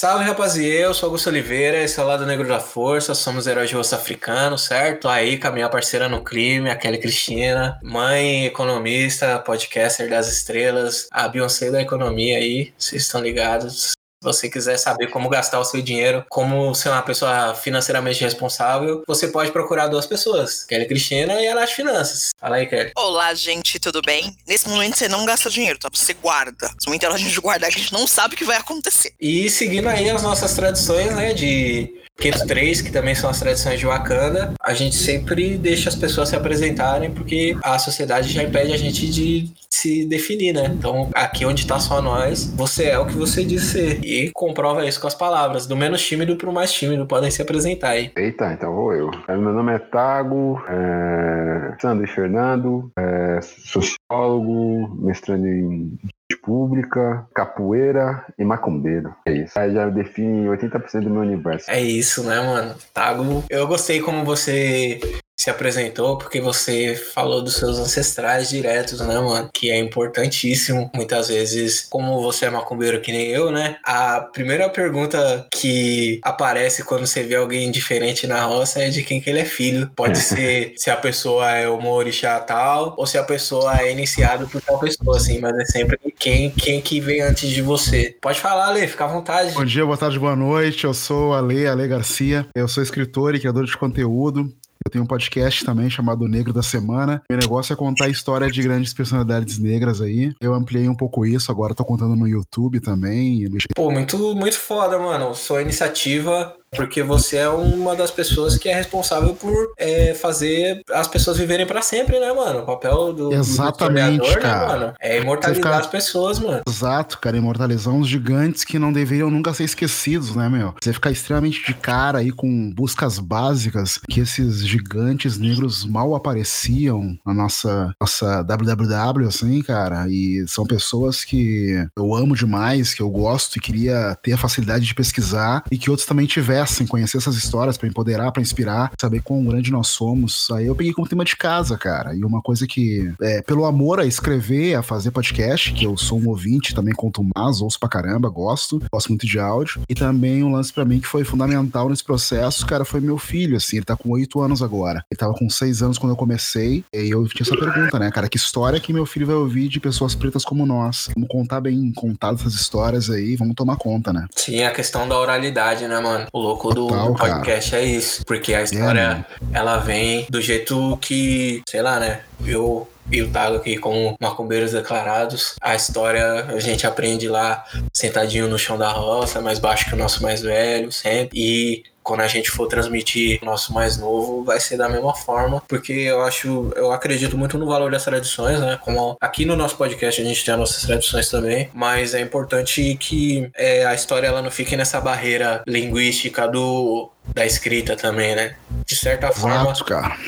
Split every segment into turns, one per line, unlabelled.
Salve rapaziada, eu sou Augusto Oliveira, esse é o Lado Negro da Força, somos heróis de rosto africano, certo? Aí com a minha parceira no crime, a Kelly Cristina, mãe, economista, podcaster das estrelas, a Beyoncé da economia aí, vocês estão ligados. Se você quiser saber como gastar o seu dinheiro, como ser uma pessoa financeiramente responsável, você pode procurar duas pessoas, Kelly Cristina e a Nath Finanças. Fala aí, Kelly.
Olá, gente, tudo bem? Nesse momento você não gasta dinheiro, tá? Você guarda. No momento a gente guardar, que a gente não sabe o que vai acontecer.
E seguindo aí as nossas tradições, né, de 503, que também são as tradições de Wakanda, a gente sempre deixa as pessoas se apresentarem porque a sociedade já impede a gente de se definir, né? Então, aqui onde tá só nós, você é o que você diz ser. E comprova isso com as palavras. Do menos tímido pro mais tímido, podem se apresentar aí.
Eita, então vou eu. Meu nome é Tago, é... Sandro Fernando, é... sociólogo, mestrando em pública, capoeira e macumbeiro. É isso. Aí já define 80% do meu universo.
É isso, né, mano? Tago, eu gostei como você se apresentou porque você falou dos seus ancestrais diretos, né, mano? Que é importantíssimo. Muitas vezes, como você é macumbeiro que nem eu, né? A primeira pergunta que aparece quando você vê alguém diferente na roça é de quem que ele é filho. Pode ser se a pessoa é uma orixá tal ou se a pessoa é iniciada por tal pessoa, assim, mas é sempre quem, quem que vem antes de você. Pode falar, Ale, fica à vontade.
Bom dia, boa tarde, boa noite. Eu sou Ale, Ale Garcia. Eu sou escritor e criador de conteúdo. Eu tenho um podcast também chamado Negro da Semana. Meu negócio é contar história de grandes personalidades negras aí. Eu ampliei um pouco isso, agora tô contando no YouTube também.
Pô, muito, muito foda, mano. Sua iniciativa porque você é uma das pessoas que é responsável por é, fazer as pessoas viverem para sempre, né, mano? O papel do,
Exatamente, do né, cara. Né, mano?
É imortalizar fica... as pessoas, mano.
Exato, cara. Imortalizar uns gigantes que não deveriam nunca ser esquecidos, né, meu? Você ficar extremamente de cara aí com buscas básicas que esses gigantes negros mal apareciam na nossa, nossa WWW, assim, cara. E são pessoas que eu amo demais, que eu gosto e queria ter a facilidade de pesquisar e que outros também tiveram pudessem conhecer essas histórias para empoderar, para inspirar, saber quão grande nós somos. Aí eu peguei como tema de casa, cara. E uma coisa que, é, pelo amor a escrever, a fazer podcast, que eu sou um ouvinte, também conto mais, ouço pra caramba, gosto, gosto muito de áudio. E também um lance para mim que foi fundamental nesse processo, cara, foi meu filho, assim, ele tá com oito anos agora. Ele tava com seis anos quando eu comecei, e eu tinha essa pergunta, né, cara, que história que meu filho vai ouvir de pessoas pretas como nós? Vamos contar bem contadas essas histórias aí, vamos tomar conta, né?
Sim, a questão da oralidade, né, mano? O louco do, Total, do podcast cara. é isso. Porque a história, é, ela vem do jeito que, sei lá, né? Eu e o Tago aqui como macumbeiros declarados. A história a gente aprende lá sentadinho no chão da roça, mais baixo que o nosso mais velho, sempre. E quando a gente for transmitir o nosso mais novo, vai ser da mesma forma, porque eu acho, eu acredito muito no valor das tradições, né? Como aqui no nosso podcast a gente tem as nossas tradições também, mas é importante que é, a história ela não fique nessa barreira linguística do da escrita também, né? De certa forma,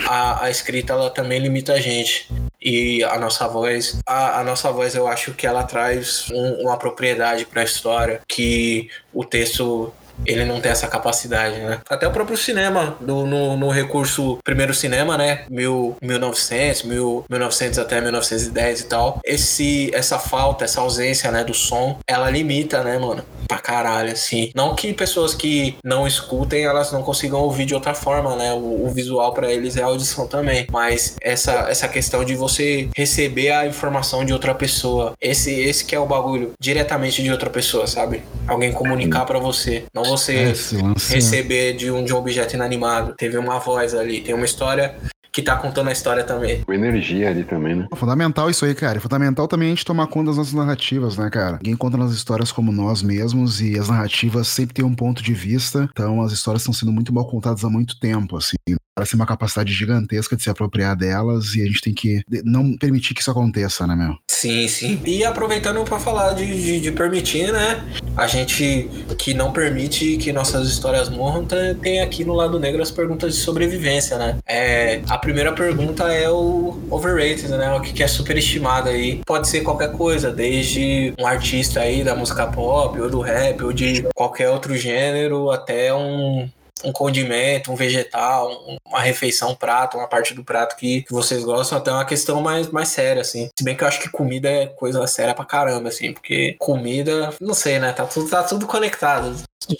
a, a escrita ela também limita a gente e a nossa voz, a, a, nossa voz eu acho que ela traz um, uma propriedade para a história que o texto ele não tem essa capacidade, né? Até o próprio cinema, do, no, no recurso primeiro cinema, né? Mil, 1900, mil, 1900 até 1910 e tal. Esse, essa falta, essa ausência, né, do som, ela limita, né, mano? Pra caralho, assim. Não que pessoas que não escutem, elas não consigam ouvir de outra forma, né? O, o visual para eles é a audição também. Mas essa, essa questão de você receber a informação de outra pessoa, esse, esse que é o bagulho, diretamente de outra pessoa, sabe? Alguém comunicar para você. Não você é, receber de um, de um objeto inanimado. Teve uma voz ali, tem uma história que tá contando a história também.
Com energia ali também, né?
Fundamental isso aí, cara. É fundamental também a gente tomar conta das nossas narrativas, né, cara? Ninguém conta as histórias como nós mesmos e as narrativas sempre têm um ponto de vista. Então as histórias estão sendo muito mal contadas há muito tempo, assim. Parece uma capacidade gigantesca de se apropriar delas e a gente tem que não permitir que isso aconteça, né, meu?
Sim, sim. E aproveitando para falar de, de, de, permitir, né? A gente que não permite que nossas histórias morram, tem aqui no lado negro as perguntas de sobrevivência, né? É, a primeira pergunta é o overrated, né? O que é superestimado aí. Pode ser qualquer coisa, desde um artista aí da música pop, ou do rap, ou de qualquer outro gênero, até um um condimento, um vegetal, uma refeição, um prato, uma parte do prato que, que vocês gostam, até uma questão mais, mais séria, assim. Se bem que eu acho que comida é coisa séria pra caramba, assim, porque comida, não sei, né? Tá tudo, tá tudo conectado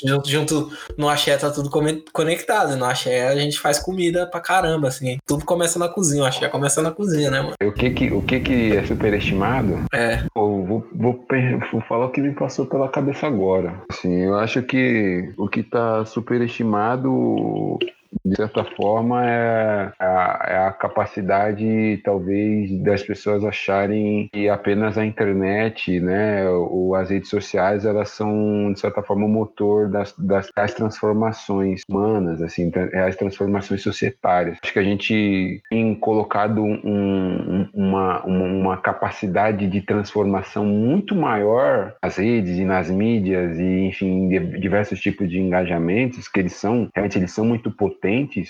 junto, junto no axé tá tudo conectado. No axé a gente faz comida pra caramba, assim. Tudo começa na cozinha. O axé começa na cozinha, né, mano?
O que que, o que, que é superestimado?
É.
Vou, vou, vou, vou falar o que me passou pela cabeça agora. Assim, eu acho que o que tá superestimado de certa forma, é a, é a, capacidade, talvez, das pessoas acharem que apenas a internet, né, ou as redes sociais, elas são, de certa forma, o motor das, das, das transformações humanas, assim, as transformações societárias. Acho que a gente tem colocado um, uma, uma, uma capacidade de transformação muito maior nas redes e nas mídias e, enfim, diversos tipos de engajamentos, que eles são, realmente, eles são muito potentes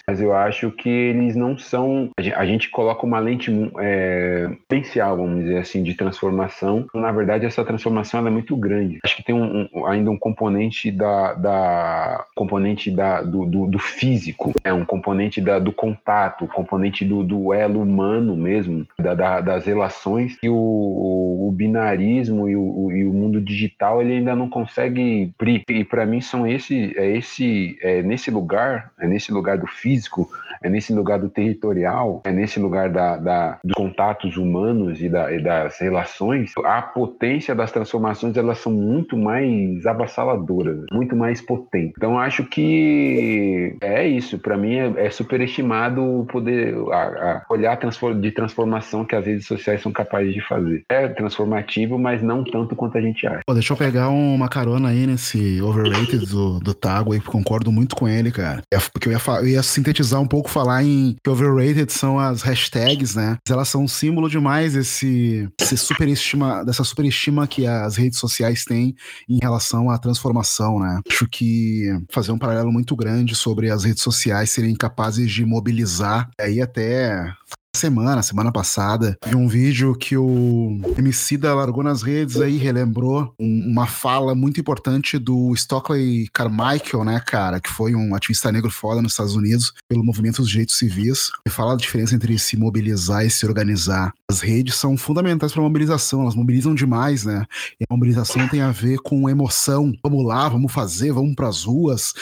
mas eu acho que eles não são. A gente coloca uma lente é, potencial, vamos dizer assim, de transformação. Na verdade, essa transformação é muito grande. Acho que tem um, um, ainda um componente da, da componente da, do, do, do, físico, é um componente da, do contato, componente do, do elo humano mesmo, da, das relações. E o, o, o binarismo e o, e o, mundo digital ele ainda não consegue. E para mim são esse, é esse, é nesse lugar, é nesse lugar lugar do físico, é nesse lugar do territorial, é nesse lugar da, da dos contatos humanos e, da, e, das relações, a potência das transformações elas são muito mais avassaladoras, muito mais potentes. Então acho que é isso. Para mim é, é superestimado poder, a, a olhar de transformação que as redes sociais são capazes de fazer. É transformativo, mas não tanto quanto a gente acha.
Pô, deixa eu pegar uma carona aí nesse overrated do, do Tago aí, concordo muito com ele, cara. É, porque eu ia eu ia sintetizar um pouco, falar em que overrated são as hashtags, né? Elas são um símbolo demais esse, esse superestima, dessa superestima que as redes sociais têm em relação à transformação, né? Acho que fazer um paralelo muito grande sobre as redes sociais serem capazes de mobilizar, aí até semana, semana passada, vi um vídeo que o Emicida largou nas redes aí, relembrou um, uma fala muito importante do Stockley Carmichael, né, cara, que foi um ativista negro foda nos Estados Unidos pelo movimento dos direitos civis, e fala a diferença entre se mobilizar e se organizar. As redes são fundamentais para mobilização, elas mobilizam demais, né? E a mobilização tem a ver com emoção. Vamos lá, vamos fazer, vamos para as ruas,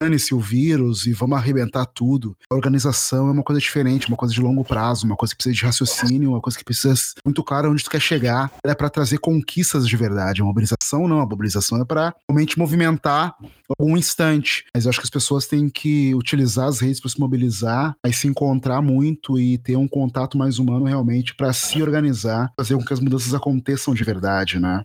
dane-se o vírus e vamos arrebentar tudo. A organização é uma coisa diferente, uma coisa de longo prazo prazo, uma coisa que precisa de raciocínio, uma coisa que precisa muito claro onde tu quer chegar. é para trazer conquistas de verdade. A mobilização não, a mobilização é para realmente movimentar algum instante. Mas eu acho que as pessoas têm que utilizar as redes para se mobilizar, aí se encontrar muito e ter um contato mais humano realmente para se organizar, fazer com que as mudanças aconteçam de verdade, né?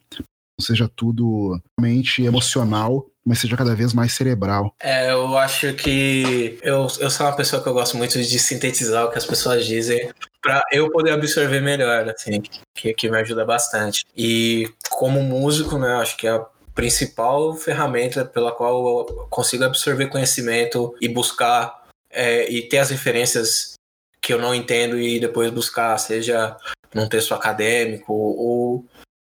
Não seja tudo realmente emocional, mas seja cada vez mais cerebral.
É, eu acho que eu, eu sou uma pessoa que eu gosto muito de sintetizar o que as pessoas dizem para eu poder absorver melhor, assim, que, que me ajuda bastante. E como músico, né, acho que a principal ferramenta pela qual eu consigo absorver conhecimento e buscar é, e ter as referências que eu não entendo e depois buscar, seja num texto acadêmico ou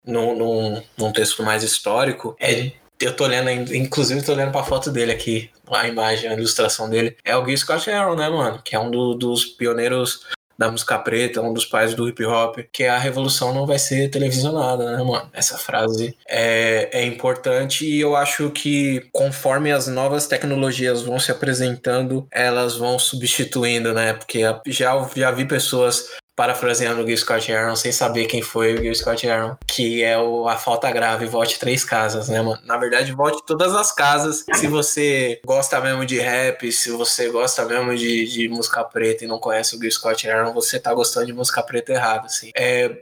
num, num, num texto mais histórico, é eu tô olhando, inclusive tô olhando pra foto dele aqui, a imagem, a ilustração dele. É o Gil Scott Aaron, né, mano? Que é um do, dos pioneiros da música preta, um dos pais do hip hop, que a revolução não vai ser televisionada, né, mano? Essa frase é, é importante e eu acho que conforme as novas tecnologias vão se apresentando, elas vão substituindo, né? Porque já, já vi pessoas parafraseando o Gil Scott Aaron, sem saber quem foi o Gil Scott Aaron, que é o, a falta grave, vote três casas, né, mano? Na verdade, vote todas as casas. Se você gosta mesmo de rap, se você gosta mesmo de, de música preta e não conhece o Gil Scott Aaron, você tá gostando de música preta errado, assim. É,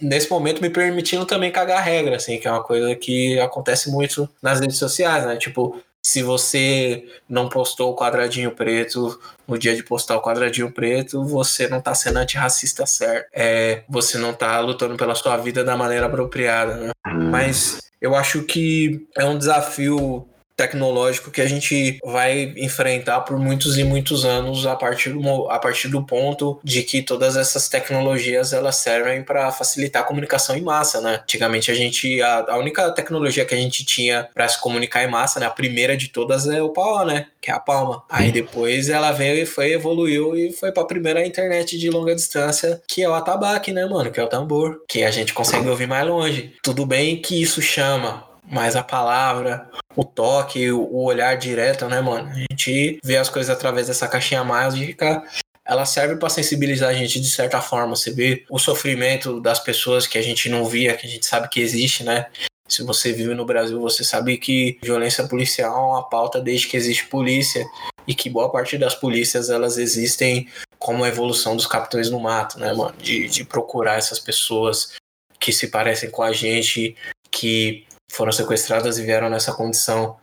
nesse momento me permitindo também cagar regra, assim, que é uma coisa que acontece muito nas redes sociais, né? Tipo, se você não postou o quadradinho preto no dia de postar o quadradinho preto, você não está sendo antirracista certo. É, você não está lutando pela sua vida da maneira apropriada, né? Hum. Mas eu acho que é um desafio tecnológico que a gente vai enfrentar por muitos e muitos anos a partir do, a partir do ponto de que todas essas tecnologias elas servem para facilitar a comunicação em massa, né? Antigamente a gente a, a única tecnologia que a gente tinha para se comunicar em massa, né, a primeira de todas é o pau, né, que é a palma. Aí depois ela veio e foi evoluiu e foi para a primeira internet de longa distância, que é o atabaque, né, mano, que é o tambor, que a gente consegue ouvir mais longe. Tudo bem que isso chama mas a palavra, o toque, o olhar direto, né, mano? A gente vê as coisas através dessa caixinha mágica. Ela serve para sensibilizar a gente de certa forma. Você vê o sofrimento das pessoas que a gente não via, que a gente sabe que existe, né? Se você vive no Brasil, você sabe que violência policial é uma pauta desde que existe polícia e que boa parte das polícias elas existem como a evolução dos capitães no mato, né, mano? De, de procurar essas pessoas que se parecem com a gente, que foram sequestradas e vieram nessa condição.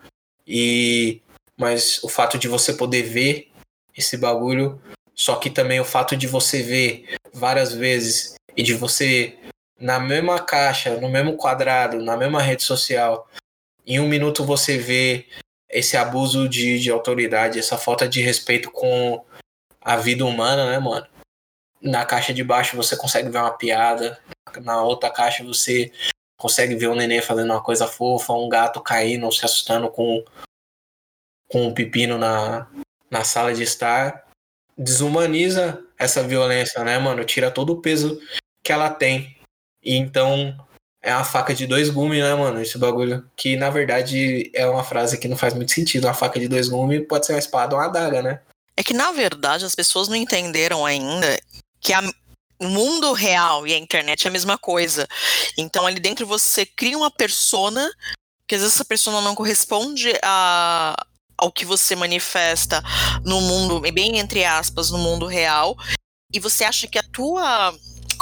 E mas o fato de você poder ver esse bagulho, só que também o fato de você ver várias vezes e de você na mesma caixa, no mesmo quadrado, na mesma rede social, em um minuto você vê esse abuso de, de autoridade, essa falta de respeito com a vida humana, né, mano? Na caixa de baixo você consegue ver uma piada, na outra caixa você consegue ver o neném fazendo uma coisa fofa, um gato caindo, se assustando com, com um pepino na, na sala de estar. Desumaniza essa violência, né, mano? Tira todo o peso que ela tem. E então é uma faca de dois gumes, né, mano? Esse bagulho. Que na verdade é uma frase que não faz muito sentido. Uma faca de dois gumes pode ser uma espada ou uma adaga, né?
É que na verdade as pessoas não entenderam ainda que a, o mundo real e a internet é a mesma coisa. Então, ali dentro você cria uma persona, que às vezes essa persona não corresponde a, ao que você manifesta no mundo, bem entre aspas, no mundo real, e você acha que a tua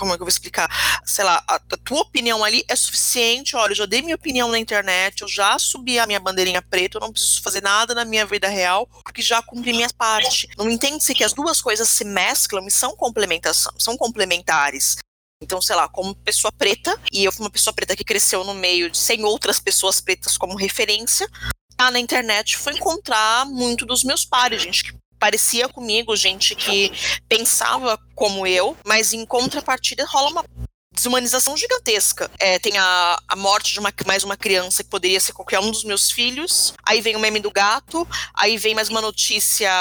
como é que eu vou explicar? Sei lá, a, a, tua opinião ali é suficiente. Olha, eu já dei minha opinião na internet, eu já subi a minha bandeirinha preta, eu não preciso fazer nada na minha vida real, porque já cumpri minha parte. Não entende-se que as duas coisas se mesclam e são complementação, são complementares. Então, sei lá, como pessoa preta, e eu fui uma pessoa preta que cresceu no meio de sem outras pessoas pretas como referência, na internet foi encontrar muito dos meus pares, gente que parecia comigo, gente que pensava como eu, mas em contrapartida rola uma desumanização gigantesca. É, tem a, a morte de uma, mais uma criança que poderia ser qualquer um dos meus filhos. Aí vem o meme do gato. Aí vem mais uma notícia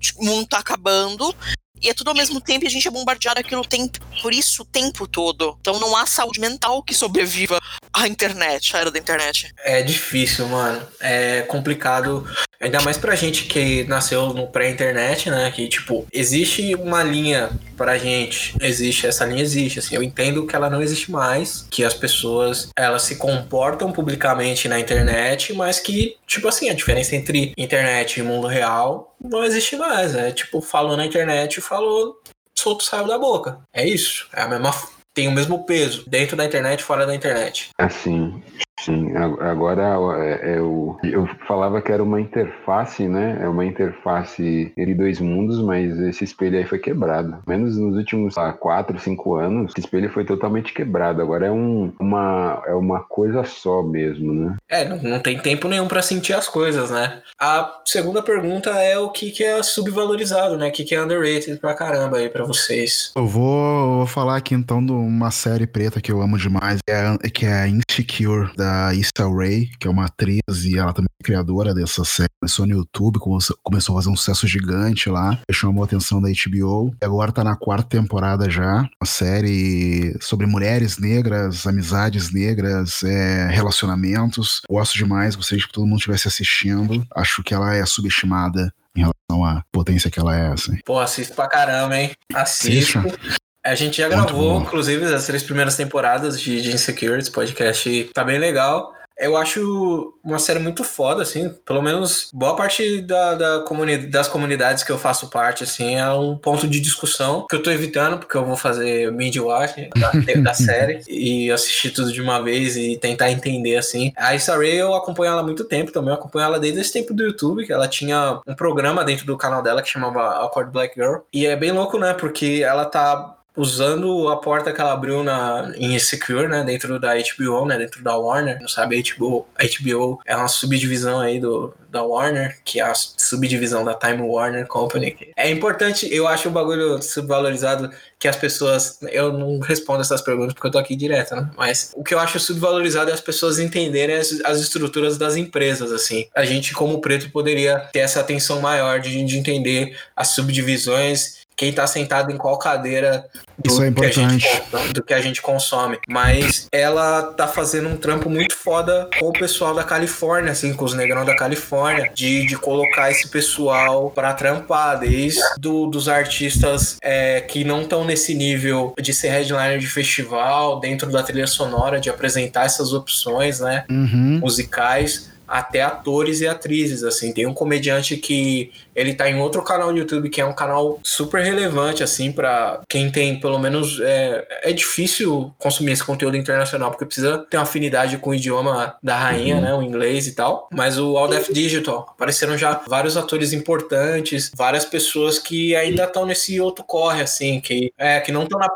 de que o mundo tá acabando. E é tudo ao mesmo tempo e a gente é bombardeado aquilo tempo, por isso o tempo todo. Então não há saúde mental que sobreviva à internet, à era da internet.
É difícil, mano. É complicado Ainda mais pra gente que nasceu no pré-internet, né? Que, tipo, existe uma linha pra gente. Existe, essa linha existe. Assim, eu entendo que ela não existe mais. Que as pessoas, elas se comportam publicamente na internet, mas que, tipo assim, a diferença entre internet e mundo real não existe mais. É tipo, falou na internet, falou, solto saiu da boca. É isso. É a mesma tem o mesmo peso dentro da internet fora da internet.
Assim, Sim, agora é, é o, eu falava que era uma interface, né? É uma interface entre dois mundos, mas esse espelho aí foi quebrado. Menos nos últimos lá, quatro, cinco anos, esse espelho foi totalmente quebrado. Agora é, um, uma, é uma coisa só mesmo, né?
É, não, não tem tempo nenhum para sentir as coisas, né? A segunda pergunta é o que, que é subvalorizado, né? O que, que é underrated pra caramba aí pra vocês.
Eu vou, vou falar aqui então de uma série preta que eu amo demais, que é, que é Insecure, da Issa Rae, que é uma atriz e ela também é criadora dessa série. Começou no YouTube, começou a fazer um sucesso gigante lá, chamou a atenção da HBO. E agora tá na quarta temporada já. Uma série sobre mulheres negras, amizades negras, é, relacionamentos. Gosto demais, gostaria que todo mundo estivesse assistindo. Acho que ela é subestimada em relação à potência que ela é, assim.
Pô, assisto pra caramba, hein? Assisto. Assista. A gente já gravou, inclusive, as três primeiras temporadas de, de Insecure, podcast tá bem legal. Eu acho uma série muito foda, assim. Pelo menos boa parte da, da comuni das comunidades que eu faço parte, assim, é um ponto de discussão que eu tô evitando, porque eu vou fazer mid-watch da, da série e assistir tudo de uma vez e tentar entender, assim. A Issa Rae, eu acompanho ela há muito tempo também. Eu acompanho ela desde esse tempo do YouTube, que ela tinha um programa dentro do canal dela que chamava Awkward Black Girl. E é bem louco, né? Porque ela tá usando a porta que ela abriu na, em Insecure, né, dentro da HBO, né, dentro da Warner, não sabe, a HBO, a HBO é uma subdivisão aí do, da Warner, que é a subdivisão da Time Warner Company. É importante, eu acho o bagulho subvalorizado que as pessoas, eu não respondo essas perguntas porque eu tô aqui direto, né, mas o que eu acho subvalorizado é as pessoas entenderem as, as estruturas das empresas, assim. A gente, como preto, poderia ter essa atenção maior de, de entender as subdivisões quem está sentado em qual cadeira
do, Isso é importante.
Que gente, do que a gente consome. Mas ela tá fazendo um trampo muito foda com o pessoal da Califórnia, assim, com os negrão da Califórnia, de, de colocar esse pessoal para trampar, desde do, dos artistas é, que não estão nesse nível de ser headliner de festival, dentro da trilha sonora, de apresentar essas opções, né,
uhum.
musicais até atores e atrizes, assim. Tem um comediante que ele tá em outro canal do YouTube que é um canal super relevante, assim, para quem tem, pelo menos, é, é difícil consumir esse conteúdo internacional, porque precisa ter uma afinidade com o idioma da rainha, uhum. né, o inglês e tal. Mas o All Def Digital, apareceram já vários atores importantes, várias pessoas que ainda estão nesse outro corre, assim, que, é, que não estão na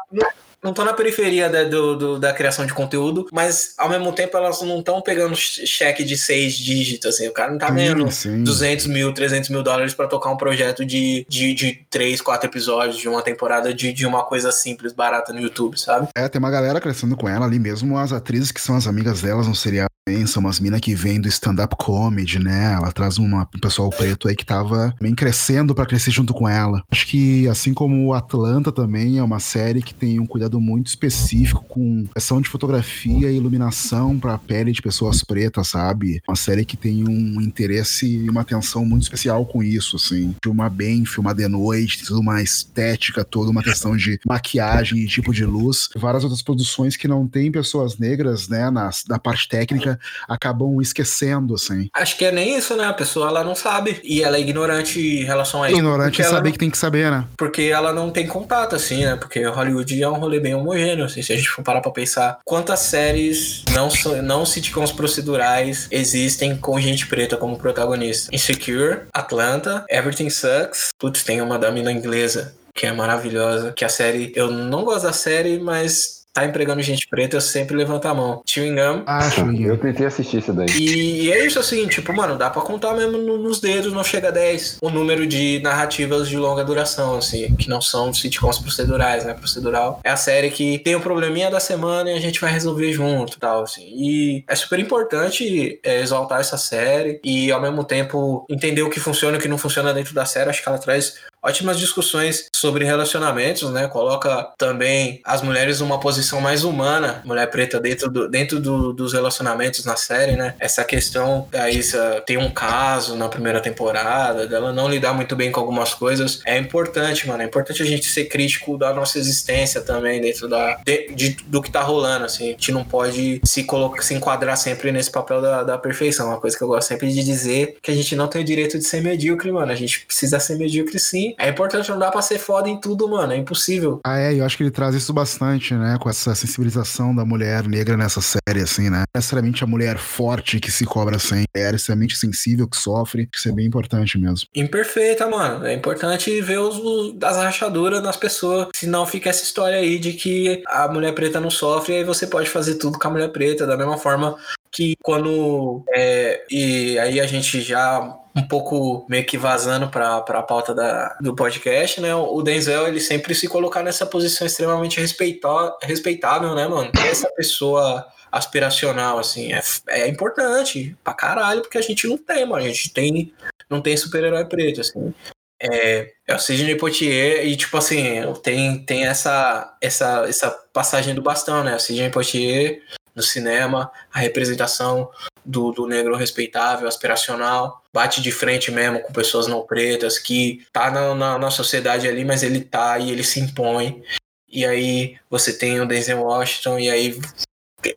não estão na periferia da, do, do, da criação de conteúdo, mas ao mesmo tempo elas não estão pegando cheque de seis dígitos, assim. O cara não tá ganhando sim, 200 mil, 300 mil dólares para tocar um projeto de, de, de três, quatro episódios, de uma temporada de, de uma coisa simples, barata no YouTube, sabe?
É, tem uma galera crescendo com ela ali mesmo, as atrizes que são as amigas delas no seriado são umas minas que vêm do stand-up comedy, né? Ela traz uma, um pessoal preto aí que tava bem crescendo para crescer junto com ela. Acho que, assim como o Atlanta também é uma série que tem um cuidado muito específico com questão de fotografia e iluminação para a pele de pessoas pretas, sabe? Uma série que tem um interesse e uma atenção muito especial com isso, assim. Filmar bem, filmar de noite, toda uma estética, toda uma questão de maquiagem e tipo de luz. Várias outras produções que não tem pessoas negras, né, na, na parte técnica acabam esquecendo, assim.
Acho que é nem isso, né? A pessoa ela não sabe. E ela é ignorante em relação a isso.
Ignorante em saber não... que tem que saber, né?
Porque ela não tem contato, assim, né? Porque Hollywood é um rolê bem homogêneo, assim. Se a gente for parar pra pensar quantas séries não, não sitcoms procedurais existem com gente preta como protagonista. Insecure, Atlanta, Everything Sucks. Putz, tem uma da mina inglesa que é maravilhosa. Que a série. Eu não gosto da série, mas tá empregando gente preta, eu sempre levanto a mão. Chewing Gum.
Ah, Chewing Eu tentei assistir isso daí.
E, e, é isso assim, tipo, mano, dá pra contar mesmo nos dedos, não chega a 10 o número de narrativas de longa duração, assim, que não são sitcoms procedurais, né? Procedural é a série que tem o um probleminha da semana e a gente vai resolver junto tal, assim. E é super importante é, exaltar essa série e ao mesmo tempo entender o que funciona e o que não funciona dentro da série. Acho que ela traz ótimas discussões sobre relacionamentos, né? Coloca também as mulheres numa posição mais humana, mulher preta dentro, do, dentro do, dos relacionamentos na série, né? Essa questão, a Isa tem um caso na primeira temporada, dela não lidar muito bem com algumas coisas, é importante, mano. É importante a gente ser crítico da nossa existência também dentro da, de, de, do que tá rolando, assim. A gente não pode se, colocar, se enquadrar sempre nesse papel da, da perfeição. Uma coisa que eu gosto sempre de dizer que a gente não tem o direito de ser medíocre, mano. A gente precisa ser medíocre sim é importante, não dá pra ser foda em tudo, mano. É impossível.
Ah, é, eu acho que ele traz isso bastante, né? Com essa sensibilização da mulher negra nessa série, assim, né? Necessariamente a mulher forte que se cobra sem. É extremamente sensível, que sofre. Isso é bem importante mesmo.
Imperfeita, mano. É importante ver os, os as rachaduras nas pessoas. Senão fica essa história aí de que a mulher preta não sofre e aí você pode fazer tudo com a mulher preta. Da mesma forma que quando. É, e aí a gente já um pouco meio que vazando para a pauta da, do podcast, né? O Denzel, ele sempre se colocar nessa posição extremamente respeitável, né, mano? Essa pessoa aspiracional, assim, é, é importante pra caralho, porque a gente não tem, mano. A gente tem, não tem super-herói preto, assim. É, é o Sidney Poitier e, tipo assim, tem, tem essa, essa, essa passagem do bastão, né? O Sidney Poitier no cinema, a representação do, do negro respeitável, aspiracional, bate de frente mesmo com pessoas não pretas, que tá na, na, na sociedade ali, mas ele tá e ele se impõe. E aí você tem o Denzel Washington, e aí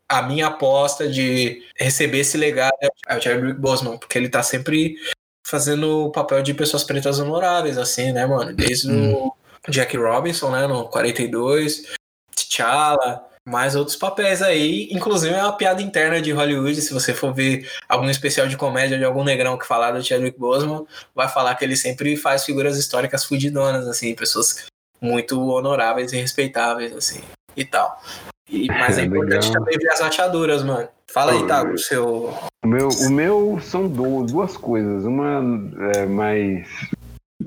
a minha aposta de receber esse legado é o Chadwick Boseman, porque ele tá sempre fazendo o papel de pessoas pretas honoráveis, assim, né, mano? Desde hum. o Jack Robinson, né, no 42, T'Challa, mais outros papéis aí, inclusive é uma piada interna de Hollywood, se você for ver algum especial de comédia de algum negrão que falar do Chadwick Boseman, vai falar que ele sempre faz figuras históricas fudidonas, assim, pessoas muito honoráveis e respeitáveis, assim, e tal. E, mas é, é importante legal. também ver as rachaduras, mano. Fala aí, tá, o seu.
O meu, o meu são duas, duas coisas. Uma é mais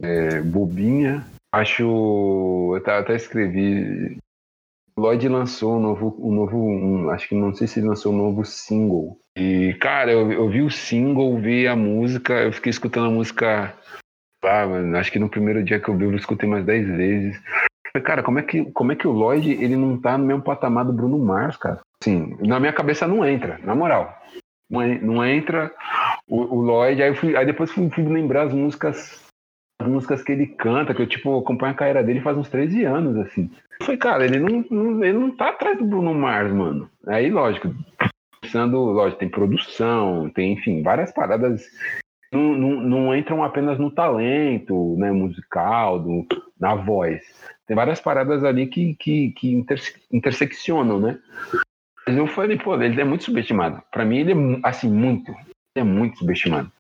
é, bobinha. Acho. Eu até escrevi. Lloyd lançou um novo. Um novo um, acho que não sei se lançou um novo single. E, cara, eu, eu vi o single, vi a música, eu fiquei escutando a música. Ah, mano, acho que no primeiro dia que eu vi, eu escutei mais dez vezes. Cara, como é que, como é que o Lloyd ele não tá no mesmo patamar do Bruno Mars, cara? Sim, na minha cabeça não entra, na moral. Não, não entra o, o Lloyd, aí, fui, aí depois fui, fui, lembrar as músicas as músicas que ele canta, que eu tipo acompanho a carreira dele faz uns 13 anos, assim. Eu falei, cara, ele não, não, ele não tá atrás do Bruno Mars, mano. Aí, lógico, pensando, lógico, tem produção, tem, enfim, várias paradas não, não, não, entram apenas no talento né, musical, do, na voz. Tem várias paradas ali que, que, que interse interseccionam, né? Mas eu falei, pô, ele é muito subestimado. Para mim, ele é, assim, muito. Ele é muito subestimado.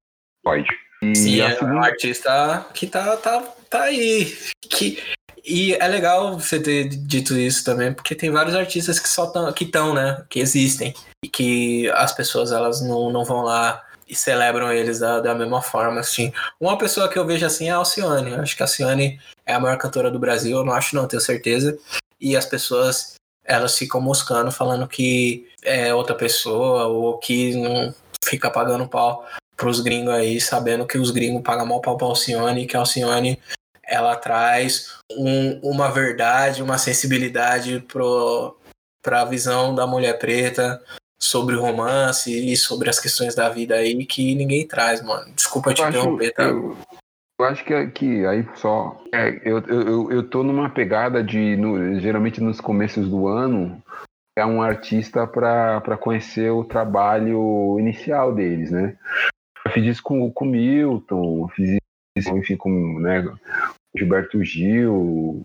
Pode.
E Sim, é segunda... um artista que tá, tá, tá aí. Que... E é legal você ter dito isso também, porque tem vários artistas que só tão, que estão, né? Que existem. E que as pessoas elas não, não vão lá e celebram eles da, da mesma forma, assim. Uma pessoa que eu vejo assim é a Alcione. Eu acho que a Alcione é a maior cantora do Brasil, eu não acho, não tenho certeza. E as pessoas elas ficam moscando, falando que é outra pessoa, ou que não fica pagando pau pros gringos aí, sabendo que os gringos pagam mal pau pra Alcione e que a Alcione ela traz um, uma verdade, uma sensibilidade pro, pra visão da mulher preta sobre o romance e sobre as questões da vida aí que ninguém traz, mano. Desculpa te interromper, tá?
Eu, eu acho que, que aí só. É, eu, eu, eu tô numa pegada de. No, geralmente nos começos do ano, é um artista para conhecer o trabalho inicial deles, né? Eu fiz isso com o Milton, fiz isso, enfim, com né, Gilberto Gil,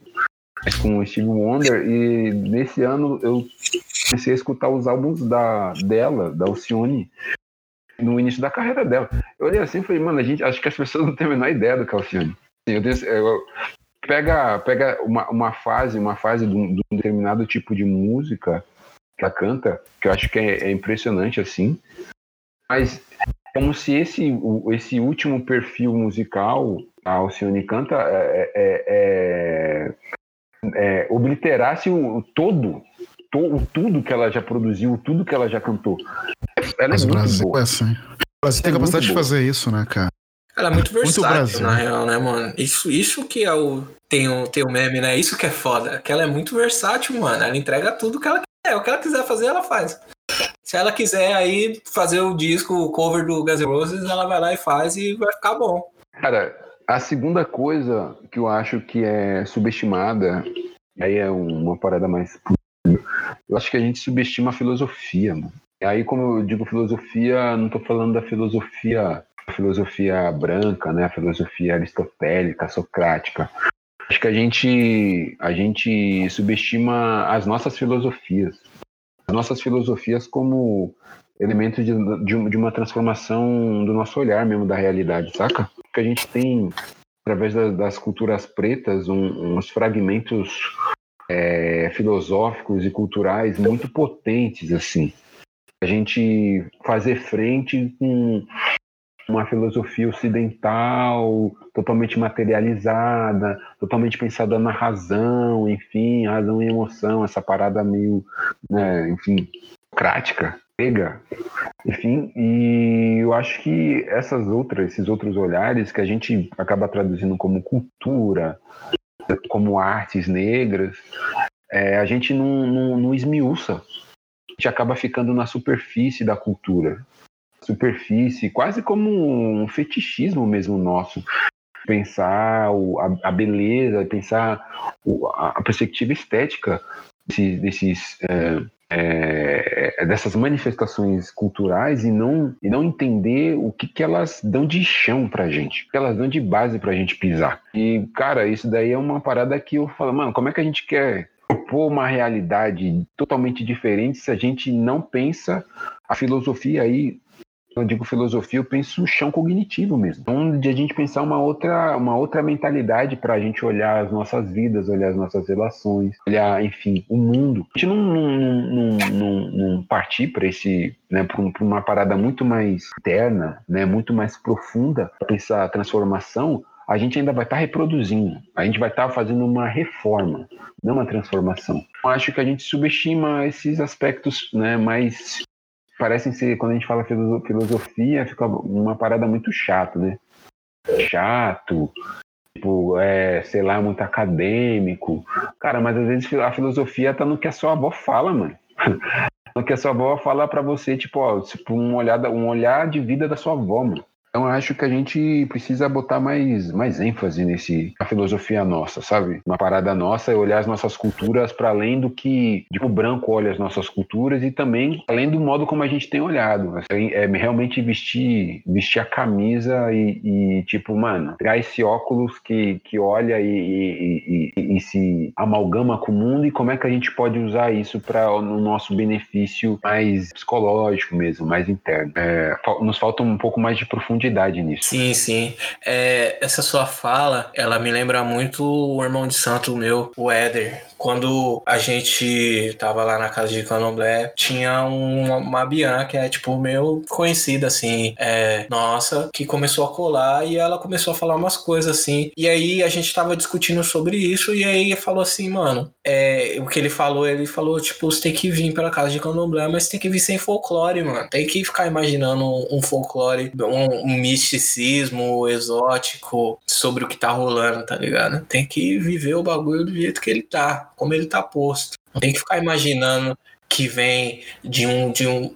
com o Steve Wonder, e nesse ano eu comecei a escutar os álbuns da, dela, da Alcione, no início da carreira dela. Eu olhei assim e falei, mano, a gente, acho que as pessoas não têm a menor ideia do que é filme. Eu, eu, pega pega uma, uma fase, uma fase de um, de um, determinado tipo de música que ela canta, que eu acho que é, é impressionante assim, mas como se esse, esse último perfil musical, a Alcione canta, é, é, é, é obliterasse o todo to, tudo que ela já produziu, tudo que ela já cantou. Ela Mas é
o Brasil
boa.
é assim. O Brasil tem é capacidade de fazer isso, né, cara?
Ela é muito versátil, muito na real, né, mano? Isso, isso que é o. Tem o, tem o meme, né? Isso que é foda. Que ela é muito versátil, mano. Ela entrega tudo que ela quer. O que ela quiser fazer, ela faz. Se ela quiser aí fazer o disco, o cover do Guns N' Roses, ela vai lá e faz e vai ficar bom.
Cara, a segunda coisa que eu acho que é subestimada, aí é uma parada mais eu acho que a gente subestima a filosofia, mano. Aí, como eu digo filosofia, não estou falando da filosofia, filosofia branca, né? A filosofia aristotélica, socrática. Acho que a gente, a gente subestima as nossas filosofias. As nossas filosofias como elementos de, de, de uma transformação do nosso olhar mesmo da realidade, saca? Porque a gente tem, através das, das culturas pretas, um, uns fragmentos é, filosóficos e culturais muito potentes, assim. A gente fazer frente com uma filosofia ocidental totalmente materializada, totalmente pensada na razão, enfim, razão e emoção, essa parada meio, né, enfim, prática, pega, enfim, e eu acho que essas outras, esses outros olhares que a gente acaba traduzindo como cultura, como artes negras, é, a gente não, não, não esmiuça. A gente acaba ficando na superfície da cultura. Superfície, quase como um fetichismo mesmo nosso. Pensar o, a, a, beleza, pensar o, a perspectiva estética desses, desses é, é, dessas manifestações culturais e não, e não entender o que, que elas dão de chão pra gente, o que elas dão de base pra gente pisar. E, cara, isso daí é uma parada que eu falo, mano, como é que a gente quer propor uma realidade totalmente diferente se a gente não pensa a filosofia aí eu digo filosofia, eu penso chão cognitivo mesmo. Então, de a gente pensar uma outra, uma outra mentalidade para a gente olhar as nossas vidas, olhar as nossas relações, olhar, enfim, o mundo. A gente não, não, não, não, não partir para esse, né, para uma parada muito mais interna, né, muito mais profunda, para pensar a transformação, a gente ainda vai estar tá reproduzindo, a gente vai estar tá fazendo uma reforma, não uma transformação. Eu acho que a gente subestima esses aspectos né, mais. Parecem ser, quando a gente fala filosofia, fica uma parada muito chata, né? Chato, tipo, é, sei lá, muito acadêmico. Cara, mas às vezes a filosofia tá no que a sua avó fala, mano. no que a sua avó fala para você, tipo, ó, tipo, um, olhar, um olhar de vida da sua avó, mano. Então acho que a gente precisa botar mais, mais ênfase nesse a filosofia nossa, sabe? Uma parada nossa é olhar as nossas culturas para além do que tipo, o branco olha as nossas culturas e também além do modo como a gente tem olhado. É, é realmente vestir, vestir a camisa e, e, tipo, mano, pegar esse óculos que, que olha e, e, e, se amalgama com o mundo e como é que a gente pode usar isso para no nosso benefício mais psicológico mesmo, mais interno. É, nos falta um pouco mais de profundidade profundidade nisso.
Sim, sim. É, essa sua fala, ela me lembra muito o irmão de santo meu, o Éder. Quando a gente tava lá na casa de Candomblé, tinha uma, uma Bian que é, tipo, meu conhecida, assim, é, nossa, que começou a colar e ela começou a falar umas coisas, assim. E aí a gente tava discutindo sobre isso e aí falou assim, mano, é, o que ele falou, ele falou, tipo, você tem que vir pela casa de Candomblé, mas tem que vir sem folclore, mano. Tem que ficar imaginando um, folclore, um, um misticismo exótico sobre o que tá rolando, tá ligado? Tem que viver o bagulho do jeito que ele tá, como ele tá posto. Não tem que ficar imaginando que vem de um de um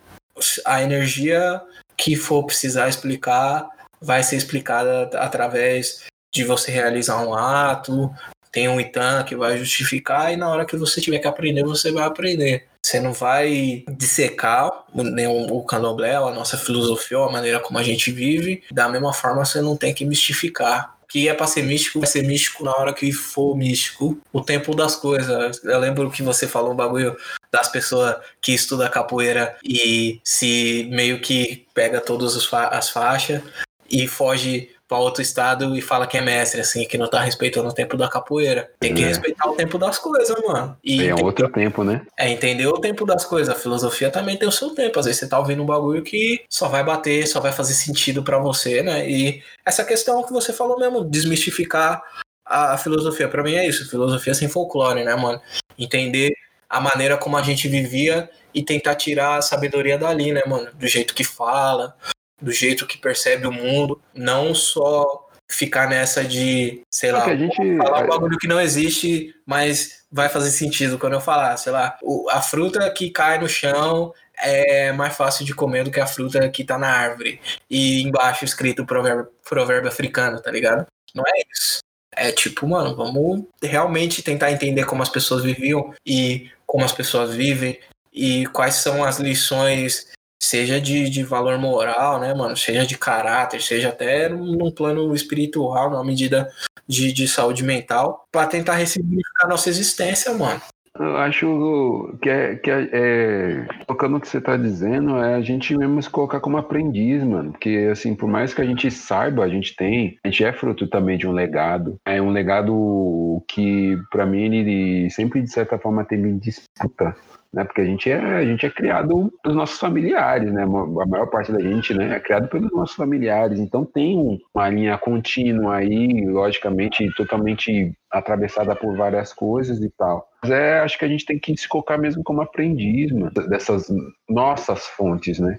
a energia que for precisar explicar vai ser explicada através de você realizar um ato, tem um Itan que vai justificar e na hora que você tiver que aprender, você vai aprender. Você não vai dissecar nem o candomblé, a nossa filosofia, a maneira como a gente vive. Da mesma forma, você não tem que mistificar que é para ser místico, vai ser místico na hora que for místico. O tempo das coisas. Eu lembro que você falou um bagulho das pessoas que estudam capoeira e se meio que pega todas as faixas e foge para outro estado e fala que é mestre, assim, que não tá respeitando o tempo da capoeira. Tem que é. respeitar o tempo das coisas, mano.
E é outro tempo, né?
É entender o tempo das coisas. A filosofia também tem o seu tempo. Às vezes você tá ouvindo um bagulho que só vai bater, só vai fazer sentido para você, né? E essa questão que você falou mesmo, desmistificar a filosofia. para mim é isso, filosofia sem folclore, né, mano? Entender a maneira como a gente vivia e tentar tirar a sabedoria dali, né, mano? Do jeito que fala, do jeito que percebe o mundo, não só ficar nessa de, sei lá,
gente...
falar um bagulho que não existe, mas vai fazer sentido quando eu falar, sei lá, a fruta que cai no chão é mais fácil de comer do que a fruta que tá na árvore. E embaixo escrito provérbio, provérbio africano, tá ligado? Não é isso. É tipo, mano, vamos realmente tentar entender como as pessoas viviam e como as pessoas vivem e quais são as lições seja de, de valor moral, né, mano? Seja de caráter, seja até num plano espiritual, numa medida de, de saúde mental, para tentar ressignificar nossa existência, mano.
Eu acho que é, que é, é tocando o que você está dizendo, é a gente mesmo se colocar como aprendiz, mano. Porque, assim, por mais que a gente saiba, a gente tem, a gente é fruto também de um legado. É um legado que, para mim, ele sempre, de certa forma, tem disputa né? Porque a gente é, a gente é criado pelos nossos familiares, né? A maior parte da gente, né, é criado pelos nossos familiares. Então tem uma linha contínua aí, logicamente, totalmente atravessada por várias coisas e tal. Mas é, acho que a gente tem que se colocar mesmo como aprendiz, mano, dessas nossas fontes, né?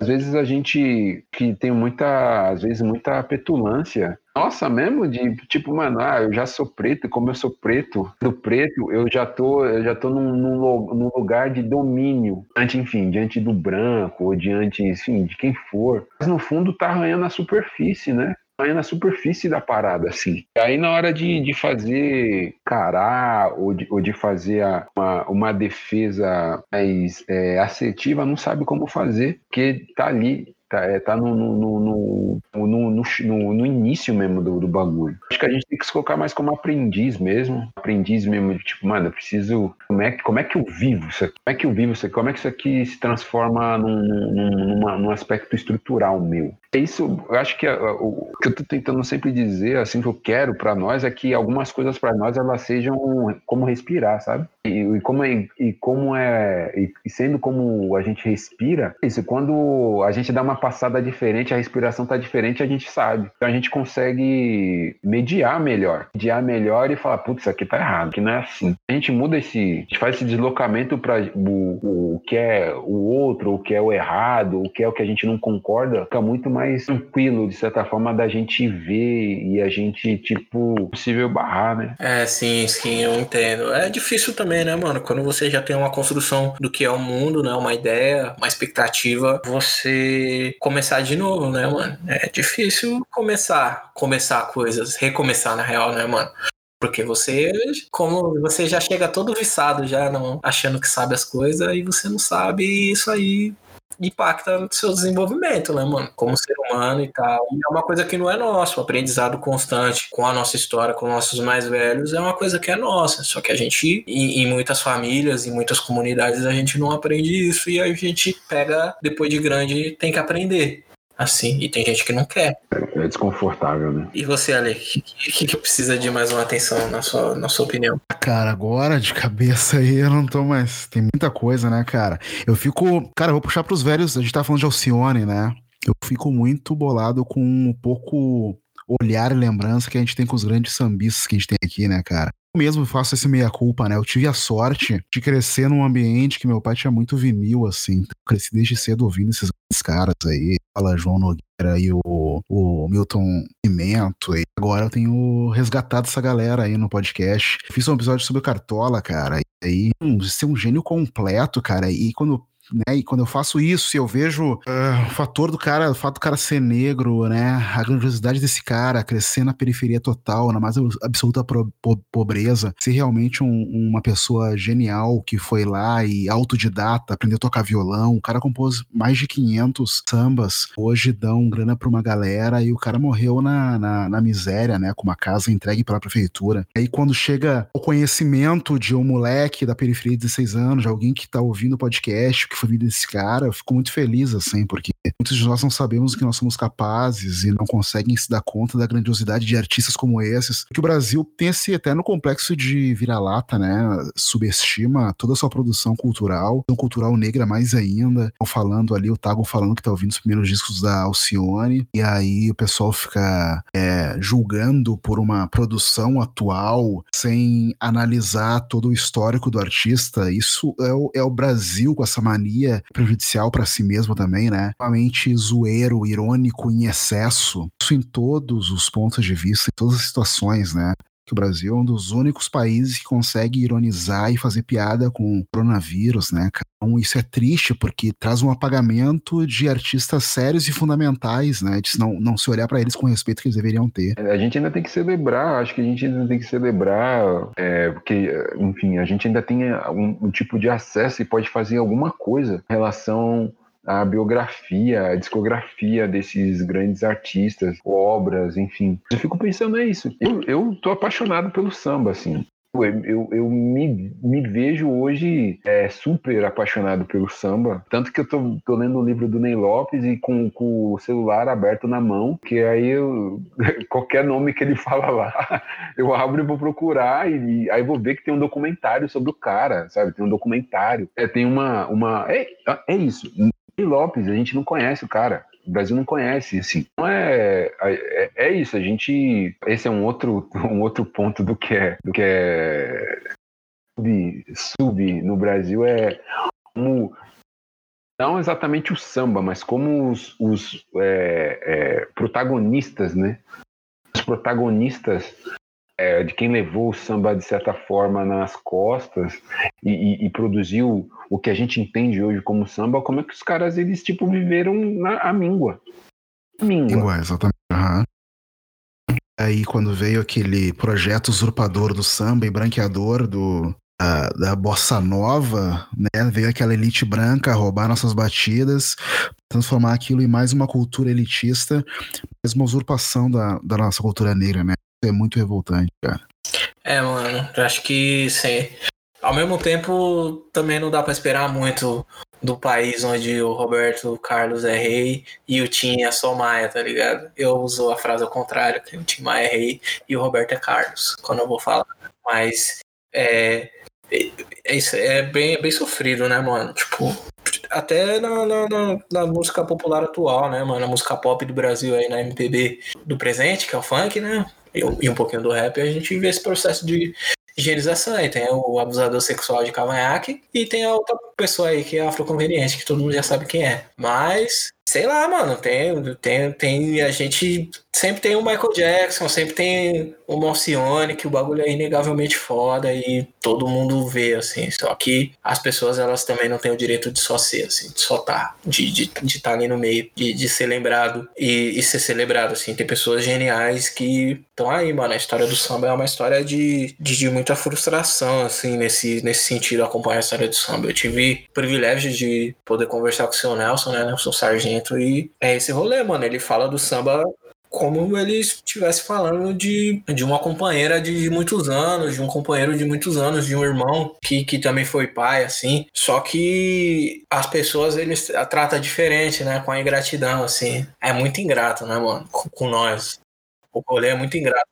Às vezes a gente que tem muita, às vezes muita petulância. Nossa, mesmo de tipo, mano, ah, eu já sou preto, como eu sou preto, do preto, eu já tô, eu já tô num, num, num lugar de domínio, diante, enfim, diante do branco, ou diante, enfim, de quem for. Mas no fundo tá arranhando a superfície, né? Na superfície da parada, assim. Aí, na hora de, de fazer cará ou de, ou de fazer a, uma, uma defesa mais é, assertiva, não sabe como fazer, porque tá ali Tá, é, tá no, no, no, no, início mesmo do, do bagulho. Acho que a gente tem que se colocar mais como aprendiz mesmo. Aprendiz mesmo, de tipo, mano, eu preciso. Como é, como é que eu vivo isso aqui? Como é que eu vivo isso aqui? Como é que isso aqui se transforma num, num, num aspecto estrutural meu? É isso, eu acho que o que eu tô tentando sempre dizer, assim, que eu quero para nós é que algumas coisas para nós elas sejam como respirar, sabe? E, e como é, e como é, e sendo como a gente respira, isso, quando a gente dá uma passada diferente, a respiração tá diferente, a gente sabe. Então a gente consegue mediar melhor. Mediar melhor e falar, putz, isso aqui tá errado, que não é assim. A gente muda esse, a gente faz esse deslocamento para o, o que é o outro, o que é o errado, o que é o que a gente não concorda, fica muito mais tranquilo, de certa forma, da gente ver e a gente, tipo, possível barrar, né?
É, sim, sim, eu entendo. É difícil também, né, mano? Quando você já tem uma construção do que é o mundo, né? Uma ideia, uma expectativa, você começar de novo, né, mano? É difícil começar, começar coisas, recomeçar na real, né, mano? Porque você, como você já chega todo viçado já, não, achando que sabe as coisas, e você não sabe, e isso aí impacta no seu desenvolvimento, né, mano? Como ser humano e tal. E é uma coisa que não é nosso. O aprendizado constante com a nossa história, com nossos mais velhos, é uma coisa que é nossa. Só que a gente, em, em muitas famílias, em muitas comunidades, a gente não aprende isso e a gente pega, depois de grande, tem que aprender assim, e tem gente que não quer.
É desconfortável, né?
E você, Ale, o que, que, que, precisa de mais uma atenção na sua, na sua opinião?
Cara, agora de cabeça aí eu não tô mais. Tem muita coisa, né, cara? Eu fico. Cara, eu vou puxar pros velhos. A gente tá falando de Alcione, né? Eu fico muito bolado com um pouco olhar e lembrança que a gente tem com os grandes sambistas que a gente tem aqui, né, cara? Mesmo faço esse meia-culpa, né? Eu tive a sorte de crescer num ambiente que meu pai tinha muito vinil, assim. Eu cresci desde cedo ouvindo esses caras aí. Fala João Nogueira e o, o Milton Pimento. E agora eu tenho resgatado essa galera aí no podcast. Fiz um episódio sobre o Cartola, cara. E aí, um, ser um gênio completo, cara. E quando né? E quando eu faço isso, eu vejo uh, o fator do cara, o fato do cara ser negro, né? A grandiosidade desse cara crescer na periferia total, na mais absoluta pobreza, ser realmente um, uma pessoa genial que foi lá e autodidata, aprendeu a tocar violão. O cara compôs mais de 500 sambas. Hoje dão grana pra uma galera e o cara morreu na, na, na miséria, né? Com uma casa entregue pela prefeitura. E aí quando chega o conhecimento de um moleque da periferia de 16 anos, de alguém que tá ouvindo o podcast, que vida desse cara, eu fico muito feliz, assim, porque muitos de nós não sabemos que nós somos capazes e não conseguem se dar conta da grandiosidade de artistas como esses. Que o Brasil tem esse eterno complexo de vira-lata, né? Subestima toda a sua produção cultural, cultural negra mais ainda. Falando ali, o Tago falando que tá ouvindo os primeiros discos da Alcione, e aí o pessoal fica é, julgando por uma produção atual sem analisar todo o histórico do artista. Isso é o, é o Brasil com essa mania ironia prejudicial para si mesmo também, né? Realmente zoeiro, irônico em excesso. Isso em todos os pontos de vista, em todas as situações, né? Que o Brasil é um dos únicos países que consegue ironizar e fazer piada com o coronavírus, né? Então isso é triste porque traz um apagamento de artistas sérios e fundamentais, né? De não, não se olhar para eles com o respeito que eles deveriam ter.
É, a gente ainda tem que celebrar, acho que a gente ainda tem que celebrar, é, porque, enfim, a gente ainda tem um, um tipo de acesso e pode fazer alguma coisa em relação a biografia, a discografia desses grandes artistas, obras, enfim. Eu fico pensando é isso. Eu, eu tô apaixonado pelo samba, assim. Eu, eu, me, me, vejo hoje é, super apaixonado pelo samba. Tanto que eu tô, tô lendo o livro do Ney Lopes e com, com, o celular aberto na mão, que aí eu, qualquer nome que ele fala lá, eu abro e vou procurar, e, e, aí vou ver que tem um documentário sobre o cara, sabe? Tem um documentário. É, tem uma. uma é, é isso. Lopes, a gente não conhece o cara. O Brasil não conhece, assim. Não é, é, é isso, a gente. Esse é um outro, um outro ponto do que é, do que é sub, sub no Brasil é como não exatamente o samba, mas como os, os é, é, protagonistas, né? Os protagonistas é, de quem levou o samba de certa forma nas costas e, e, e, produziu o que a gente entende hoje como samba, como é que os caras eles tipo viveram na a míngua.
Míngua, míngua exatamente. Uhum. Aí quando veio aquele projeto usurpador do samba e branqueador do, da, da bossa nova, né? Veio aquela elite branca roubar nossas batidas, transformar aquilo em mais uma cultura elitista, mais uma usurpação da, da nossa cultura negra, né? É muito revoltante, cara.
É, mano, eu acho que sim. Ao mesmo tempo, também não dá para esperar muito do país onde o Roberto Carlos é rei e o Tim é só Maia, tá ligado? Eu uso a frase ao contrário, que o Tim Maia é rei e o Roberto é Carlos, quando eu vou falar. Mas é, é, é, bem, é bem sofrido, né, mano? Tipo, até na, na, na, na, música popular atual, né, mano? A música pop do Brasil aí na MPB do presente, que é o funk, né? E, um pouquinho do rap, a gente vê esse processo de higienização aí. Tem o abusador sexual de cavanhaque e tem a outra pessoa aí que é afroconveniente, que todo mundo já sabe quem é. Mas Sei lá, mano, tem, tem, tem. A gente sempre tem o Michael Jackson, sempre tem o Morcione, que o bagulho é inegavelmente foda e todo mundo vê, assim. Só que as pessoas, elas também não têm o direito de só ser, assim, de só tá, de estar de, de tá ali no meio, de, de ser lembrado e, e ser celebrado, assim. Tem pessoas geniais que estão aí, mano. A história do samba é uma história de, de, de, muita frustração, assim, nesse, nesse sentido, acompanhar a história do samba. Eu tive o privilégio de poder conversar com o seu Nelson, né, Nelson Sargento e é esse rolê, mano. Ele fala do samba como ele estivesse falando de, de uma companheira de muitos anos, de um companheiro de muitos anos, de um irmão que, que também foi pai, assim. Só que as pessoas eles tratam diferente, né? Com a ingratidão, assim. É muito ingrato, né, mano? Com, com nós. O rolê é muito ingrato.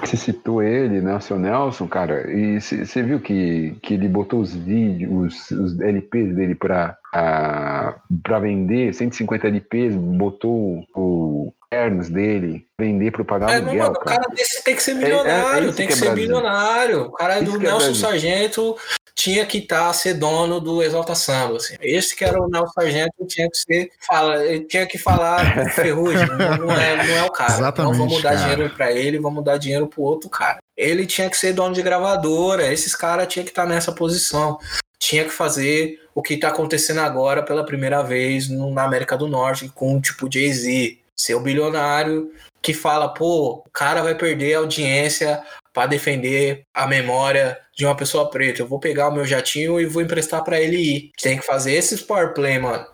Você citou ele, né, o seu Nelson, cara, e você viu que, que ele botou os vídeos, os, os LPs dele pra, pra vender, 150 LPs, botou o Ernst dele, vender para pagar
é, aluguel, cara. O cara desse tem que ser milionário, é, é tem que, que ser milionário. O cara do Nelson Sargento tinha que estar tá, ser dono do Exalta Samba. Assim. Esse que era o Nelson Sargento tinha que ser fala, tinha que falar ferrugem, não é, não é o cara. Exatamente, não vamos dar cara. dinheiro para ele, vamos dar dinheiro pro outro cara. Ele tinha que ser dono de gravadora, esses caras tinham que estar tá nessa posição. Tinha que fazer o que está acontecendo agora pela primeira vez na América do Norte com tipo Jay-Z, ser o bilionário que fala, pô, o cara vai perder a audiência para defender a memória de uma pessoa preta. Eu vou pegar o meu jatinho e vou emprestar para ele ir. Tem que fazer esses power play, mano.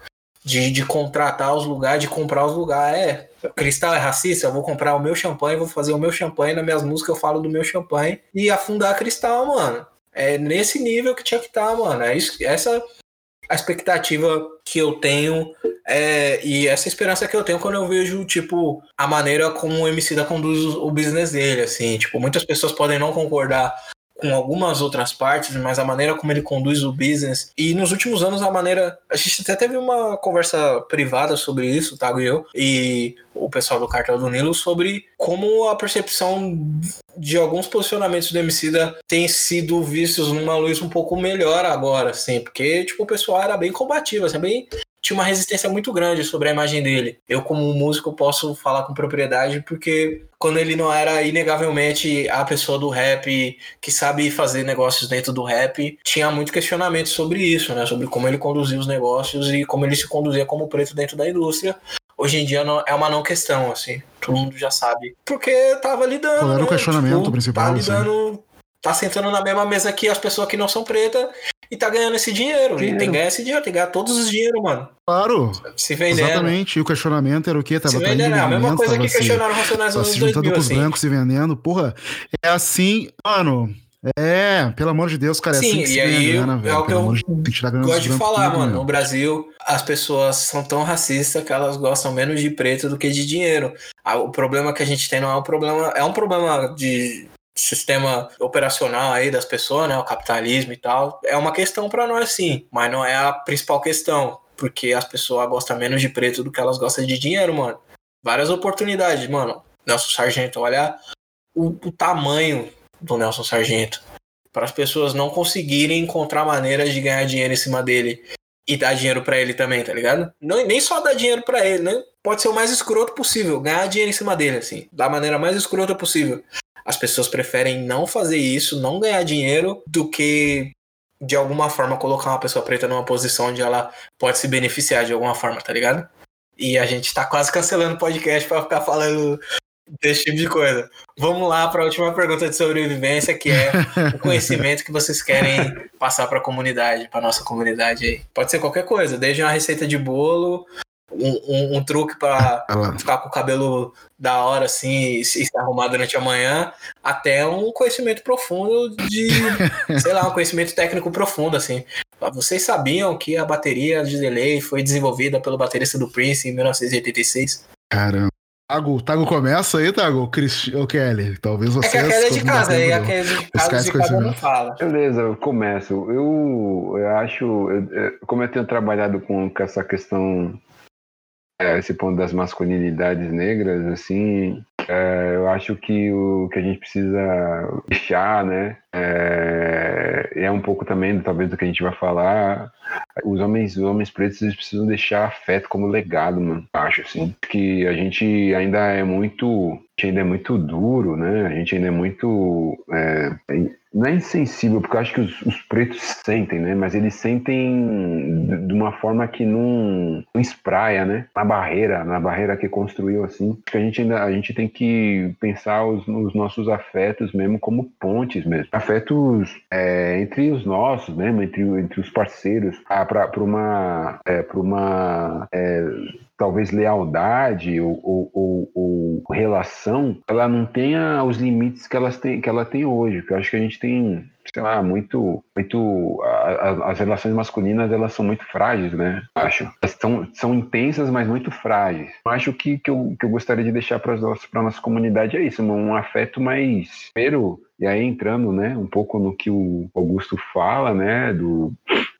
De, de contratar os lugares, de comprar os lugares. É, Cristal é racista, eu vou comprar o meu champanhe, vou fazer o meu champanhe, nas minhas músicas eu falo do meu champanhe e afundar Cristal, mano. É nesse nível que tinha que estar, tá, mano. É isso, essa a expectativa que eu tenho é, e essa esperança que eu tenho quando eu vejo, tipo, a maneira como o MC da conduz o business dele, assim. Tipo, muitas pessoas podem não concordar com algumas outras partes, mas a maneira como ele conduz o business. E nos últimos anos, a maneira. A gente até teve uma conversa privada sobre isso, Tago e eu, e o pessoal do Cartel do Nilo, sobre como a percepção de alguns posicionamentos do Emicida tem sido vistos numa luz um pouco melhor agora, assim, porque, tipo, o pessoal era bem combativo, assim, bem tinha uma resistência muito grande sobre a imagem dele. Eu, como músico, posso falar com propriedade porque quando ele não era inegavelmente a pessoa do rap que sabe fazer negócios dentro do rap, tinha muito questionamento sobre isso, né? Sobre como ele conduzia os negócios e como ele se conduzia como preto dentro da indústria. Hoje em dia não, é uma não questão, assim. Todo mundo já sabe. Porque tava lidando. Qual
era né? o questionamento tipo, principal? Tá
lidando. Assim. Tá sentando na mesma mesa que as pessoas que não são pretas e tá ganhando esse dinheiro. dinheiro. E tem que ganhar esse dinheiro, tem que ganhar todos os dinheiros, mano.
Claro.
Se vendendo.
Exatamente. E o questionamento era o quê? Tava
se vendendo, é a mesma coisa que questionaram
o
Racionais
nos 2000, com os assim. brancos se vendendo. Porra, é assim, mano. É, pelo amor de Deus, cara. É
Sim,
assim
e aí grana, é o que eu de gosto de falar, tudo, mano. No Brasil, as pessoas são tão racistas que elas gostam menos de preto do que de dinheiro. O problema que a gente tem não é um problema, é um problema de sistema operacional aí das pessoas, né, o capitalismo e tal, é uma questão para nós sim, mas não é a principal questão, porque as pessoas gostam menos de preto do que elas gostam de dinheiro, mano. Várias oportunidades, mano. Nelson Sargento, olha o, o tamanho do Nelson Sargento. Para as pessoas não conseguirem encontrar maneiras de ganhar dinheiro em cima dele e dar dinheiro para ele também, tá ligado? Não, nem só dar dinheiro para ele, né? Pode ser o mais escroto possível, ganhar dinheiro em cima dele, assim, da maneira mais escrota possível as pessoas preferem não fazer isso, não ganhar dinheiro, do que de alguma forma colocar uma pessoa preta numa posição onde ela pode se beneficiar de alguma forma, tá ligado? E a gente tá quase cancelando o podcast pra ficar falando desse tipo de coisa. Vamos lá para a última pergunta de sobrevivência, que é o conhecimento que vocês querem passar para a comunidade, para nossa comunidade aí. Pode ser qualquer coisa, desde uma receita de bolo, um, um, um truque para ficar com o cabelo da hora assim e se arrumar durante a manhã, até um conhecimento profundo de, sei lá, um conhecimento técnico profundo assim. Vocês sabiam que a bateria de delay foi desenvolvida pelo baterista do Prince em 1986?
Caramba. Tago, Tago começa aí, Tago? Cristi... O Kelly, talvez você.
É que a Kelly é de casa, aí a Kelly de casa de cada não fala.
Beleza, eu começo. Eu, eu acho, eu, como eu tenho trabalhado com, com essa questão, é, esse ponto das masculinidades negras, assim, é, eu acho que o que a gente precisa deixar, né, é, é um pouco também, talvez, do que a gente vai falar. Os homens, os homens pretos, eles precisam deixar afeto como legado, mano. Acho, assim. Que a gente ainda é muito. A ainda é muito duro, né? A gente ainda é muito. É, não é insensível, porque eu acho que os, os, pretos sentem, né? Mas eles sentem de uma forma que não, não espraia, né? Na barreira, na barreira que construiu, assim. Que a gente ainda a gente tem que pensar os, os nossos afetos mesmo como pontes mesmo afetos é, entre os nossos mesmo, entre, entre os parceiros, ah, para uma, é, uma é, talvez lealdade ou, ou, ou, ou, relação, ela não tenha os limites que, elas têm, que ela tem hoje. Porque eu acho que a gente tem, sei lá, muito. muito a, a, as relações masculinas elas são muito frágeis, né? Acho. Elas são, intensas, mas muito frágeis. Acho que, que, eu, que eu gostaria de deixar para a nossa comunidade é isso, um afeto mais. Primeiro, e aí entrando, né, um pouco no que o Augusto fala, né, do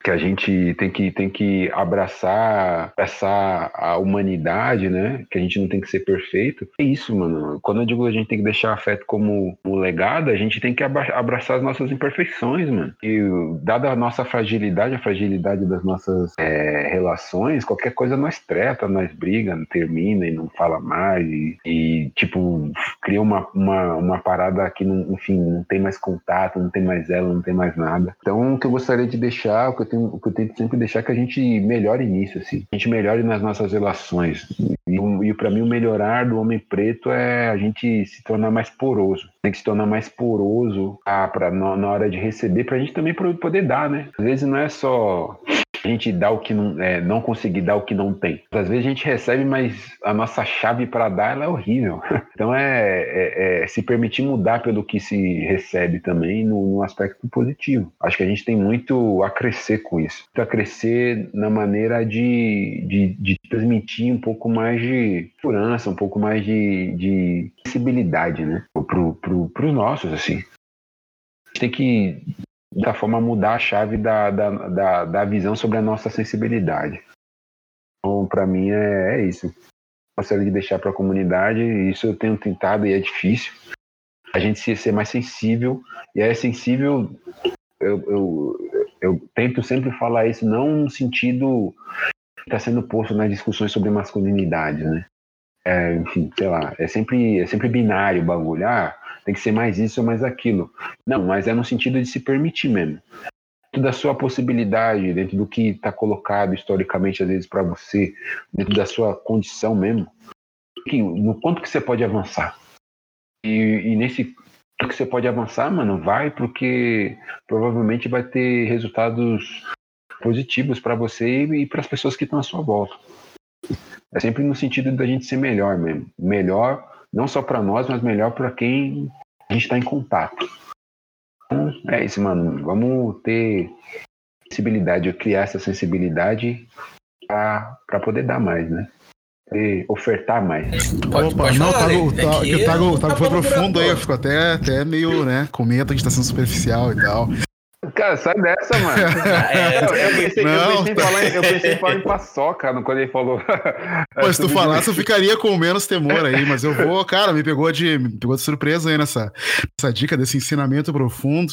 que a gente tem que, tem que abraçar essa a humanidade, né? Que a gente não tem que ser perfeito. É isso, mano. Quando eu digo a gente tem que deixar afeto como um legado, a gente tem que abraçar as nossas imperfeições, mano. E dada a nossa fragilidade, a fragilidade das nossas é, relações, qualquer coisa nós treta, nós briga, termina e não fala mais. E, e tipo, cria uma, uma, uma parada que, não, enfim, não tem mais contato, não tem mais ela, não tem mais nada. Então, o que eu gostaria de deixar, o que eu tenho, que eu tento sempre deixar que a gente melhore nisso, assim. A gente melhore nas nossas relações. E, e para mim, o melhorar do homem preto é a gente se tornar mais poroso. Tem que se tornar mais poroso ah, pra, na, na hora de receber, para a gente também poder dar, né? Às vezes não é só a gente dá o que não, é, não conseguir dar o que não tem. Às vezes a gente recebe, mas a nossa chave para dar ela é horrível. Então é, é, é, se permitir mudar pelo que se recebe também no, no, aspecto positivo. Acho que a gente tem muito a crescer com isso. Muito a crescer na maneira de, de, de transmitir um pouco mais de segurança, um pouco mais de, de sensibilidade, né? Pro, pros nossos, assim. A gente tem que da forma mudar a chave da, da, da, da visão sobre a nossa sensibilidade. Então, para mim, é, é isso. Gostaria de deixar para a comunidade, isso eu tenho tentado e é difícil. A gente se, ser mais sensível, e é sensível, eu, eu, eu tento sempre falar isso, não no sentido que está sendo posto nas discussões sobre masculinidade, né? É, enfim, sei lá, é sempre, é sempre binário o bagulho. Ah, tem que ser mais isso ou mais aquilo. Não, mas é no sentido de se permitir mesmo. Dentro da sua possibilidade, dentro do que está colocado historicamente, às vezes, para você, dentro da sua condição mesmo, no quanto que você pode avançar. E, e nesse que você pode avançar, mano, vai, porque provavelmente vai ter resultados positivos para você e para as pessoas que estão à sua volta. É sempre no sentido da gente ser melhor mesmo. Melhor não só para nós, mas melhor para quem a gente está em contato. Então, é isso, mano. Vamos ter sensibilidade, criar essa sensibilidade para poder dar mais, né? E ofertar mais.
Pode, Opa, pode não, falar, Tago, tá, tá, que o Tago, Tago foi profundo aí, eu fico até, até meio, né, com medo que está sendo superficial e tal.
Cara, sai dessa, mano. É, eu, pensei, não, eu, pensei em falar, eu pensei em falar em paçoca quando ele falou.
Mas se tu falasse, eu ficaria com menos temor aí, mas eu vou, cara, me pegou de, me pegou de surpresa aí nessa, nessa dica desse ensinamento profundo.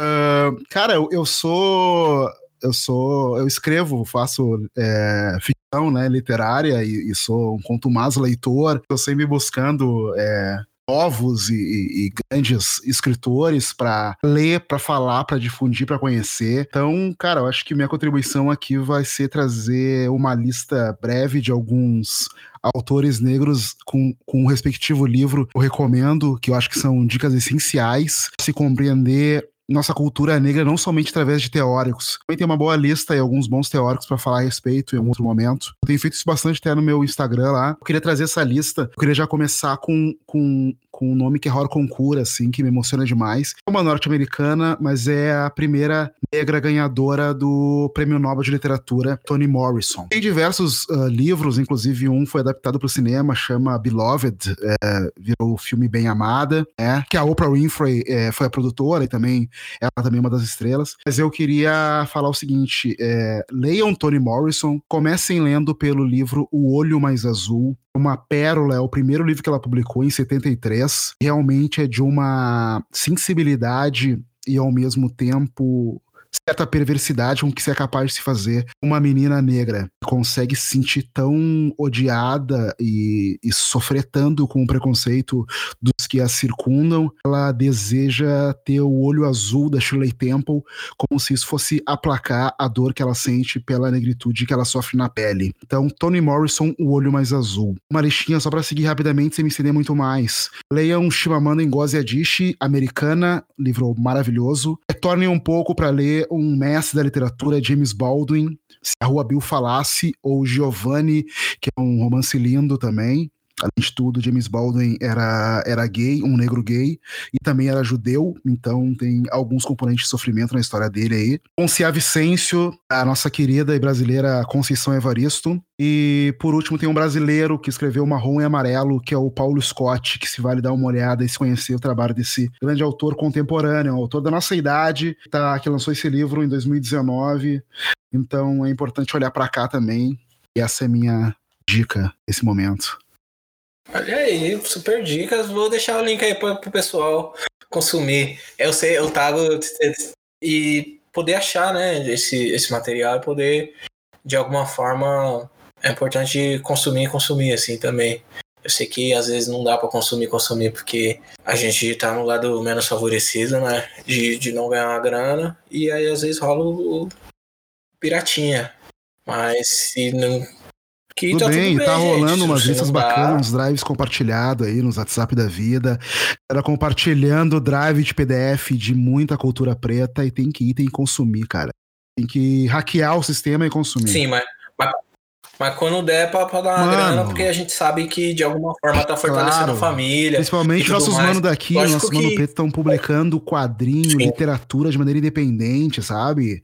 Uh, cara, eu, eu sou eu sou, eu escrevo, faço é, ficção, né, literária e, e, sou um contumaz leitor. Estou sempre buscando é, novos e, e grandes escritores para ler, para falar, para difundir, para conhecer. Então, cara, eu acho que minha contribuição aqui vai ser trazer uma lista breve de alguns autores negros com, com o respectivo livro. Eu recomendo, que eu acho que são dicas essenciais se compreender nossa cultura negra não somente através de teóricos. Também tem uma boa lista e alguns bons teóricos para falar a respeito em algum outro momento. Eu tenho feito isso bastante até no meu Instagram lá. Eu queria trazer essa lista. Eu queria já começar com, com com um nome que é Hor Concura, assim, que me emociona demais. É uma norte-americana, mas é a primeira negra ganhadora do Prêmio Nobel de Literatura, Toni Morrison. Tem diversos uh, livros, inclusive um foi adaptado para o cinema, chama Beloved, é, virou o filme Bem Amada, é, que a Oprah Winfrey é, foi a produtora e também ela também é uma das estrelas. Mas eu queria falar o seguinte: é, leiam Toni Morrison, comecem lendo pelo livro O Olho Mais Azul, uma pérola, é o primeiro livro que ela publicou em 73. Realmente é de uma sensibilidade e ao mesmo tempo certa perversidade com que você é capaz de se fazer. Uma menina negra consegue se sentir tão odiada e, e sofrer tanto com o preconceito dos que a circundam, ela deseja ter o olho azul da Shirley Temple, como se isso fosse aplacar a dor que ela sente pela negritude que ela sofre na pele. Então, Toni Morrison, O Olho Mais Azul. Uma listinha só para seguir rapidamente, sem me estender muito mais. Leiam Shimamanda Ngozi Adichie, Americana, livro maravilhoso. Retornem um pouco para ler um mestre da literatura, James Baldwin, Se a Rua Bill Falasse, ou Giovanni, que é um romance lindo também. Além de tudo, James Baldwin era, era gay, um negro gay, e também era judeu, então tem alguns componentes de sofrimento na história dele aí. Poncia Vicêncio, a nossa querida e brasileira Conceição Evaristo. E por último, tem um brasileiro que escreveu Marrom e Amarelo, que é o Paulo Scott, que se vale dar uma olhada e se conhecer o trabalho desse grande autor contemporâneo, um autor da nossa idade, tá, que lançou esse livro em 2019. Então é importante olhar para cá também. E essa é minha dica nesse momento.
Olha aí, super dicas. Vou deixar o link aí para o pessoal consumir. Eu sei, eu trago e poder achar, né, esse, esse material e poder, de alguma forma, é importante consumir consumir, assim, também. Eu sei que às vezes não dá para consumir consumir porque a gente tá no lado menos favorecido, né? De, de não ganhar uma grana. E aí às vezes rola o piratinha. Mas se não,
que tudo tá bem, tudo tá bem, rolando gente, umas listas bacanas, uns drives compartilhados aí nos WhatsApp da vida. Era compartilhando drive de PDF de muita cultura preta e tem que ir, tem que consumir, cara. Tem que hackear o sistema e consumir.
Sim, mas, mas, mas quando der pra, pra dar uma Mano, grana, porque a gente sabe que de alguma forma tá fortalecendo claro, a família.
Principalmente nossos manos daqui, Lógico nossos que... mano preto estão publicando quadrinho, sim. literatura de maneira independente, sabe?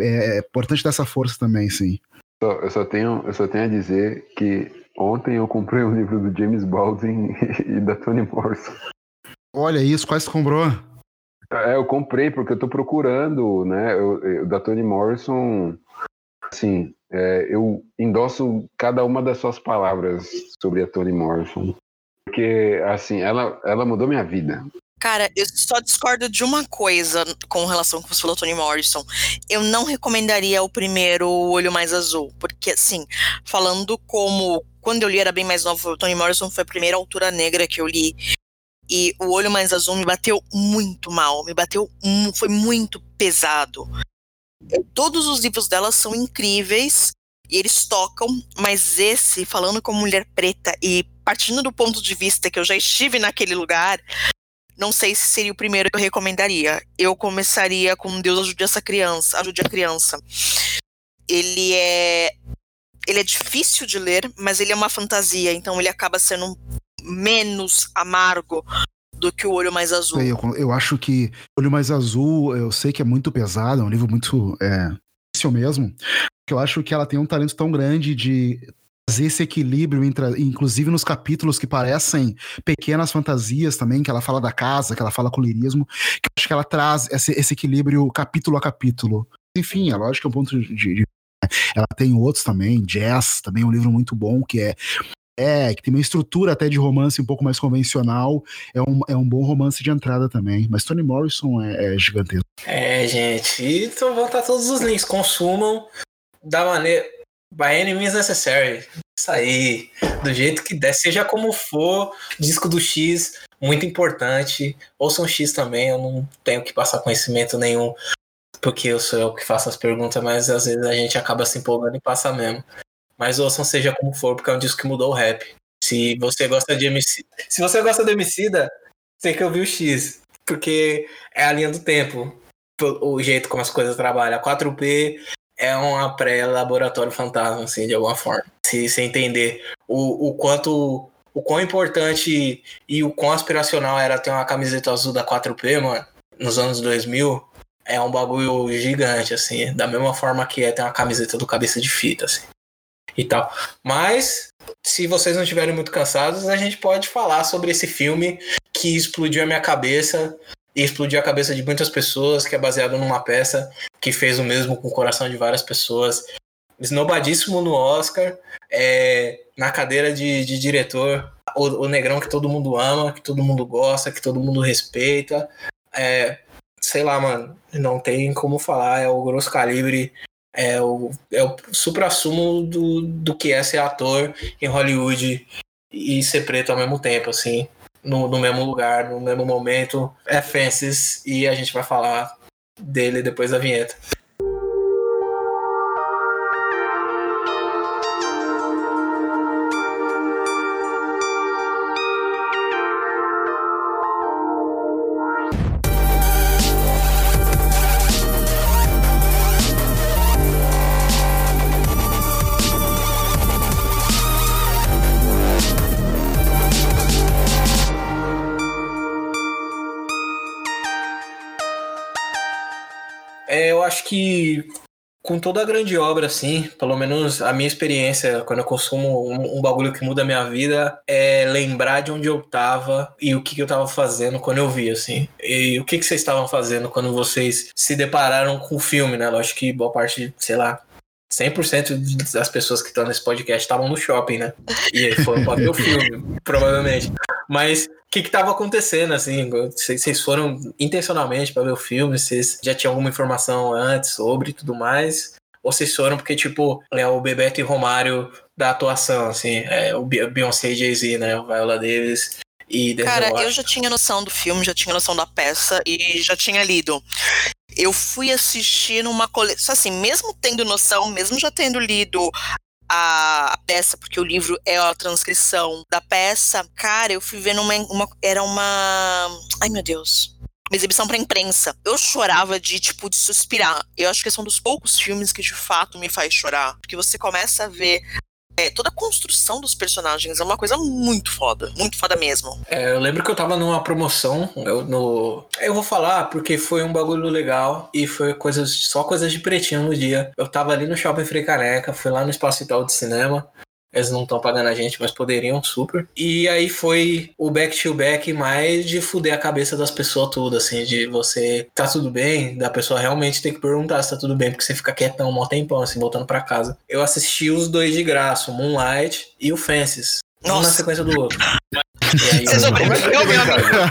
É, é importante dar essa força também, sim.
Só, eu, só tenho, eu só tenho a dizer que ontem eu comprei um livro do James Baldwin e da Toni Morrison.
Olha isso, você comprou?
É, eu comprei porque eu tô procurando, né? Eu, eu da Toni Morrison, assim, é, eu endosso cada uma das suas palavras sobre a Toni Morrison. Porque, assim, ela, ela mudou minha vida.
Cara, eu só discordo de uma coisa com relação que você falou, Toni Morrison. Eu não recomendaria o primeiro Olho Mais Azul, porque, assim, falando como. Quando eu li era bem mais novo, Toni Morrison foi a primeira autora negra que eu li. E o Olho Mais Azul me bateu muito mal, me bateu. Foi muito pesado. Todos os livros dela são incríveis e eles tocam, mas esse, falando como mulher preta e partindo do ponto de vista que eu já estive naquele lugar, não sei se seria o primeiro que eu recomendaria. Eu começaria com Deus ajude essa criança, ajude a criança. Ele é ele é difícil de ler, mas ele é uma fantasia, então ele acaba sendo menos amargo do que o Olho Mais Azul.
Eu, eu acho que Olho Mais Azul, eu sei que é muito pesado, é um livro muito é, difícil mesmo. Eu acho que ela tem um talento tão grande de fazer esse equilíbrio, entre, inclusive nos capítulos que parecem pequenas fantasias também, que ela fala da casa, que ela fala com lirismo, que acho que ela traz esse, esse equilíbrio capítulo a capítulo. Enfim, é lógico que é um ponto de, de, Ela tem outros também, Jazz, também é um livro muito bom, que é é, que tem uma estrutura até de romance um pouco mais convencional. É um, é um bom romance de entrada também. Mas Toni Morrison é, é gigantesco.
É, gente. Então vão estar todos os links. Consumam da maneira. By any means necessary. Isso aí. Do jeito que der, seja como for, disco do X, muito importante. Ouçam X também, eu não tenho que passar conhecimento nenhum, porque eu sou eu que faço as perguntas, mas às vezes a gente acaba se empolgando e passa mesmo. Mas ouçam seja como for, porque é um disco que mudou o rap. Se você gosta de MC, se você gosta de Emicida, tem que ouvir o X, porque é a linha do tempo, o jeito como as coisas trabalham. A 4P é uma pré-laboratório fantasma, assim, de alguma forma. Se você entender o, o quanto. O quão importante e o quão aspiracional era ter uma camiseta azul da 4P, mano, nos anos 2000, é um bagulho gigante, assim. Da mesma forma que é ter uma camiseta do cabeça de fita, assim. E tal. Mas, se vocês não estiverem muito cansados, a gente pode falar sobre esse filme que explodiu a minha cabeça e explodiu a cabeça de muitas pessoas, que é baseado numa peça que fez o mesmo com o coração de várias pessoas. Esnobadíssimo no Oscar, é, na cadeira de, de diretor, o, o, negrão que todo mundo ama, que todo mundo gosta, que todo mundo respeita. É, sei lá, mano, não tem como falar, é o grosso calibre, é o, é o supra-sumo do, do que é ser ator em Hollywood e ser preto ao mesmo tempo, assim no, no mesmo lugar, no mesmo momento. É Fences e a gente vai falar dele depois da vinheta. Que com toda a grande obra, assim, pelo menos a minha experiência quando eu consumo um, um, bagulho que muda a minha vida é lembrar de onde eu tava e o que, que eu tava fazendo quando eu vi, assim. E o que, que vocês estavam fazendo quando vocês se depararam com o filme, né? Lógico que boa parte, sei lá, 100% das pessoas que estão nesse podcast estavam no shopping, né? E foram para ver o filme, provavelmente. Mas o que estava acontecendo, assim? Vocês foram intencionalmente para ver o filme? Vocês já tinham alguma informação antes sobre e tudo mais? Ou vocês foram porque, tipo, é o Bebeto e Romário da atuação, assim? É o Beyoncé e Jay-Z, né? O Viola Davis e
Cara, eu já tinha noção do filme, já tinha noção da peça e já tinha lido eu fui assistir numa coleção, assim, mesmo tendo noção, mesmo já tendo lido a, peça, porque o livro é a transcrição da peça, cara, eu fui vendo uma, uma era uma, ai meu Deus, uma exibição para imprensa. Eu chorava de tipo de suspirar. Eu acho que esse é um dos poucos filmes que de fato me faz chorar, porque você começa a ver é, toda a construção dos personagens é uma coisa muito foda. Muito foda mesmo.
É, eu lembro que eu tava numa promoção. Eu, no... eu vou falar porque foi um bagulho legal e foi coisas, só coisas de pretinho no dia. Eu tava ali no Shopping Frei Caneca, fui lá no Espaço Itaú de Cinema. Eles não estão pagando a gente, mas poderiam super. E aí foi o back to back mais de fuder a cabeça das pessoas tudo, assim, de você tá tudo bem, da pessoa realmente ter que perguntar se tá tudo bem, porque você fica quietão um tempão, assim, voltando para casa. Eu assisti os dois de graça, o Moonlight e o Fences. Um na sequência do outro.
Aí, você sobreviveu,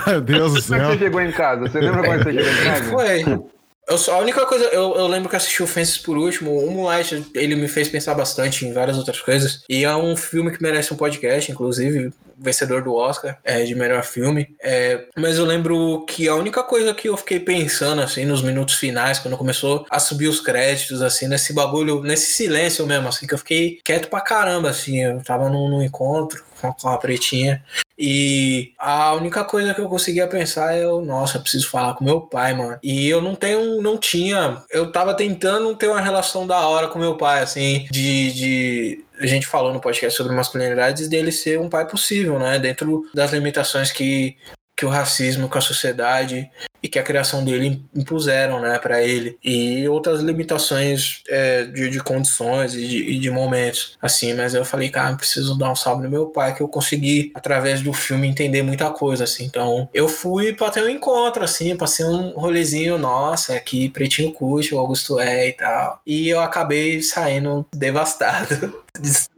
meu Deus do céu. Como é que você chegou em casa? Você lembra é você chegou em casa?
Foi. Eu, a única coisa, eu, eu lembro que assisti o Fences por último. O Moonlight, ele me fez pensar bastante em várias outras coisas. E é um filme que merece um podcast, inclusive, vencedor do Oscar é, de melhor filme. É, mas eu lembro que a única coisa que eu fiquei pensando, assim, nos minutos finais, quando começou a subir os créditos, assim, nesse bagulho, nesse silêncio mesmo, assim, que eu fiquei quieto pra caramba, assim. Eu tava num, num encontro com a pretinha. E a única coisa que eu conseguia pensar é, nossa, preciso falar com meu pai, mano. E eu não tenho, não tinha. Eu tava tentando ter uma relação da hora com meu pai, assim, de, de a gente falou no podcast sobre masculinidades dele ser um pai possível, né? Dentro das limitações que que o racismo, que a sociedade e que a criação dele impuseram, né, para ele e outras limitações é, de, de, condições e de, e de, momentos, assim. Mas eu falei, cara, preciso dar um salve no meu pai que eu consegui através do filme entender muita coisa, assim. Então eu fui para ter um encontro, assim, para ser um rolezinho, nossa, aqui pretinho curte, o Augusto é e tal. E eu acabei saindo devastado.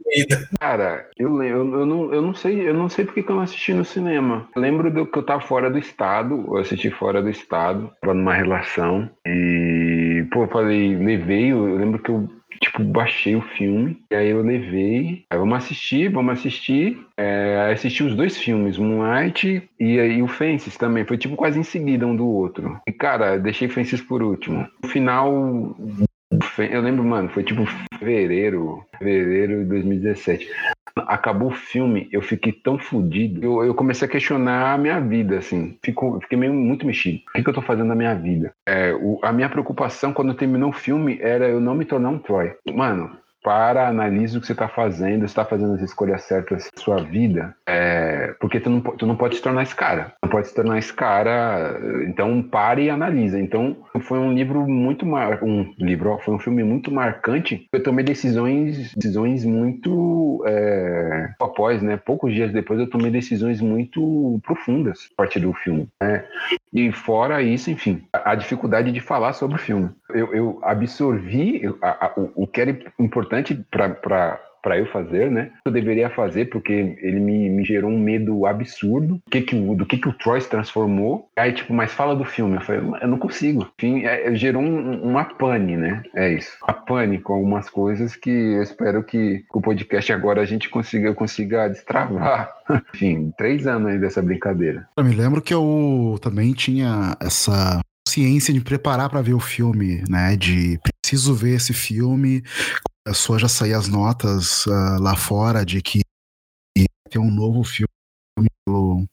Cara, eu, eu, eu, não, eu não sei, eu não sei porque que eu não assisti no cinema. Eu lembro do que eu tava fora do estado, eu assisti fora do estado, tava numa relação. E, pô, eu falei, levei, eu lembro que eu tipo, baixei o filme, e aí eu levei, aí vamos assistir, vamos assistir, é, assisti os dois filmes, Moonlight e, e o Fences também, foi tipo quase em seguida um do outro. E cara, deixei Fences por último. No final, eu lembro, mano, foi tipo fevereiro, fevereiro de 2017 acabou o filme, eu fiquei tão fodido. Eu, eu, comecei a questionar a minha vida, assim. Fico, fiquei meio muito mexido. O que, que eu tô fazendo na minha vida? É, o, a minha preocupação quando terminou o filme era eu não me tornar um Troy. Mano, para, analise o que você está fazendo, está fazendo as escolhas certas na sua vida, é, porque tu não, tu não pode se tornar esse cara. Não pode se tornar esse cara, então pare e analisa. Então foi um livro muito mar... um livro, foi um filme muito marcante. Eu tomei decisões, decisões muito é, após, né? Poucos dias depois eu tomei decisões muito profundas a partir do filme. Né? E fora isso, enfim, a, a dificuldade de falar sobre o filme. Eu, eu absorvi a, a, o, o que era importante para para eu fazer, né? Eu deveria fazer porque ele me, me gerou um medo absurdo do que, que, do que, que o Troy se transformou. Aí, tipo, mas fala do filme. Eu falei, eu não consigo. Enfim, é, gerou um, uma pane, né? É isso. A pane com algumas coisas que eu espero que o podcast agora a gente consiga, consiga destravar. Enfim, três anos aí dessa brincadeira.
Eu me lembro que eu também tinha essa ciência de preparar para ver o filme, né? De preciso ver esse filme, a já sair as notas uh, lá fora de que tem um novo filme do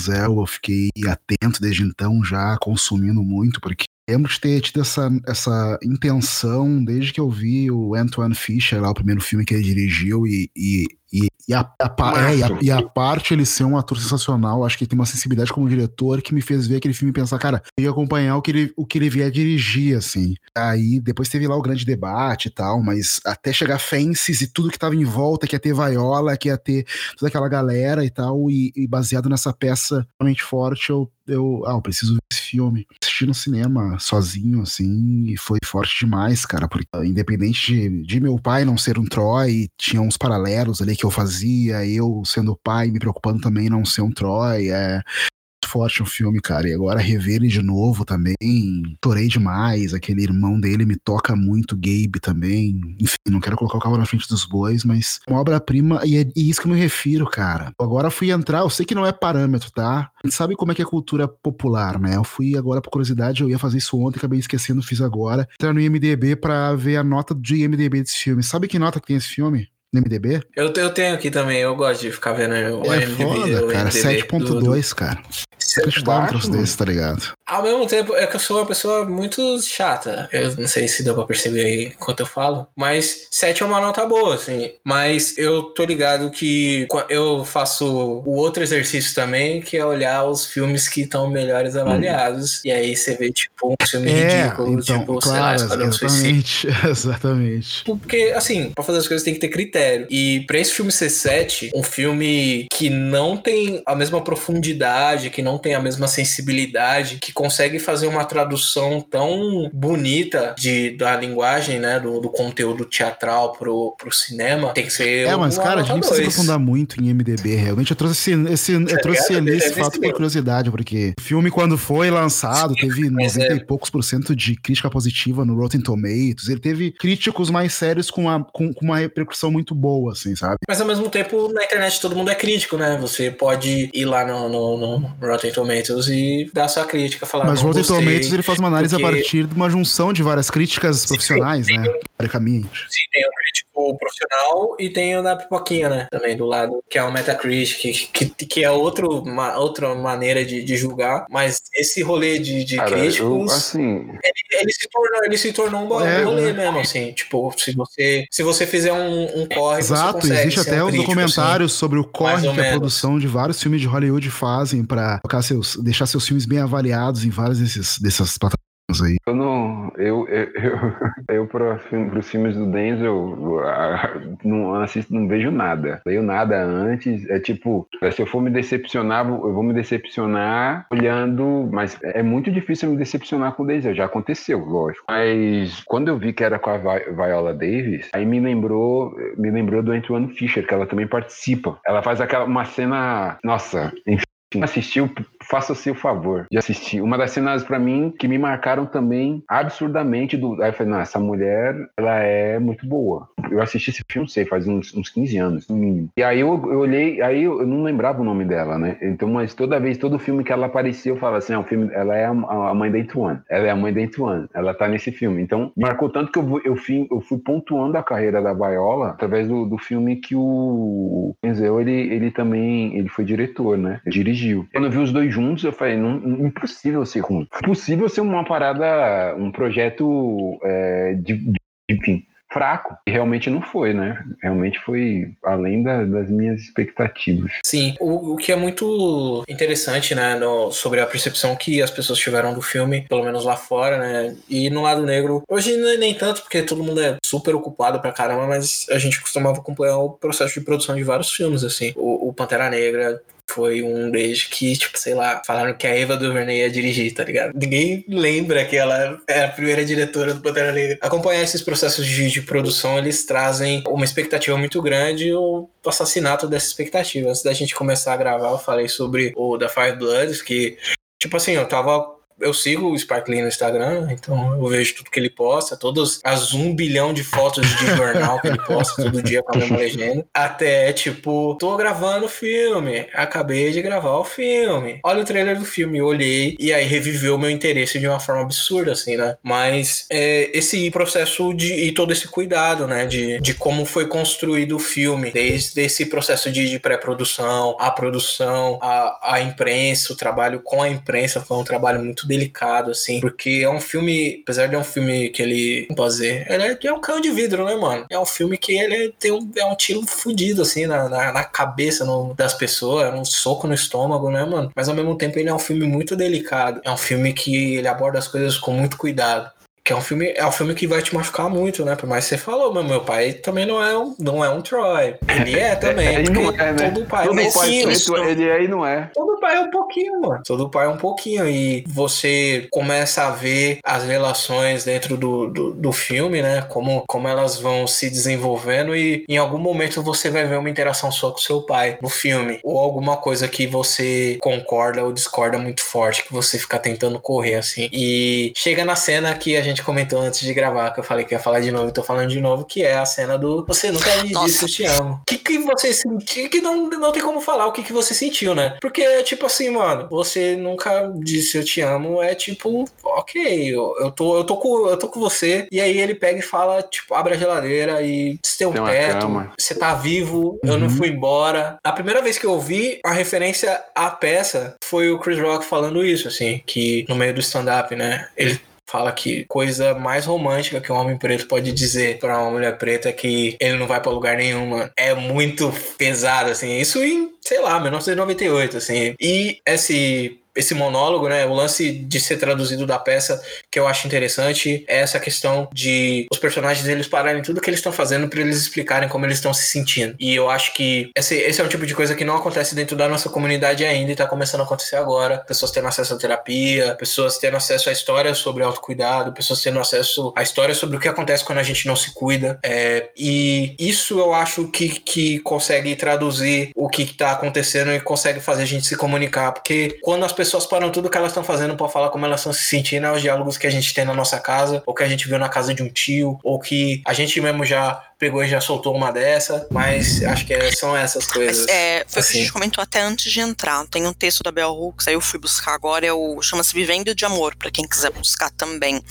Zé, eu fiquei atento desde então, já consumindo muito, porque lembro de ter tido essa, essa intenção desde que eu vi o Antoine Fisher lá, o primeiro filme que ele dirigiu, e, e, e, e a, a, é, e, a, e, a, parte ele ser um ator sensacional, acho que ele tem uma sensibilidade como diretor que me fez ver aquele filme e pensar, cara, eu ia acompanhar o que ele, o que ele vier dirigir, assim. Aí depois teve lá o grande debate e tal, mas até chegar Fences e tudo que tava em volta, que ia ter Viola, que ia ter toda aquela galera e tal, e, e baseado nessa peça realmente forte, eu eu, ah, eu preciso filme. Assisti no cinema sozinho, assim, e foi forte demais, cara, porque independente de, de meu pai não ser um Troy, tinha uns paralelos ali que eu fazia, eu sendo pai, me preocupando também não ser um Troy, é, forte o filme, cara. E agora rever ele de novo também, torei demais. Aquele irmão dele me toca muito, Gabe também. Enfim, não quero colocar o carro na frente dos bois, mas uma obra-prima, e é isso que eu me refiro, cara. Agora fui entrar, eu sei que não é parâmetro, tá? A gente sabe como é que é a cultura popular, né? Eu fui agora, por curiosidade, eu ia fazer isso ontem, acabei esquecendo, fiz agora. Entrar no IMDB pra ver a nota do IMDB desse filme. Sabe que nota que tem esse filme? no MDB?
Eu, eu tenho aqui também, eu gosto de ficar vendo o
é MDB. Foda, cara, 7.2, cara. Troço desse, tá ligado?
Ao mesmo tempo, é que eu sou uma pessoa muito chata. Eu não sei se deu pra perceber aí enquanto eu falo. Mas 7 é uma nota boa, assim. Mas eu tô ligado que eu faço o outro exercício também, que é olhar os filmes que estão melhores avaliados. Hum. E aí você vê, tipo, um filme é, ridículo, então, tipo,
claro, sei lá, exatamente, exatamente.
Porque, assim, pra fazer as coisas tem que ter critério. E pra esse filme ser 7, um filme que não tem a mesma profundidade, que não tem a mesma sensibilidade, que consegue fazer uma tradução tão bonita de, da linguagem, né, do, do conteúdo teatral pro, pro cinema, tem que ser.
É, mas, cara, a gente não precisa aprofundar muito em MDB, realmente. Eu trouxe esse, esse, eu trouxe ali esse fato por curiosidade, porque o filme, quando foi lançado, teve 90 é. e poucos por cento de crítica positiva no Rotten Tomatoes. Ele teve críticos mais sérios com, a, com, com uma repercussão muito boa, assim, sabe?
Mas ao mesmo tempo, na internet todo mundo é crítico, né? Você pode ir lá no, no, no Rotten Tomatoes e dar sua crítica, falar.
Mas o Rotten Tomatoes ele faz uma análise porque... a partir de uma junção de várias críticas profissionais, sim, né? Teoricamente.
Sim, tem um crítico profissional e tem o da pipoquinha, né? Também do lado, que é o Metacritic, que, que, que é outro, uma, outra maneira de, de julgar. Mas esse rolê de, de Cara, críticos. Eu,
assim...
ele, ele, se tornou, ele se tornou um é, rolê né? mesmo, assim. Tipo, se você, se você fizer um, um corre.
Exato, existe até um os documentários assim, sobre o corre que a produção de vários filmes de Hollywood fazem para seus, deixar seus filmes bem avaliados em várias desses, dessas plataformas aí.
Eu não. Eu, eu, eu, eu para os filmes do Denzel, não assisto, não vejo nada. Veio nada antes. É tipo, se eu for me decepcionar, eu vou me decepcionar olhando. Mas é muito difícil me decepcionar com o Denzel. Já aconteceu, lógico. Mas quando eu vi que era com a Viola Davis, aí me lembrou, me lembrou do Antoine Fisher, que ela também participa. Ela faz aquela uma cena. Nossa, enfim assistiu, faça-se o favor de assistir. Uma das cenas para mim que me marcaram também absurdamente do. Aí eu falei, não, essa mulher, ela é muito boa. Eu assisti esse filme, sei, faz uns, uns 15 anos, no mínimo. E aí eu, eu olhei, aí eu, eu, não lembrava o nome dela, né? Então, mas toda vez, todo filme que ela aparecia, eu falava assim, ah, o filme, ela é a, a mãe da Ituane. Ela é a mãe da Ituane. Ela tá nesse filme. Então, marcou tanto que eu, eu, fui, eu fui pontuando a carreira da Viola através do, do filme que o Denzel, ele, ele também, ele foi diretor, né? Ele Quando eu vi os dois juntos, eu falei, não, impossível ser ruim. Impossível ser uma parada, um projeto é, de, de, enfim, fraco. E realmente não foi, né? Realmente foi além da, das minhas expectativas.
Sim, o, o que é muito interessante, né, no, sobre a percepção que as pessoas tiveram do filme, pelo menos lá fora, né? E no lado negro, hoje nem tanto, porque todo mundo é super ocupado pra caramba, mas a gente costumava acompanhar o processo de produção de vários filmes, assim. O, o Pantera Negra foi um beijo que, tipo, sei lá, falaram que a Eva DuVernay ia dirigir, tá ligado? Ninguém lembra que ela é a primeira diretora do Pantera Negra. Acompanhar esses processos de, de produção, eles trazem uma expectativa muito grande o assassinato dessa expectativa. Antes da gente começar a gravar, eu falei sobre o da Five Bloods, que, tipo assim, eu tava eu sigo o Spike Lee no Instagram, então eu vejo tudo que ele posta, todas as um bilhão de fotos de jornal que ele posta todo dia com a mesma legenda. Até, tipo, tô gravando o filme, acabei de gravar o filme. Olha o trailer do filme, olhei e aí reviveu meu interesse de uma forma absurda, assim, né? Mas é, esse processo de, e todo esse cuidado, né, de, de como foi construído o filme, desde esse processo de, de pré-produção, a produção, a, a imprensa, o trabalho com a imprensa foi um trabalho muito delicado, assim, porque é um filme, apesar de é um filme que ele, dizer, ele é, é um canhão de vidro, né, mano? É um filme que ele tem um, é um tiro fudido, assim, na, na, na cabeça no, das pessoas, é um soco no estômago, né, mano? Mas ao mesmo tempo ele é um filme muito delicado, é um filme que ele aborda as coisas com muito cuidado. Que é um filme, é um filme que vai te machucar muito, né? Por mais que você falou, mas meu pai também não é um, não é um Troy. Ele é também.
ele não é, né? Todo pai todo é um pouquinho. Ele é e não é.
Todo pai é um pouquinho, mano. Todo pai é um pouquinho. E você começa a ver as relações dentro do, do, do filme, né? Como, como elas vão se desenvolvendo e em algum momento você vai ver uma interação sua com seu pai no filme. Ou alguma coisa que você concorda ou discorda muito forte, que você fica tentando correr, assim. E chega na cena que a gente gente comentou antes de gravar, que eu falei que ia falar de novo e tô falando de novo, que é a cena do Você nunca me disse eu te amo. O que, que você sentiu? Que não, não tem como falar o que, que você sentiu, né? Porque, tipo assim, mano, você nunca disse eu te amo, é tipo, ok, eu, eu, tô, eu, tô, com, eu tô com você. E aí ele pega e fala, tipo, abre a geladeira e você tem um tem teto, você tá vivo, uhum. eu não uhum. fui embora. A primeira vez que eu vi a referência à peça foi o Chris Rock falando isso, assim, que no meio do stand-up, né? Ele fala que coisa mais romântica que um homem preto pode dizer para uma mulher preta é que ele não vai para lugar nenhum, mano. É muito pesado, assim. Isso em, sei lá, 1998, assim. E esse esse monólogo, né? O lance de ser traduzido da peça que eu acho interessante é essa questão de os personagens eles pararem tudo que eles estão fazendo para eles explicarem como eles estão se sentindo. E eu acho que esse, esse é um tipo de coisa que não acontece dentro da nossa comunidade ainda e tá começando a acontecer agora. Pessoas tendo acesso à terapia, pessoas tendo acesso à história sobre autocuidado, pessoas tendo acesso à história sobre o que acontece quando a gente não se cuida. É, e isso eu acho que, que consegue traduzir o que tá acontecendo e consegue fazer a gente se comunicar. Porque quando as pessoas param tudo que elas estão fazendo para falar como elas estão se sentindo, é os diálogos que a gente tem na nossa casa, ou que a gente viu na casa de um tio, ou que a gente mesmo já pegou e já soltou uma dessa, mas acho que é, são essas coisas.
É, foi o assim. que a gente comentou até antes de entrar. Tem um texto da Bell Hooks, aí eu fui buscar agora, é o chama-se Vivendo de Amor, para quem quiser buscar também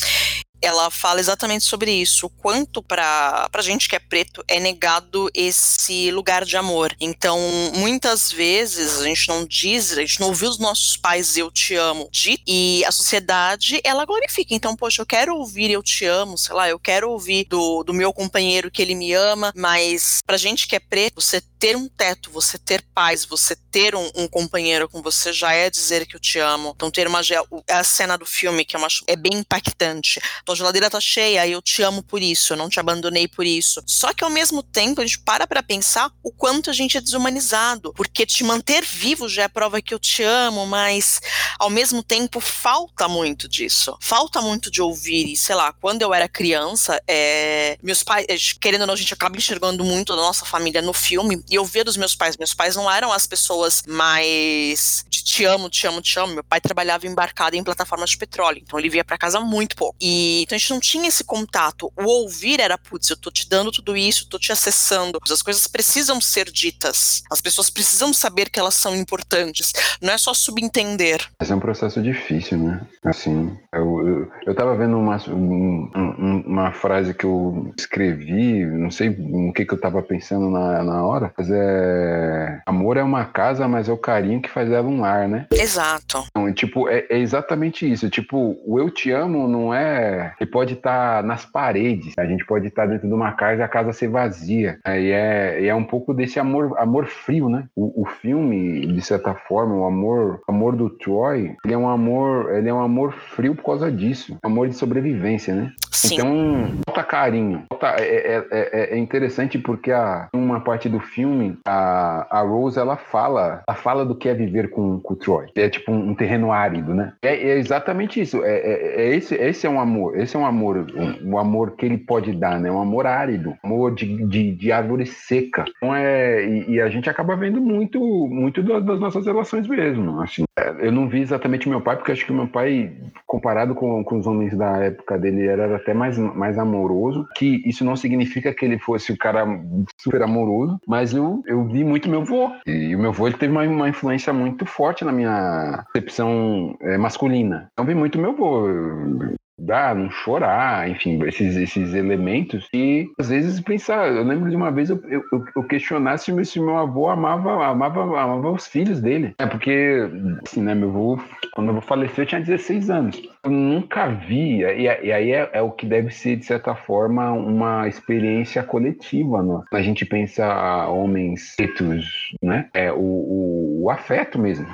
ela fala exatamente sobre isso, o quanto para pra gente que é preto é negado esse lugar de amor. Então, muitas vezes a gente não diz, a gente não ouviu os nossos pais eu te amo de e a sociedade ela glorifica. Então, poxa, eu quero ouvir eu te amo, sei lá, eu quero ouvir do, do meu companheiro que ele me ama, mas pra gente que é preto, você ter um teto, você ter paz, você ter um, um companheiro com você já é dizer que eu te amo. Então, ter uma a cena do filme que é, uma, é bem impactante tua geladeira tá cheia e eu te amo por isso, eu não te abandonei por isso. Só que ao mesmo tempo a gente para pra pensar o quanto a gente é desumanizado, porque te manter vivo já é prova que eu te amo, mas ao mesmo tempo falta muito disso. Falta muito de ouvir e, sei lá, quando eu era criança, é, meus pais, é, querendo ou não, a gente acaba enxergando muito da nossa família no filme e eu via dos meus pais. Meus pais não eram as pessoas mais de te amo, te amo, te amo. Meu pai trabalhava embarcado em plataformas de petróleo, então ele via para casa muito pouco. E então a gente não tinha esse contato. O ouvir era, putz, eu tô te dando tudo isso, tô te acessando. As coisas precisam ser ditas. As pessoas precisam saber que elas são importantes. Não é só subentender.
Esse é um processo difícil, né? Assim, eu, eu, eu tava vendo uma, um, uma frase que eu escrevi, não sei o que, que eu tava pensando na, na hora, mas é. Amor é uma casa, mas é o carinho que faz ela um lar, né?
Exato.
Então, tipo, é, é exatamente isso. Tipo, o eu te amo não é. Ele pode estar tá nas paredes. A gente pode estar tá dentro de uma casa e a casa ser vazia. E é, é um pouco desse amor, amor frio, né? O, o filme, de certa forma, o amor, amor do Troy, ele é um amor, ele é um amor frio por causa disso. Amor de sobrevivência, né?
Sim.
Então, falta carinho. Falta, é, é, é, é, interessante porque a, uma parte do filme, a, a Rose, ela fala, ela fala do que é viver com, com o Troy. É tipo um, um terreno árido, né? É, é exatamente isso. É, é, é, esse, esse é um amor. Esse é um amor, um, um, amor que ele pode dar, né? Um amor árido, amor de, de, de árvore seca. Então é, e, e, a gente acaba vendo muito, muito das, das nossas relações mesmo. Assim, é, eu não vi exatamente meu pai, porque acho que meu pai, comparado com, com os homens da época dele, era até mais, mais amoroso. Que isso não significa que ele fosse o cara super amoroso, mas eu, eu vi muito meu avô. E o meu avô ele teve uma, uma influência muito forte na minha percepção é, masculina. Então vi muito meu avô dar, não chorar, enfim, esses, esses elementos. E às vezes pensar, eu lembro de uma vez eu, eu, eu questionar se meu, se meu avô amava, amava, amava os filhos dele. É porque, assim, né, meu avô, quando meu avô faleceu, eu tinha 16 anos. Eu nunca vi, e, e aí é, é, o que deve ser, de certa forma, uma experiência coletiva? A gente pensa homens pretos, né? É o, o, o afeto mesmo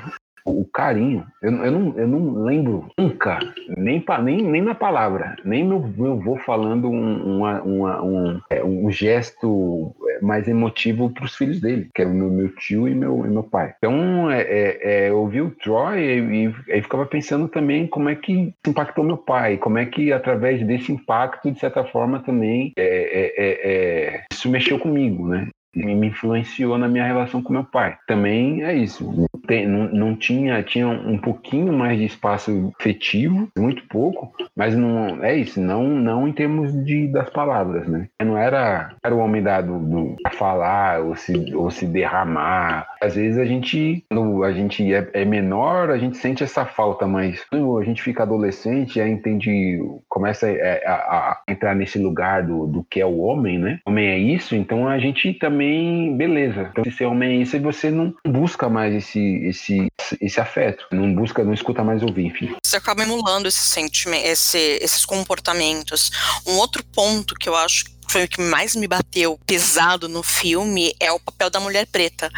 o carinho. Eu, eu, não, eu não lembro nunca, nem, nem, nem na palavra, nem meu, meu avô falando um, uma, uma, um, é, um gesto mais emotivo para os filhos dele, que é o meu, meu tio e meu, e meu pai. Então, é, é, é eu vi o Troy e, e, ficava pensando também como é que impactou meu pai, como é que através desse impacto, de certa forma, também é, é, é, é isso mexeu comigo, né? Me influenciou na minha relação com meu pai. Também é isso. Tem, não, não, tinha, tinha um pouquinho mais de espaço afetivo, muito pouco, mas não é isso, não, não em termos de, das palavras, né? Eu não era, era o homem dado do, a falar ou se, ou se derramar. Às vezes a gente, quando a gente é, é menor, a gente sente essa falta, mas quando a gente fica adolescente, aí entende, começa a, a, a entrar nesse lugar do, do que é o homem, né? O homem é isso, então a gente também também, beleza. Então, se ser homem é isso, você não busca mais esse, esse, esse afeto. Não busca, não escuta mais ouvir, enfim.
Você acaba emulando esse sentimento, esse, esses comportamentos. Um outro ponto que eu acho foi o que mais me bateu pesado no filme é o papel da mulher preta.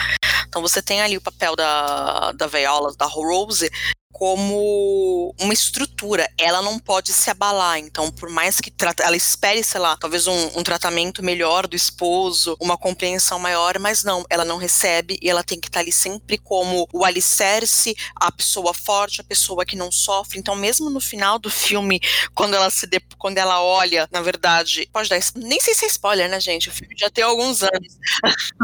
Então você tem ali o papel da, da Viola, da Rose, como uma estrutura. Ela não pode se abalar. Então, por mais que ela espere, sei lá, talvez um, um, tratamento melhor do esposo, uma compreensão maior, mas não, ela não recebe e ela tem que estar ali sempre como o alicerce, a pessoa forte, a pessoa que não sofre. Então, mesmo no final do filme, quando ela se de, quando ela olha, na verdade, pode dar, nem sei se é spoiler, né, gente? O filme já tem alguns anos.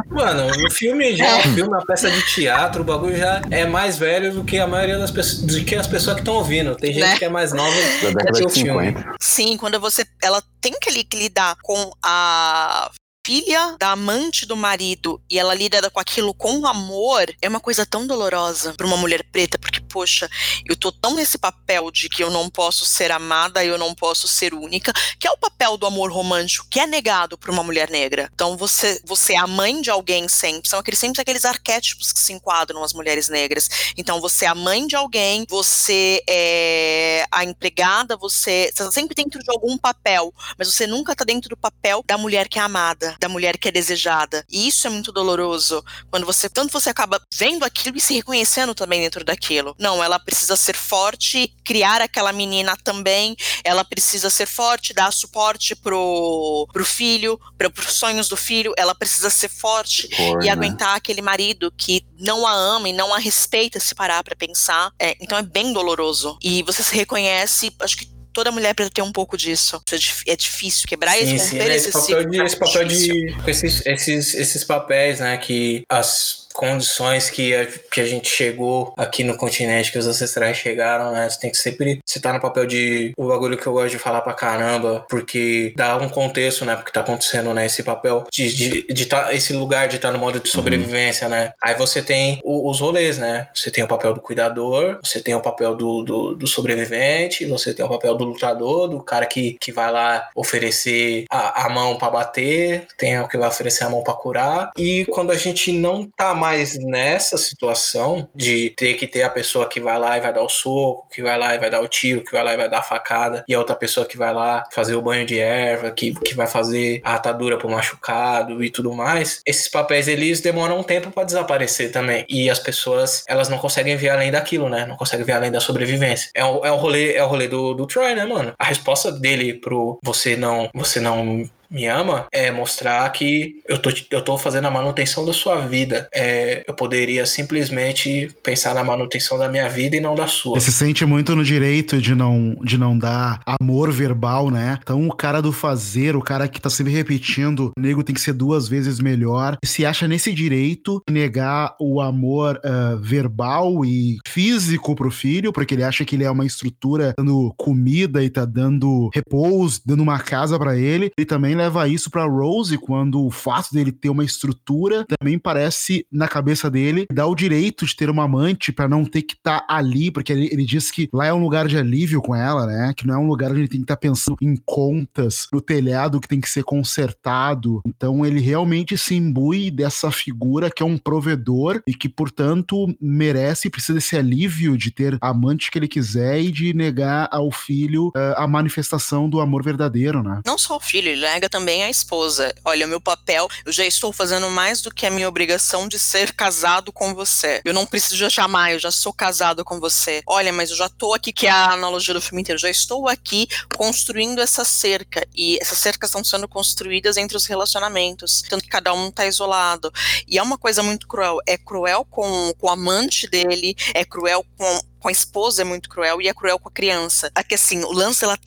Mano, o filme já é um filme, uma peça de teatro, o bagulho já é mais velho do que a maioria das pessoas do que as pessoas que estão ouvindo. Tem gente né? que é mais nova
do que o filme.
Sim, quando você. Ela tem que lidar com a filha da amante do marido e ela lida com aquilo com amor, é uma coisa tão dolorosa para uma mulher preta, porque, poxa, eu tô tão nesse papel de que eu não posso ser amada, eu não posso ser única, que é o papel do amor romântico que é negado para uma mulher negra. Então você, você é a mãe de alguém sempre, são aqueles, sempre aqueles arquétipos que se enquadram as mulheres negras. Então você é a mãe de alguém, você é a empregada, você, você sempre dentro de algum papel, mas você nunca tá dentro do papel da mulher que é amada da mulher que é desejada. E isso é muito doloroso, quando você tanto você acaba vendo aquilo e se reconhecendo também dentro daquilo. Não, ela precisa ser forte, criar aquela menina também, ela precisa ser forte, dar suporte pro, pro filho, para os sonhos do filho, ela precisa ser forte Por, e né? aguentar aquele marido que não a ama e não a respeita se parar para pensar. É, então é bem doloroso. E você se reconhece, acho que toda mulher precisa ter um pouco disso. É, é difícil quebrar sim, esse, sim,
né? esse, papel de, esse papel de esses, esses, esses papéis, né, que as condições que a, que a gente chegou aqui no continente, que os ancestrais chegaram, né? Você tem que sempre citar no papel de o bagulho que eu gosto de falar pra caramba, porque dá um contexto, né? Porque tá acontecendo, né? Esse papel de, de, de tá, esse lugar de estar tá no modo de sobrevivência, uhum. né? Aí você tem o, os rolês, né? Você tem o papel do cuidador, você tem o papel do, do, do sobrevivente, você tem o papel do lutador, do cara que, que vai lá oferecer a, a mão para bater, tem o que vai oferecer a mão para curar. E quando a gente não tá mais nessa situação de ter que ter a pessoa que vai lá e vai dar o soco, que vai lá e vai dar o tiro, que vai lá e vai dar a facada, e a outra pessoa que vai lá fazer o banho de erva, que, que vai fazer a atadura pro machucado e tudo mais, esses papéis eles demoram um tempo para desaparecer também. E as pessoas, elas não conseguem ver além daquilo, né? Não conseguem ver além da sobrevivência. É o, é o rolê, é o rolê do, do Troy, né, mano? A resposta dele pro você não, você não me ama é mostrar que eu tô, eu tô fazendo a manutenção da sua vida. É, eu poderia simplesmente pensar na manutenção da minha vida e não da sua.
Você se sente muito no direito de não, de não dar amor verbal, né? Então o cara do fazer, o cara que tá sempre repetindo, nego tem que ser duas vezes melhor, se acha nesse direito de negar o amor uh, verbal e físico pro filho, porque ele acha que ele é uma estrutura dando comida e tá dando repouso, dando uma casa para ele. Ele também leva isso para Rose quando o fato dele ter uma estrutura também parece na cabeça dele dá o direito de ter uma amante para não ter que estar tá ali, porque ele, ele diz que lá é um lugar de alívio com ela, né? Que não é um lugar onde ele tem que estar tá pensando em contas, no telhado que tem que ser consertado. Então ele realmente se imbui dessa figura que é um provedor e que, portanto, merece e precisa desse alívio de ter a amante que ele quiser e de negar ao filho uh, a manifestação do amor verdadeiro, né?
Não só o filho, ele nega também a esposa. Olha, meu papel, eu já estou fazendo mais do que a minha obrigação de ser casado com você. Eu não preciso te amar, eu já sou casado com você. Olha, mas eu já estou aqui, que é a analogia do filme inteiro, já estou aqui construindo essa cerca. E essas cercas estão sendo construídas entre os relacionamentos. Tanto que cada um está isolado. E é uma coisa muito cruel. É cruel com, com o amante dele, é cruel com com a esposa é muito cruel e é cruel com a criança. Aqui assim, o lance dela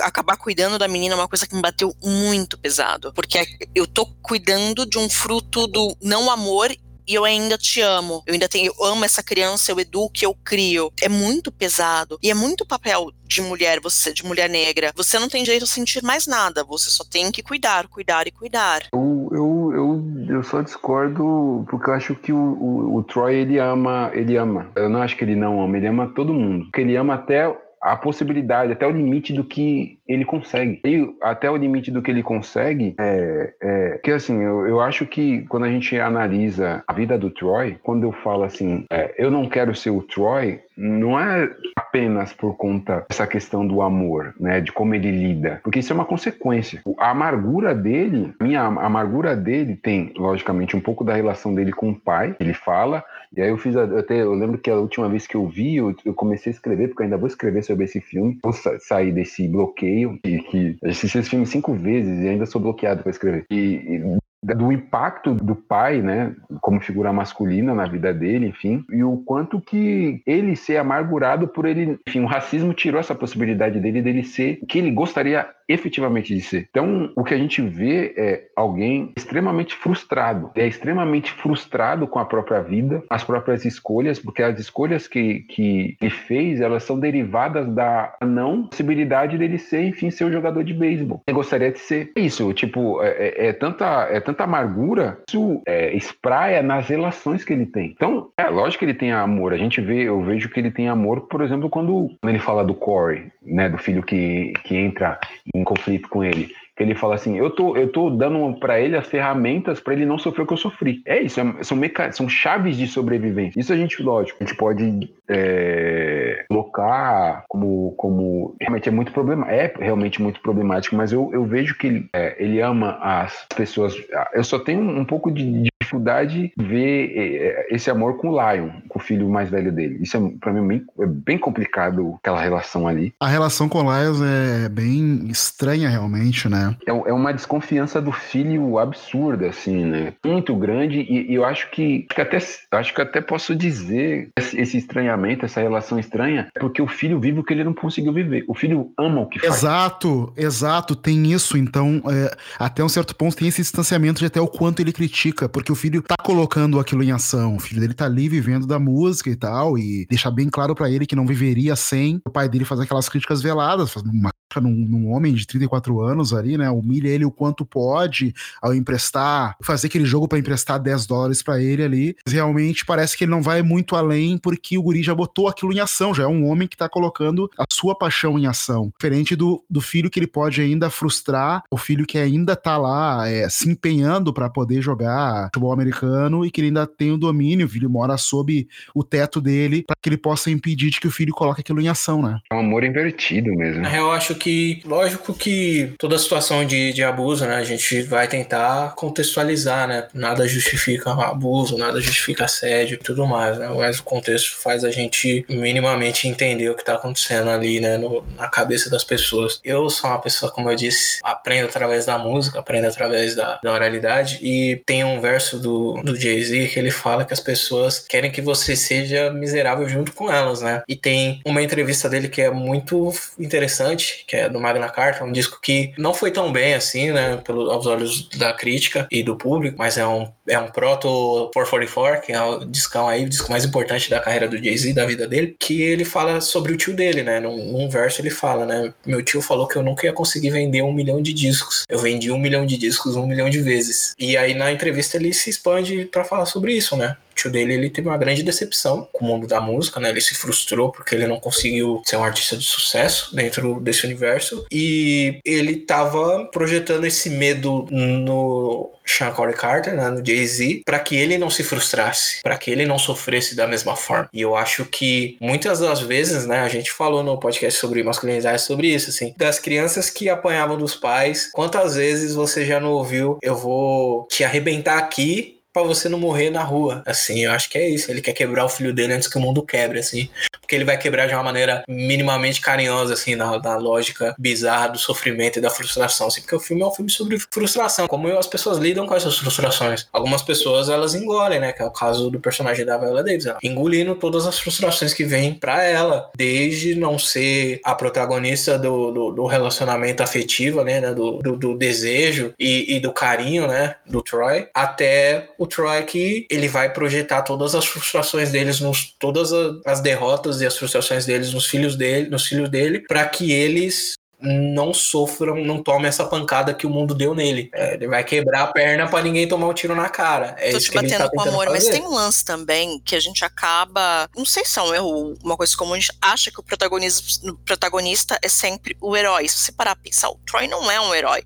acabar cuidando da menina é uma coisa que me bateu muito pesado. Porque eu tô cuidando de um fruto do não amor e eu ainda te amo. Eu ainda tenho, eu amo essa criança, eu educo, eu crio. É muito pesado. E é muito papel de mulher, você, de mulher negra. Você não tem direito a sentir mais nada. Você só tem que cuidar, cuidar e cuidar.
Eu, eu, eu, eu só discordo porque eu acho que o, o, o Troy ele ama, ele ama. Eu não acho que ele não ama, ele ama todo mundo. Porque ele ama até a possibilidade, até o limite do que ele consegue. E até o limite do que ele consegue é, é que assim, eu, eu acho que quando a gente analisa a vida do Troy, quando eu falo assim, é, eu não quero ser o Troy, não é apenas por conta dessa questão do amor, né, de como ele lida, porque isso é uma consequência. A amargura dele, minha amargura dele tem, logicamente, um pouco da relação dele com o pai, ele fala, e aí eu fiz, até, eu lembro que a última vez que eu vi, eu, eu comecei a escrever, porque eu ainda vou escrever sobre esse filme, vou sair desse bloqueio, que, que assisti esse filme cinco vezes e ainda sou bloqueado para escrever. E, e do impacto do pai, né, como figura masculina na vida dele, enfim, e o quanto que ele ser amargurado por ele, enfim, o racismo tirou essa possibilidade dele dele ser o que ele gostaria efetivamente de ser. Então, o que a gente vê é alguém extremamente frustrado, é extremamente frustrado com a própria vida, as próprias escolhas, porque as escolhas que, que ele fez, elas são derivadas da não possibilidade dele ser, enfim, ser um jogador de beisebol. Ele gostaria de ser. É isso, tipo, é, é, é tanta, é tanta amargura, isso é, espraia nas relações que ele tem. Então, é lógico que ele tem amor. A gente vê, eu vejo que ele tem amor, por exemplo, quando, quando ele fala do Corey, né, do filho que, que entra em conflito com ele que ele fala assim, eu tô, eu tô dando para ele as ferramentas para ele não sofrer o que eu sofri. É isso, é, são, meca são chaves de sobrevivência. Isso a gente, lógico, a gente pode é, colocar como, como realmente é muito problema, é realmente muito problemático, mas eu, eu vejo que ele, é, ele ama as pessoas. Eu só tenho um pouco de, de dificuldade ver é, esse amor com o Lion, com o filho mais velho dele. Isso é, para mim, bem, é bem complicado aquela relação ali.
A relação com o Lion é bem estranha, realmente, né?
É, é uma desconfiança do filho absurda, assim, né? Muito grande, e, e eu acho que, que até, acho que até posso dizer esse, esse, estranhamento, essa relação estranha, é porque o filho vive o que ele não conseguiu viver. O filho ama o que
faz. Exato, exato, tem isso. Então, é, até um certo ponto tem esse distanciamento de até o quanto ele critica, porque o o filho tá colocando aquilo em ação. O filho dele tá ali vivendo da música e tal, e deixar bem claro para ele que não viveria sem o pai dele fazer aquelas críticas veladas, fazendo uma num, num, homem de 34 anos ali, né? Humilha ele o quanto pode ao emprestar, fazer aquele jogo para emprestar 10 dólares para ele ali. Realmente parece que ele não vai muito além porque o guri já botou aquilo em ação, já é um homem que tá colocando a sua paixão em ação. Diferente do, do filho que ele pode ainda frustrar, o filho que ainda tá lá é, se empenhando para poder jogar futebol americano e que ele ainda tem o domínio, o filho mora sob o teto dele para que ele possa impedir de que o filho coloque aquilo em ação, né?
É um amor invertido mesmo.
Eu acho que, lógico que toda situação de, de abuso, né, a gente vai tentar contextualizar, né? Nada justifica abuso, nada justifica assédio e tudo mais, né? Mas o contexto faz a gente minimamente entender o que tá acontecendo ali, né, no, na cabeça das pessoas. Eu sou uma pessoa, como eu disse, aprendo através da música, aprendo através da, da oralidade e tem um verso do, do Jay-Z que ele fala que as pessoas querem que você seja miserável junto com elas, né? E tem uma entrevista dele que é muito interessante, que é do Magna Carta, um disco que não foi tão bem assim, né, pelos aos olhos da crítica e do público, mas é um é um proto 444, que é o discão aí, o disco mais importante da carreira do Jay-Z, da vida dele, que ele fala sobre o tio dele, né? Num, num, verso ele fala, né? Meu tio falou que eu nunca ia conseguir vender um milhão de discos. Eu vendi um milhão de discos um milhão de vezes. E aí na entrevista ele se expande para falar sobre isso, né? Tio dele ele teve uma grande decepção com o mundo da música, né? Ele se frustrou porque ele não conseguiu ser um artista de sucesso dentro desse universo e ele tava projetando esse medo no Sean Corey Carter, né, no Jay-Z, para que ele não se frustrasse, para que ele não sofresse da mesma forma. E eu acho que muitas das vezes, né, a gente falou no podcast sobre masculinidade sobre isso, assim, das crianças que apanhavam dos pais, quantas vezes você já não ouviu, eu vou te arrebentar aqui para você não morrer na rua. Assim, eu acho que é isso. Ele quer quebrar o filho dele antes que o mundo quebre, assim. Porque ele vai quebrar de uma maneira minimamente carinhosa, assim, na, na lógica bizarra do sofrimento e da frustração. Assim, porque o filme é um filme sobre frustração. Como as pessoas lidam com essas frustrações. Algumas pessoas, elas engolem, né? Que é o caso do personagem da Viola Davis. Ela engolindo todas as frustrações que vêm para ela. Desde não ser a protagonista do, do, do relacionamento afetivo, né? Do, do, do desejo e, e do carinho, né? Do Troy. Até o Troy que ele vai projetar todas as frustrações deles, nos, todas as derrotas e as frustrações deles nos filhos dele, nos filhos dele, para que eles não sofram, não tomem essa pancada que o mundo deu nele. É, ele vai quebrar a perna para ninguém tomar um tiro na cara. É
Tô
isso
te batendo
que ele tá
com amor,
fazer.
mas tem um lance também que a gente acaba. Não sei se é um erro, uma coisa como a gente acha que o protagonista, o protagonista é sempre o herói. Se você parar a pensar, o Troy não é um herói.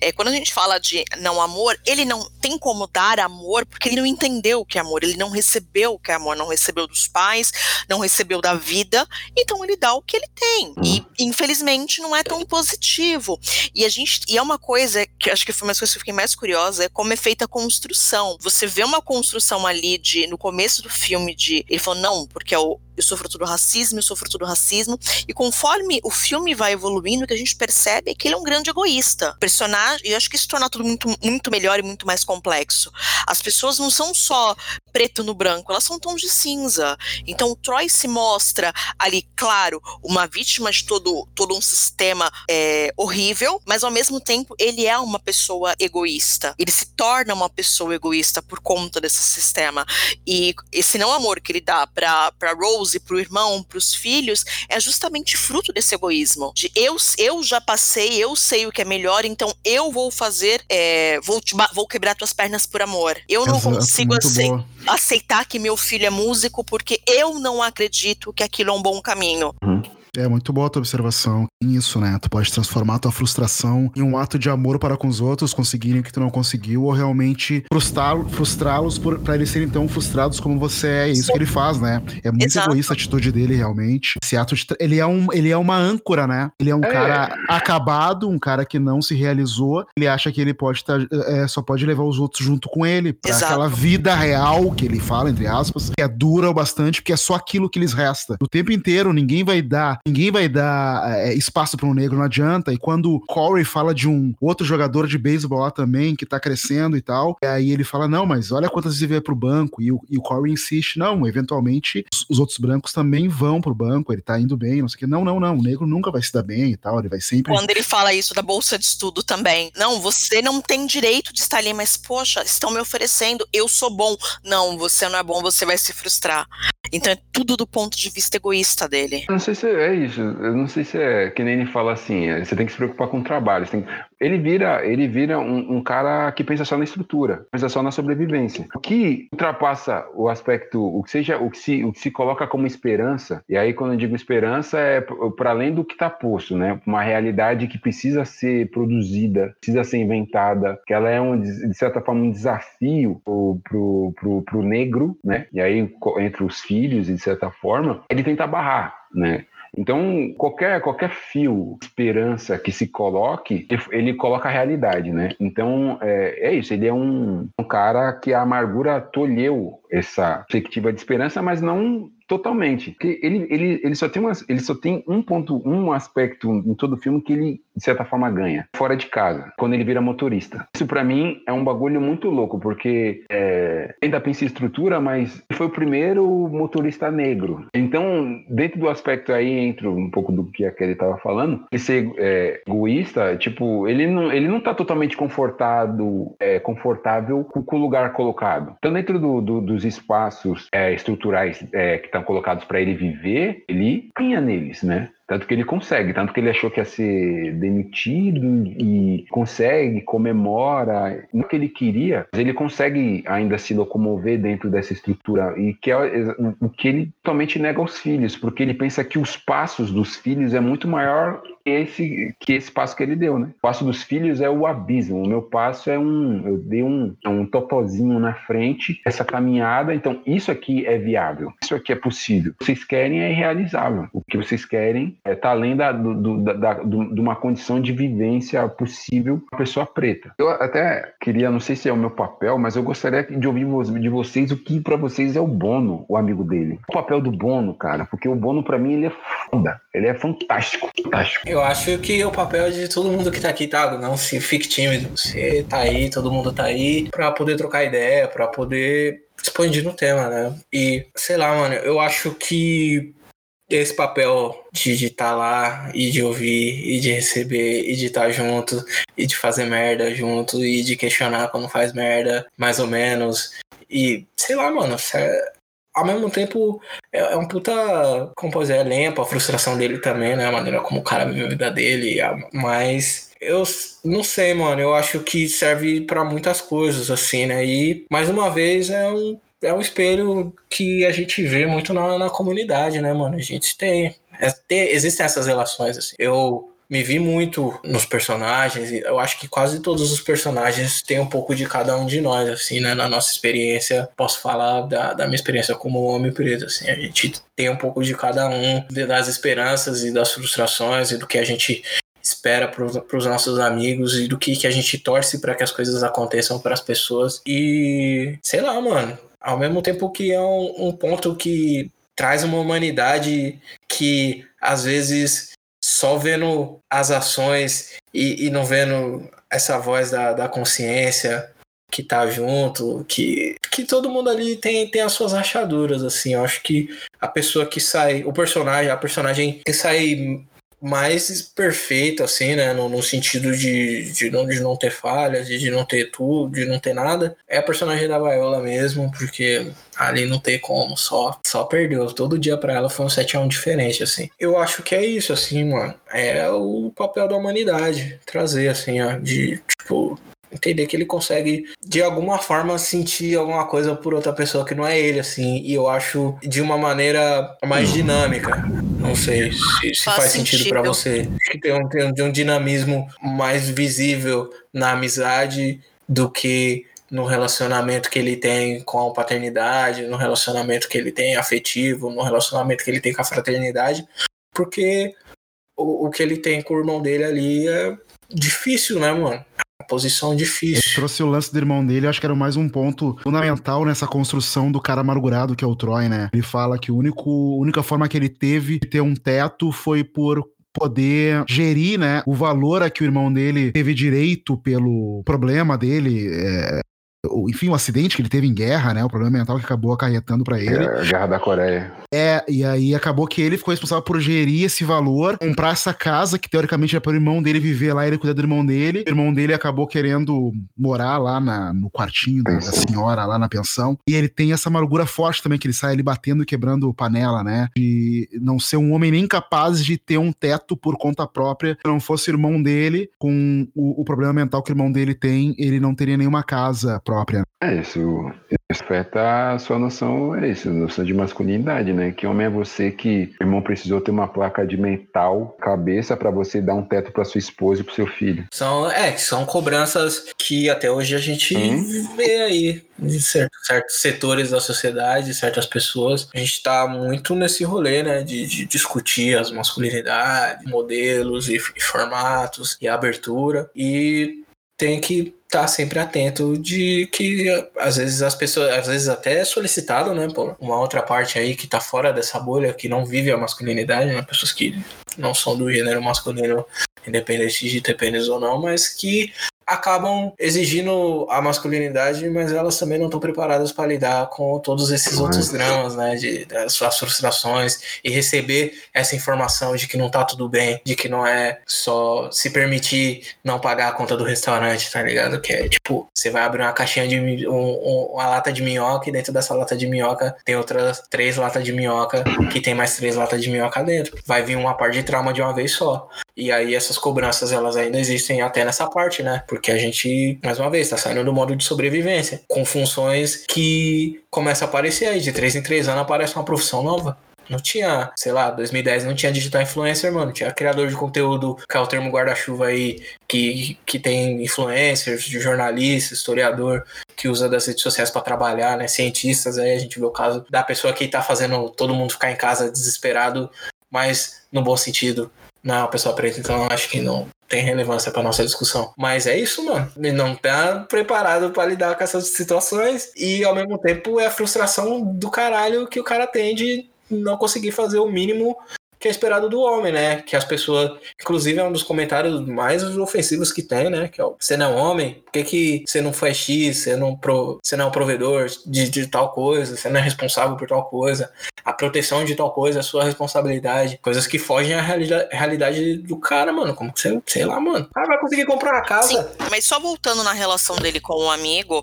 É, quando a gente fala de não amor, ele não tem como dar amor porque ele não entendeu o que é amor, ele não recebeu o que é amor, não recebeu dos pais, não recebeu da vida, então ele dá o que ele tem. E uhum. infelizmente não é tão positivo. E a gente e é uma coisa que acho que foi uma coisa que eu fiquei mais curiosa, é como é feita a construção. Você vê uma construção ali de no começo do filme de ele falou não, porque é o eu sou fruto do racismo, eu sou fruto do racismo. E conforme o filme vai evoluindo, o que a gente percebe é que ele é um grande egoísta. Personagem, e eu acho que isso torna tudo muito, muito melhor e muito mais complexo. As pessoas não são só preto no branco, elas são tons de cinza. Então o Troy se mostra ali, claro, uma vítima de todo, todo um sistema é, horrível, mas ao mesmo tempo ele é uma pessoa egoísta. Ele se torna uma pessoa egoísta por conta desse sistema. E esse não amor que ele dá para Rose e para o irmão, para os filhos, é justamente fruto desse egoísmo. De eu, eu já passei, eu sei o que é melhor, então eu vou fazer, é, vou, te, vou quebrar tuas pernas por amor. Eu não Exato, consigo aceitar, aceitar que meu filho é músico porque eu não acredito que aquilo é um bom caminho.
Uhum. É muito boa a tua observação. Isso, né? Tu pode transformar a tua frustração em um ato de amor para com os outros, conseguirem o que tu não conseguiu, ou realmente frustrá-los para eles serem tão frustrados como você é. É isso que ele faz, né? É muito Exato. egoísta a atitude dele, realmente. Esse ato de. Ele é, um, ele é uma âncora, né? Ele é um é. cara acabado, um cara que não se realizou. Ele acha que ele pode estar. Tá, é, só pode levar os outros junto com ele. Pra Exato. aquela vida real que ele fala, entre aspas, que é dura o bastante, porque é só aquilo que lhes resta. O tempo inteiro, ninguém vai dar ninguém vai dar é, espaço para um negro, não adianta. E quando Corey fala de um outro jogador de beisebol lá também, que tá crescendo e tal, e aí ele fala, não, mas olha quantas vezes ele vai pro banco. E o, e o Corey insiste, não, eventualmente os, os, outros brancos também vão pro banco, ele tá indo bem, não sei o que. Não, não, não, o negro nunca vai se dar bem e tal, ele vai sempre...
Quando ele fala isso da bolsa de estudo também, não, você não tem direito de estar ali, mas poxa, estão me oferecendo, eu sou bom. Não, você não é bom, você vai se frustrar. Então é tudo do ponto de vista egoísta dele.
Eu não sei se é isso, eu não sei se é que nem ele fala assim, é, você tem que se preocupar com o trabalho, tem, ele vira, ele vira um, um, cara que pensa só na estrutura, pensa só na sobrevivência. O que ultrapassa o aspecto, o que seja, o que se, o que se coloca como esperança, e aí quando eu digo esperança é para além do que está posto, né? Uma realidade que precisa ser produzida, precisa ser inventada, que ela é um, de certa forma um desafio pro, pro, pro, pro negro, né? E aí entre os filhos, de certa forma, ele tenta barrar, né? Então, qualquer, qualquer fio, esperança que se coloque, ele coloca a realidade, né? Então, é, é isso, ele é um, um cara que a amargura tolheu essa perspectiva de esperança, mas não Totalmente. Porque ele, ele, ele, só tem uma, ele só tem um ponto, um aspecto em todo o filme que ele, de certa forma, ganha. Fora de casa, quando ele vira motorista. Isso para mim é um bagulho muito louco, porque é, ainda pensa em estrutura, mas foi o primeiro motorista negro. Então, dentro do aspecto aí, entre um pouco do que a Kelly tava falando, ele ser é, egoísta, tipo, ele não, ele não tá totalmente confortado, é, confortável com, com, o lugar colocado. Então, dentro do, do, dos espaços é, estruturais é, que estão colocados para ele viver, ele ganha neles, né? Tanto que ele consegue, tanto que ele achou que ia ser demitido e consegue, comemora, não que ele queria, mas ele consegue ainda se locomover dentro dessa estrutura e que é o que ele totalmente nega aos filhos, porque ele pensa que os passos dos filhos é muito maior que esse, que esse passo que ele deu, né? O passo dos filhos é o abismo, o meu passo é um, eu dei um, um totozinho na frente, essa caminhada, então isso aqui é viável, isso aqui é possível. O que vocês querem é irrealizável, o que vocês querem é, tá além da, do, da, do, de uma condição de vivência possível para pessoa preta. Eu até queria, não sei se é o meu papel, mas eu gostaria de ouvir de vocês o que para vocês é o Bono, o amigo dele. O papel do Bono, cara, porque o Bono para mim ele é foda, ele é fantástico, fantástico.
Eu acho que o papel de todo mundo que tá aqui, tá? Não se fique tímido, você tá aí, todo mundo tá aí para poder trocar ideia, para poder expandir no tema, né? E sei lá, mano, eu acho que esse papel de estar tá lá e de ouvir e de receber e de estar tá junto e de fazer merda junto e de questionar quando faz merda, mais ou menos. E sei lá, mano, é, ao mesmo tempo é, é um puta, dizer, lempo a frustração dele também, né? A maneira como o cara vive a vida dele, mas eu não sei, mano. Eu acho que serve para muitas coisas, assim, né? E mais uma vez é um é um espelho que a gente vê muito na, na comunidade, né, mano? A gente tem, é, tem. Existem essas relações, assim. Eu me vi muito nos personagens, eu acho que quase todos os personagens têm um pouco de cada um de nós, assim, né? Na nossa experiência, posso falar da, da minha experiência como homem preto, assim, a gente tem um pouco de cada um, das esperanças e das frustrações e do que a gente espera para os nossos amigos e do que, que a gente torce para que as coisas aconteçam para as pessoas. E sei lá, mano, ao mesmo tempo que é um, um ponto que traz uma humanidade que às vezes só vendo as ações e, e não vendo essa voz da, da consciência que tá junto, que, que todo mundo ali tem, tem as suas rachaduras, assim. Eu acho que a pessoa que sai, o personagem, a personagem que sai mais perfeito, assim, né? No, no sentido de, de, não, de não ter falhas, de, não ter tudo, de não ter nada. É a personagem da Viola mesmo, porque ali não tem como, só, só perdeu. Todo dia para ela foi um 7x1 diferente, assim. Eu acho que é isso, assim, mano. É o papel da humanidade trazer, assim, ó, de, tipo, entender que ele consegue de alguma forma sentir alguma coisa por outra pessoa que não é ele, assim, e eu acho de uma maneira mais uhum. dinâmica. Não sei se, se faz, faz, sentido, para você. Que tem um, tem um dinamismo mais visível na amizade do que no relacionamento que ele tem com a paternidade, no relacionamento que ele tem afetivo, no relacionamento que ele tem com a fraternidade, porque o, o que ele tem com o irmão dele ali é difícil, né, mano? Posição difícil.
Ele trouxe o lance do irmão dele, acho que era mais um ponto fundamental nessa construção do cara amargurado que é o Troy, né? Ele fala que a única forma que ele teve de ter um teto foi por poder gerir, né, o valor a que o irmão dele teve direito pelo problema dele, é, enfim, o acidente que ele teve em guerra, né? O problema mental que acabou acarretando para ele.
É, a guerra da Coreia.
É, e aí acabou que ele ficou responsável por gerir esse valor, comprar essa casa, que teoricamente era para o irmão dele viver lá, ele cuidar do irmão dele. O irmão dele acabou querendo morar lá na, no quartinho da, da, senhora, lá na pensão. E ele tem essa amargura forte também, que ele sai ali batendo e quebrando panela, né? De não ser um homem nem capaz de ter um teto por conta própria. Se não fosse o irmão dele, com o, o problema mental que o irmão dele tem, ele não teria nenhuma casa própria.
É, isso afeta a sua noção, é isso, noção de masculinidade, né? Que homem é você que irmão precisou ter uma placa de metal cabeça para você dar um teto para sua esposa e pro seu filho.
São, é, são cobranças que até hoje a gente hum? vê aí em certos, certos setores da sociedade, certas pessoas. A gente tá muito nesse rolê, né? De, de discutir as masculinidades, modelos e, e formatos e abertura. E tem que estar tá sempre atento de que às vezes as pessoas, às vezes até é solicitado, né, por uma outra parte aí que tá fora dessa bolha, que não vive a masculinidade, né, pessoas que não são do gênero masculino, independente de ter pênis ou não, mas que acabam exigindo a masculinidade, mas elas também não estão preparadas para lidar com todos esses outros dramas, né, de das suas frustrações e receber essa informação de que não tá tudo bem, de que não é só se permitir não pagar a conta do restaurante, tá ligado? Que é tipo, você vai abrir uma caixinha de um, uma lata de minhoca e dentro dessa lata de minhoca tem outras três latas de minhoca que tem mais três latas de minhoca dentro. Vai vir uma parte de trauma de uma vez só. E aí essas cobranças elas ainda existem até nessa parte, né? Porque a gente, mais uma vez, está saindo do modo de sobrevivência, com funções que começam a aparecer aí, de três em três anos aparece uma profissão nova. Não tinha, sei lá, 2010 não tinha digital influencer, mano. Tinha criador de conteúdo, que é o termo guarda-chuva aí, que, que tem influencers, jornalista, historiador, que usa das redes sociais para trabalhar, né? Cientistas, aí a gente vê o caso da pessoa que tá fazendo todo mundo ficar em casa desesperado, mas no bom sentido não é uma pessoa então acho que não tem relevância para nossa discussão. Mas é isso, mano. Ele não tá preparado para lidar com essas situações e ao mesmo tempo é a frustração do caralho que o cara tem de não conseguir fazer o mínimo que é esperado do homem, né? Que as pessoas. Inclusive, é um dos comentários mais ofensivos que tem, né? Que é o, você não é homem, por que, que você não faz X, você não, pro, você não é um provedor de, de tal coisa, você não é responsável por tal coisa, a proteção de tal coisa é sua responsabilidade. Coisas que fogem à realidade, realidade do cara, mano. Como que você, sei lá, mano. O cara vai conseguir comprar a casa. Sim,
mas só voltando na relação dele com o um amigo,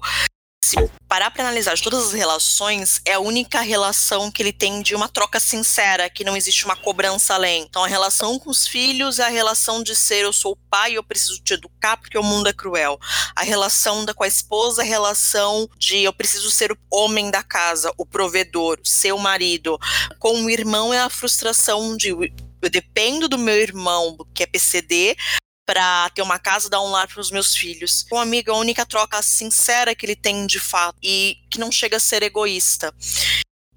se parar para analisar todas as relações, é a única relação que ele tem de uma troca sincera, que não existe uma cobrança além. Então, a relação com os filhos é a relação de ser eu sou o pai, eu preciso te educar porque o mundo é cruel. A relação da com a esposa é a relação de eu preciso ser o homem da casa, o provedor, ser o marido. Com o irmão é a frustração de eu dependo do meu irmão, que é PCD, para ter uma casa, dar um lar para os meus filhos. Com um amigo, a única troca sincera que ele tem de fato e que não chega a ser egoísta.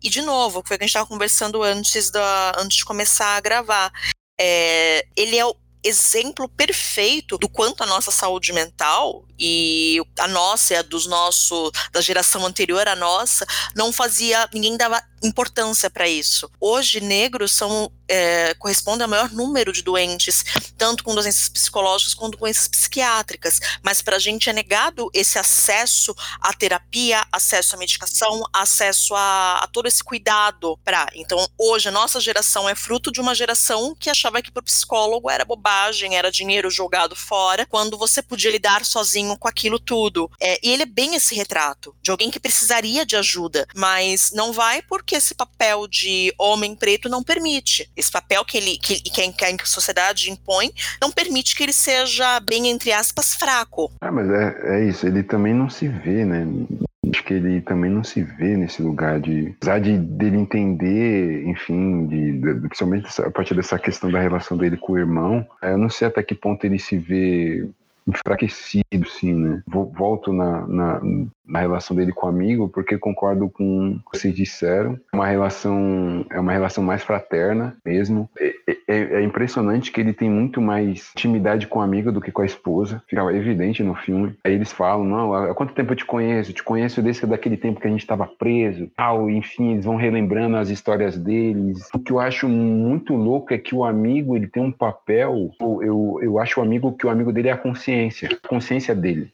E de novo, foi o que a gente estava conversando antes, da, antes de começar a gravar. É, ele é o exemplo perfeito do quanto a nossa saúde mental e a nossa a dos nossos da geração anterior à nossa não fazia ninguém dava importância para isso. Hoje negros são é, correspondem ao maior número de doentes, tanto com doenças psicológicas quanto doenças psiquiátricas. Mas para a gente é negado esse acesso à terapia, acesso à medicação, acesso a, a todo esse cuidado para. Então hoje a nossa geração é fruto de uma geração que achava que para o psicólogo era bobagem, era dinheiro jogado fora, quando você podia lidar sozinho com aquilo tudo. É, e ele é bem esse retrato de alguém que precisaria de ajuda, mas não vai porque esse papel de homem preto não permite. Esse papel que ele que, que, a sociedade impõe não permite que ele seja bem entre aspas fraco.
Ah, mas é, é isso. Ele também não se vê, né? acho que ele também não se vê nesse lugar de apesar de dele entender enfim de, de, principalmente a partir dessa questão da relação dele com o irmão eu não sei até que ponto ele se vê enfraquecido, sim, né? Volto na, na, na relação dele com o amigo, porque concordo com o que vocês disseram. Uma relação é uma relação mais fraterna mesmo. É, é, é impressionante que ele tem muito mais intimidade com o amigo do que com a esposa. Fica evidente no filme. Aí eles falam: Não, há quanto tempo eu te conheço? Te conheço desde daquele tempo que a gente estava preso. Tal, enfim, eles vão relembrando as histórias deles. O que eu acho muito louco é que o amigo ele tem um papel. Eu, eu acho o amigo que o amigo dele é a consciência, a consciência dele.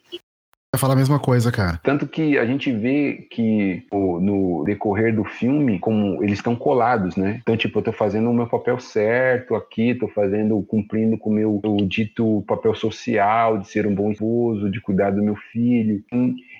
Eu falar a mesma coisa, cara.
Tanto que a gente vê que no decorrer do filme, como eles estão colados, né? Então, tipo, eu tô fazendo o meu papel certo aqui, tô fazendo, cumprindo com o meu, meu dito papel social de ser um bom esposo, de cuidar do meu filho.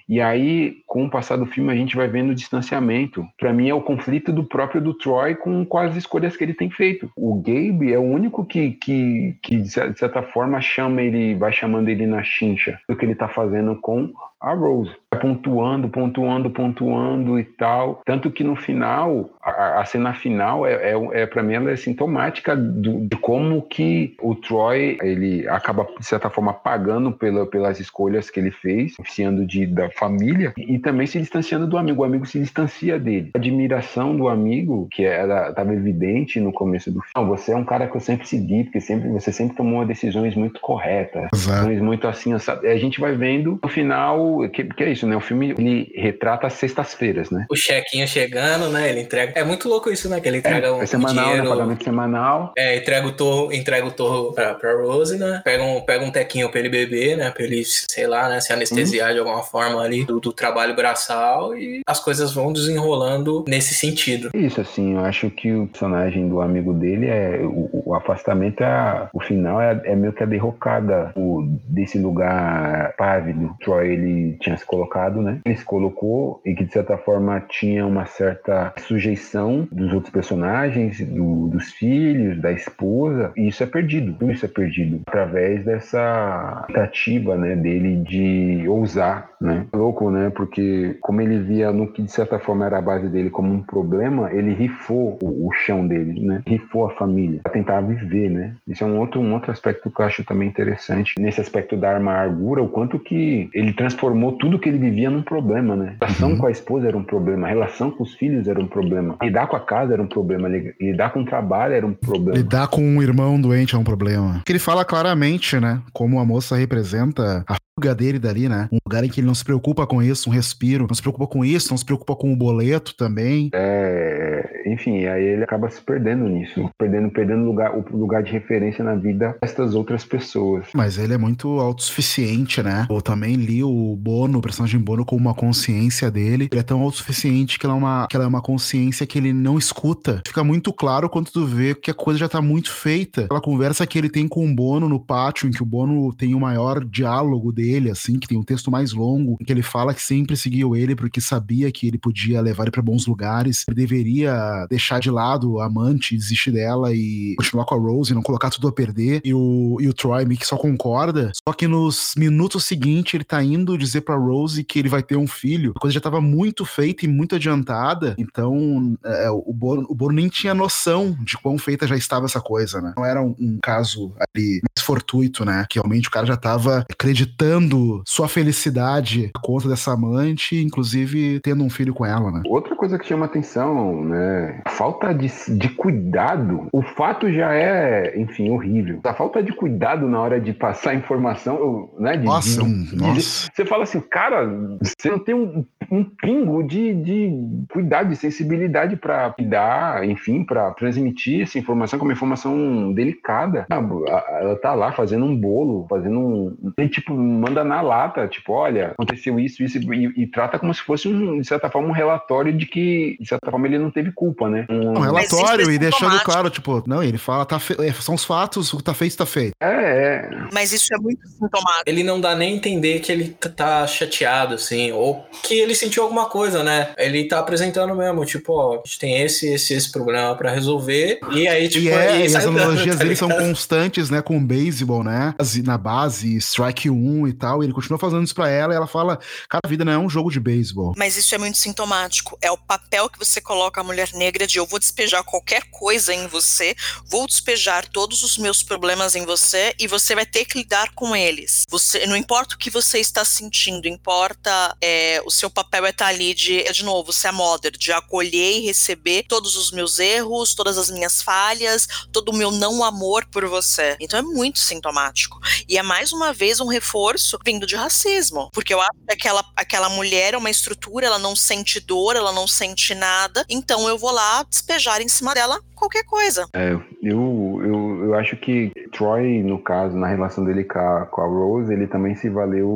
E aí, com o passar do filme, a gente vai vendo o distanciamento. Para mim, é o conflito do próprio do Troy com, as escolhas que ele tem feito. O Gabe é o único que, que, que de certa forma, chama ele, vai chamando ele na chincha do que ele tá fazendo com a Rose. Pontuando, pontuando, pontuando e tal. Tanto que no final, a, a cena final é, é, é para mim ela é sintomática do, de como que o Troy ele acaba, de certa forma, pagando pela, pelas escolhas que ele fez, oficiando de, da família e também se distanciando do amigo. O amigo se distancia dele. A admiração do amigo, que era estava evidente no começo do filme. Você é um cara que eu sempre segui, porque sempre, você sempre tomou decisões muito corretas. Decisões muito assim, sabe? A gente vai vendo no final que, que é isso, né? O filme ele retrata as sextas-feiras, né?
O chequinho chegando, né? Ele entrega. É muito louco isso, né? Que ele entrega é, um,
é semanal,
um dinheiro,
né? pagamento semanal.
É, entrega o torro, entrega o torro pra, pra Rose, né? Pega um, pega um tequinho pra ele beber, né? Pra ele, sei lá, né? Se anestesiar de alguma forma ali do, do, trabalho braçal e as coisas vão desenrolando nesse sentido.
Isso, assim, eu acho que o personagem do amigo dele é. O, o afastamento, é, o final é, é meio que a derrocada o, desse lugar pávido. Troy, ele tinha se colocado, né? Ele se colocou e que de certa forma tinha uma certa sujeição dos outros personagens, do, dos filhos, da esposa, e isso é perdido. Tudo isso é perdido através dessa tentativa, né, dele de ousar, né? Louco, né? Porque como ele via no que de certa forma era a base dele como um problema, ele rifou o, o chão dele, né? Rifou a família para tentar viver, né? Isso é um outro um outro aspecto que eu acho também interessante nesse aspecto da amargura, o quanto que ele transformou transformou tudo que ele vivia num problema, né? A relação uhum. com a esposa era um problema, a relação com os filhos era um problema, lidar com a casa era um problema, lidar com o trabalho era um problema.
Lidar com um irmão doente é um problema. Que ele fala claramente, né? Como a moça representa a fuga dele dali, né? Um lugar em que ele não se preocupa com isso, um respiro, não se preocupa com isso, não se preocupa com o boleto também.
É, enfim, aí ele acaba se perdendo nisso, perdendo, perdendo lugar, o lugar de referência na vida destas outras pessoas.
Mas ele é muito autossuficiente, né? Eu também li o Bono, o personagem Bono, com uma consciência dele. Ele é tão autossuficiente que ela é uma, que ela é uma consciência que ele não escuta. Fica muito claro quando tu vê que a coisa já tá muito feita. Aquela conversa que ele tem com o Bono no pátio, em que o Bono tem o maior diálogo dele dele, assim, que tem um texto mais longo, em que ele fala que sempre seguiu ele porque sabia que ele podia levar ele para bons lugares, ele deveria deixar de lado a amante, desistir dela e continuar com a Rose, e não colocar tudo a perder. E o, e o Troy meio que só concorda. Só que nos minutos seguintes ele tá indo dizer pra Rose que ele vai ter um filho. A coisa já tava muito feita e muito adiantada. Então é, o, Bono, o Bono nem tinha noção de quão feita já estava essa coisa, né? Não era um, um caso ali mais fortuito, né? Que realmente o cara já tava acreditando dando sua felicidade a conta dessa amante, inclusive tendo um filho com ela, né?
Outra coisa que chama atenção, né? A falta de, de cuidado. O fato já é, enfim, horrível. A falta de cuidado na hora de passar informação, né? De,
nossa,
de,
nossa.
Você fala assim, cara, você não tem um, um pingo de, de cuidado, de sensibilidade para dar, enfim, para transmitir essa informação como uma informação delicada. Ela tá lá fazendo um bolo, fazendo um. Tipo, manda na lata, tipo, olha, aconteceu isso, isso, e, e, trata como se fosse, um, de certa forma, um relatório de que, de certa forma, ele não teve culpa, né?
Um, um relatório e deixando claro, tipo, não, ele fala, tá fe... É, são os fatos, o que tá feito, tá feito.
É, é.
Mas isso é muito sintomático.
Ele não dá nem entender que ele tá chateado, assim, ou que ele sentiu alguma coisa, né? Ele tá apresentando mesmo, tipo, ó, a gente tem esse, esse, esse problema para resolver. E aí, tipo,
e, é,
aí
e as analogias tá dele são constantes, né? Com o beisebol, né? Na base, strike 1 e tal. E ele continua fazendo isso pra ela e ela fala: Cara, a vida não é um jogo de beisebol.
Mas isso é muito sintomático. É o papel que você coloca a mulher negra de eu vou despejar qualquer coisa em você, vou despejar todos os meus problemas em você e você vai ter que lidar com eles. Você, não importa o que você está sentindo, importa é, o seu papel é estar tá ali de, de novo, ser a mother, de acolher e receber todos os meus erros, todas as minhas falhas, todo o meu não amor por você. Então é muito sintomático. E é mais uma vez um reforço vindo de racismo. Porque eu acho que aquela, aquela mulher é uma estrutura, ela não sente dor, ela não sente nada, então eu vou lá despejar em cima dela qualquer coisa.
É, eu, eu, eu acho que Troy, no caso, na relação dele com a, com a Rose, ele também se valeu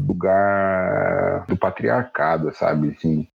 do lugar do patriarcado, sabe? Assim,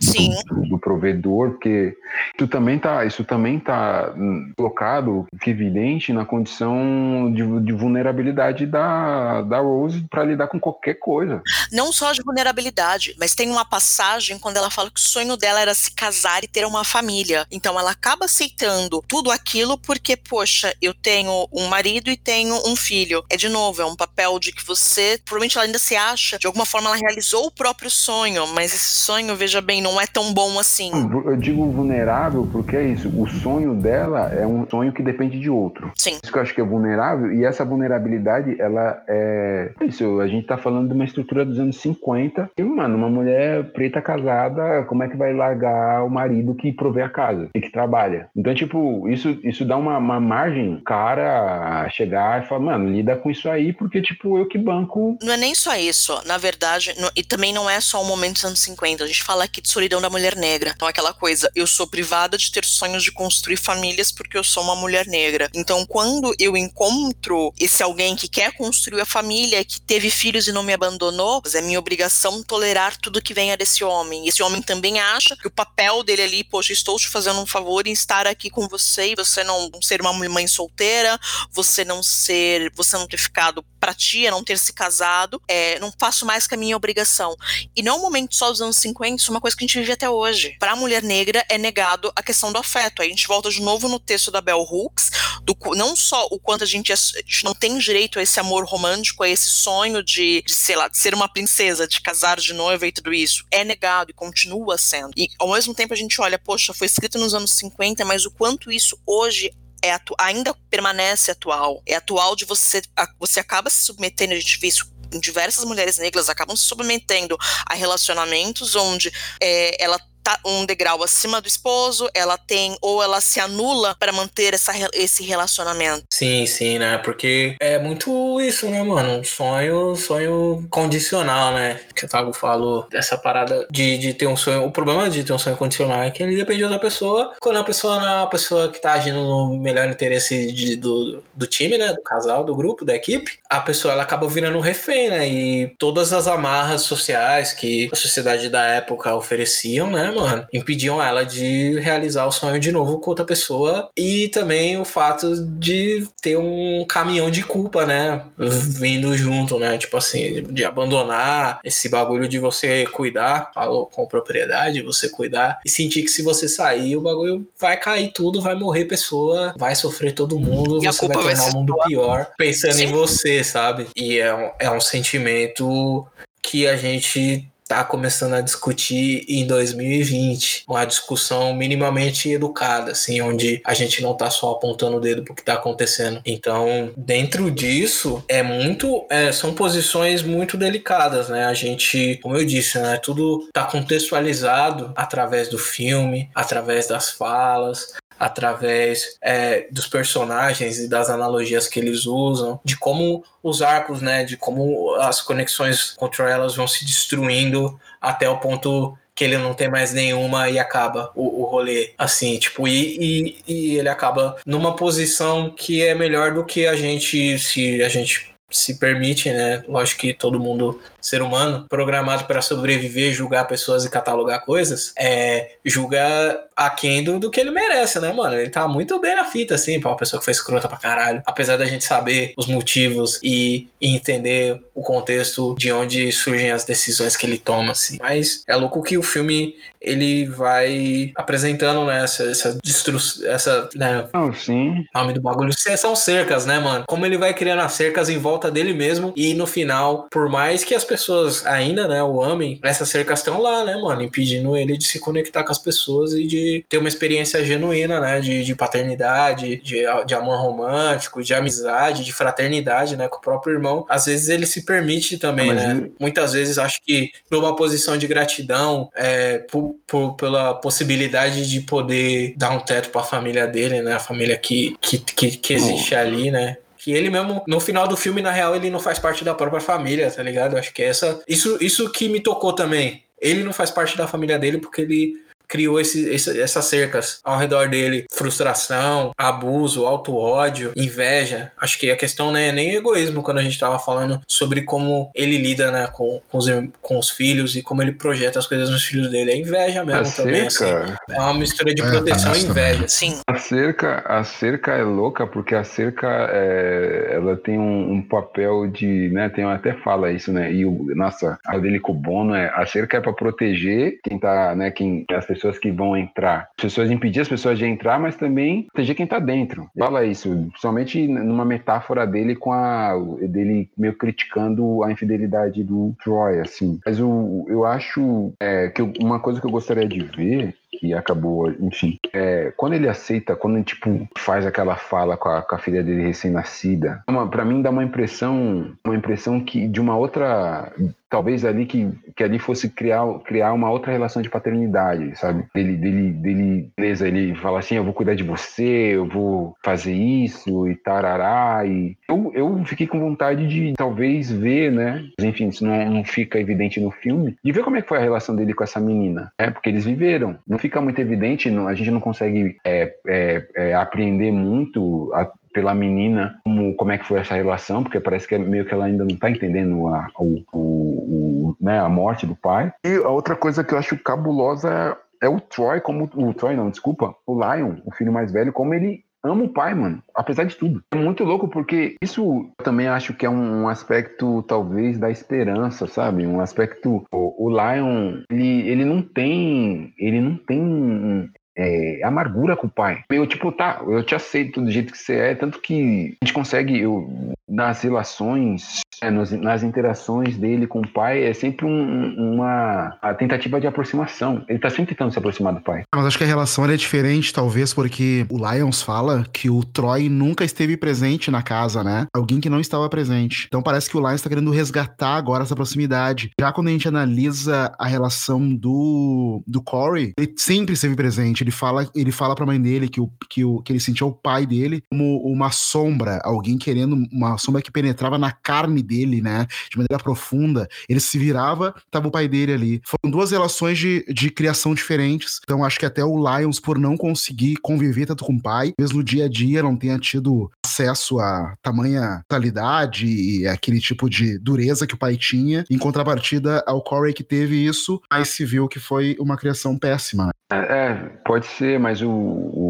Sim.
Do, do, provedor, porque isso também tá, isso também tá colocado, evidente na condição de, de vulnerabilidade da, da Rose para lidar com qualquer coisa.
Não só de vulnerabilidade, mas tem uma passagem quando ela fala que o sonho dela era se casar e ter uma família. Então ela acaba aceitando tudo aquilo porque, poxa, eu tenho um marido e tenho um filho. É de novo, é um papel de que você, provavelmente ela ainda se acha, de alguma forma ela realizou o próprio sonho, mas esse sonho, veja veja bem, não é tão bom assim.
Eu digo vulnerável porque é isso. O sonho dela é um sonho que depende de outro.
Sim.
Isso que eu acho que é vulnerável. E essa vulnerabilidade, ela é. Isso, a gente tá falando de uma estrutura dos anos 50. E, mano, uma mulher preta casada, como é que vai largar o marido que provê a casa e que trabalha? Então, tipo, isso, isso dá uma, uma margem cara chegar e falar, mano, lida com isso aí, porque, tipo, eu que banco.
Não é nem só isso. Na verdade, e também não é só o momento dos anos 50. A gente fala aqui de solidão da mulher negra. Então, aquela coisa, eu sou privada de ter sonhos de construir famílias porque eu sou uma mulher negra. Então, quando eu encontro esse alguém que quer construir a família, que teve filhos e não me abandonou, é minha obrigação tolerar tudo que venha desse homem. Esse homem também acha que o papel dele ali, poxa, estou te fazendo um favor em estar aqui com você e você não ser uma mãe solteira, você não ser, você não ter ficado pra tia, não ter se casado, é, não faço mais que a minha obrigação. E não é um momento só dos anos 50, isso é uma coisa que a gente vive até hoje. Para a mulher negra é negado a questão do afeto. Aí a gente volta de novo no texto da Bell Hooks, do, não só o quanto a gente, a gente, não tem direito a esse amor romântico, a esse sonho de, de, sei lá, de ser uma princesa, de casar de noiva e tudo isso. É negado e continua sendo. E ao mesmo tempo a gente olha, poxa, foi escrito nos anos 50, mas o quanto isso hoje é atu ainda permanece atual. É atual de você, a, você acaba se submetendo, a gente vê isso diversas mulheres negras acabam se submetendo a relacionamentos onde é, ela um degrau acima do esposo, ela tem ou ela se anula para manter essa, esse relacionamento.
Sim, sim, né? Porque é muito isso, né, mano? Um sonho, sonho condicional, né? Que o Tago falou dessa parada de, de ter um sonho. O problema de ter um sonho condicional é que ele depende da pessoa. Quando a pessoa não é a pessoa que tá agindo no melhor interesse de, do, do time, né? Do casal, do grupo, da equipe, a pessoa ela acaba virando um refém, né? E todas as amarras sociais que a sociedade da época ofereciam, né? Mano, impediam ela de realizar o sonho de novo com outra pessoa. E também o fato de ter um caminhão de culpa, né? Vindo junto, né? Tipo assim, de abandonar esse bagulho de você cuidar, falou com propriedade, você cuidar e sentir que se você sair, o bagulho vai cair tudo, vai morrer pessoa, vai sofrer todo mundo, e você vai tornar o mundo pior pensando Sim. em você, sabe? E é um, é um sentimento que a gente está começando a discutir em 2020, uma discussão minimamente educada, assim, onde a gente não está só apontando o dedo para o que está acontecendo. Então, dentro disso, é muito, é, são posições muito delicadas, né? A gente, como eu disse, né, tudo está contextualizado através do filme, através das falas, através é, dos personagens e das analogias que eles usam, de como os arcos, né, de como as conexões contra elas vão se destruindo até o ponto que ele não tem mais nenhuma e acaba o, o rolê, assim, tipo, e, e, e ele acaba numa posição que é melhor do que a gente, se a gente se permite, né? Lógico que todo mundo, ser humano, programado para sobreviver, julgar pessoas e catalogar coisas, é, julga aquém do, do que ele merece, né, mano? Ele tá muito bem na fita, assim, pra uma pessoa que foi escrota pra caralho. Apesar da gente saber os motivos e, e entender o contexto de onde surgem as decisões que ele toma, assim. Mas é louco que o filme ele vai apresentando né, essa, essa destruição, essa, né,
Não, sim.
nome do bagulho, são cercas, né, mano? Como ele vai criando as cercas em volta dele mesmo e no final, por mais que as pessoas ainda, né, o amem, essas cercas estão lá, né, mano, impedindo ele de se conectar com as pessoas e de ter uma experiência genuína, né, de, de paternidade, de, de amor romântico, de amizade, de fraternidade, né, com o próprio irmão. Às vezes ele se permite também,
Mas
né? Muitas vezes acho que numa posição de gratidão, é, por, por- pela possibilidade de poder dar um teto para a família dele, né? A família que, que, que, que existe ali, né? Que ele mesmo, no final do filme, na real, ele não faz parte da própria família, tá ligado? Acho que essa. Isso, isso que me tocou também. Ele não faz parte da família dele porque ele criou esse, esse- essas cercas ao redor dele. Frustração, abuso, auto-ódio, inveja. Acho que a questão não é nem egoísmo quando a gente tava falando sobre como ele lida né, com, com, os, com os filhos e como ele projeta as coisas nos filhos dele. É inveja mesmo
A
também. Assim.
cerca,
É uma mistura de
É,
proteção e
parece
inveja.
Sim.
a cerca, a cerca é louca porque a cerca é, ela tem um, um papel de, né, tem até fala isso, né? E o, nossa, a dele com o Bono é a cerca é para proteger quem tá, né, quem as pessoas que vão entrar. As pessoas impedir as pessoas de entrar, mas também proteger quem tá dentro. Fala isso, principalmente numa metáfora dele com a dele meio criticando a infidelidade do Troy, assim. Mas o, eu acho é, que eu- uma coisa que eu gostaria de ver que acabou, enfim, é, quando ele aceita, quando tipo faz aquela fala com a, com a filha dele recém-nascida, uma- pra mim dá uma impressão, uma impressão que de uma outra, talvez ali que, que ali fosse criar, criar uma outra relação de paternidade, sabe? Dele, dele, dele, beleza, ele fala assim, eu vou cuidar de você, eu vou fazer isso e tarará, e eu, eu fiquei com vontade de talvez ver, né? Enfim, isso não, não fica evidente no filme, de ver como é que foi a relação dele com essa menina, é porque eles viveram. Não fica muito evidente, não- a gente não consegue é, é, é, apreender muito a- pela menina como, como é que foi essa relação, porque parece que é meio que ela ainda não tá entendendo a, o, o, né, a morte do pai. E a outra coisa que eu acho cabulosa é o Troy, como o Troy não, desculpa, o Lion, o filho mais velho, como ele ama o pai, mano, apesar de tudo. É muito louco porque isso eu também acho que é um, um aspecto talvez da esperança, sabe? Um aspecto o, o Lion, ele, ele não tem, ele não tem é, amargura com o pai. Eu, tipo, tá, eu te aceito do jeito que você é, tanto que a gente consegue, eu, nas relações, é, nas interações dele com o pai, é sempre um- uma tentativa de aproximação. Ele tá sempre tentando se aproximar do pai.
Mas acho que a relação ela é diferente, talvez, porque o Lions fala que o Troy nunca esteve presente na casa, né? Alguém que não estava presente. Então parece que o Lions tá querendo resgatar agora essa proximidade. Já quando a gente analisa a relação do, do Corey, ele sempre esteve presente. Ele fala, ele fala pra mãe dele que, o, que, o, que ele sentia o pai dele como uma sombra, alguém querendo, uma sombra que penetrava na carne dele, né? De maneira profunda. Ele se virava, tava o pai dele ali. Foram duas relações de, de criação diferentes. Então acho que até o Lions, por não conseguir conviver tanto com o pai, mesmo no dia a dia, não tenha tido acesso a tamanha talidade e aquele tipo de dureza que o pai tinha, em contrapartida ao Corey que teve isso, aí se viu que foi uma criação péssima. né?
É, é, pode ser, mas o, o,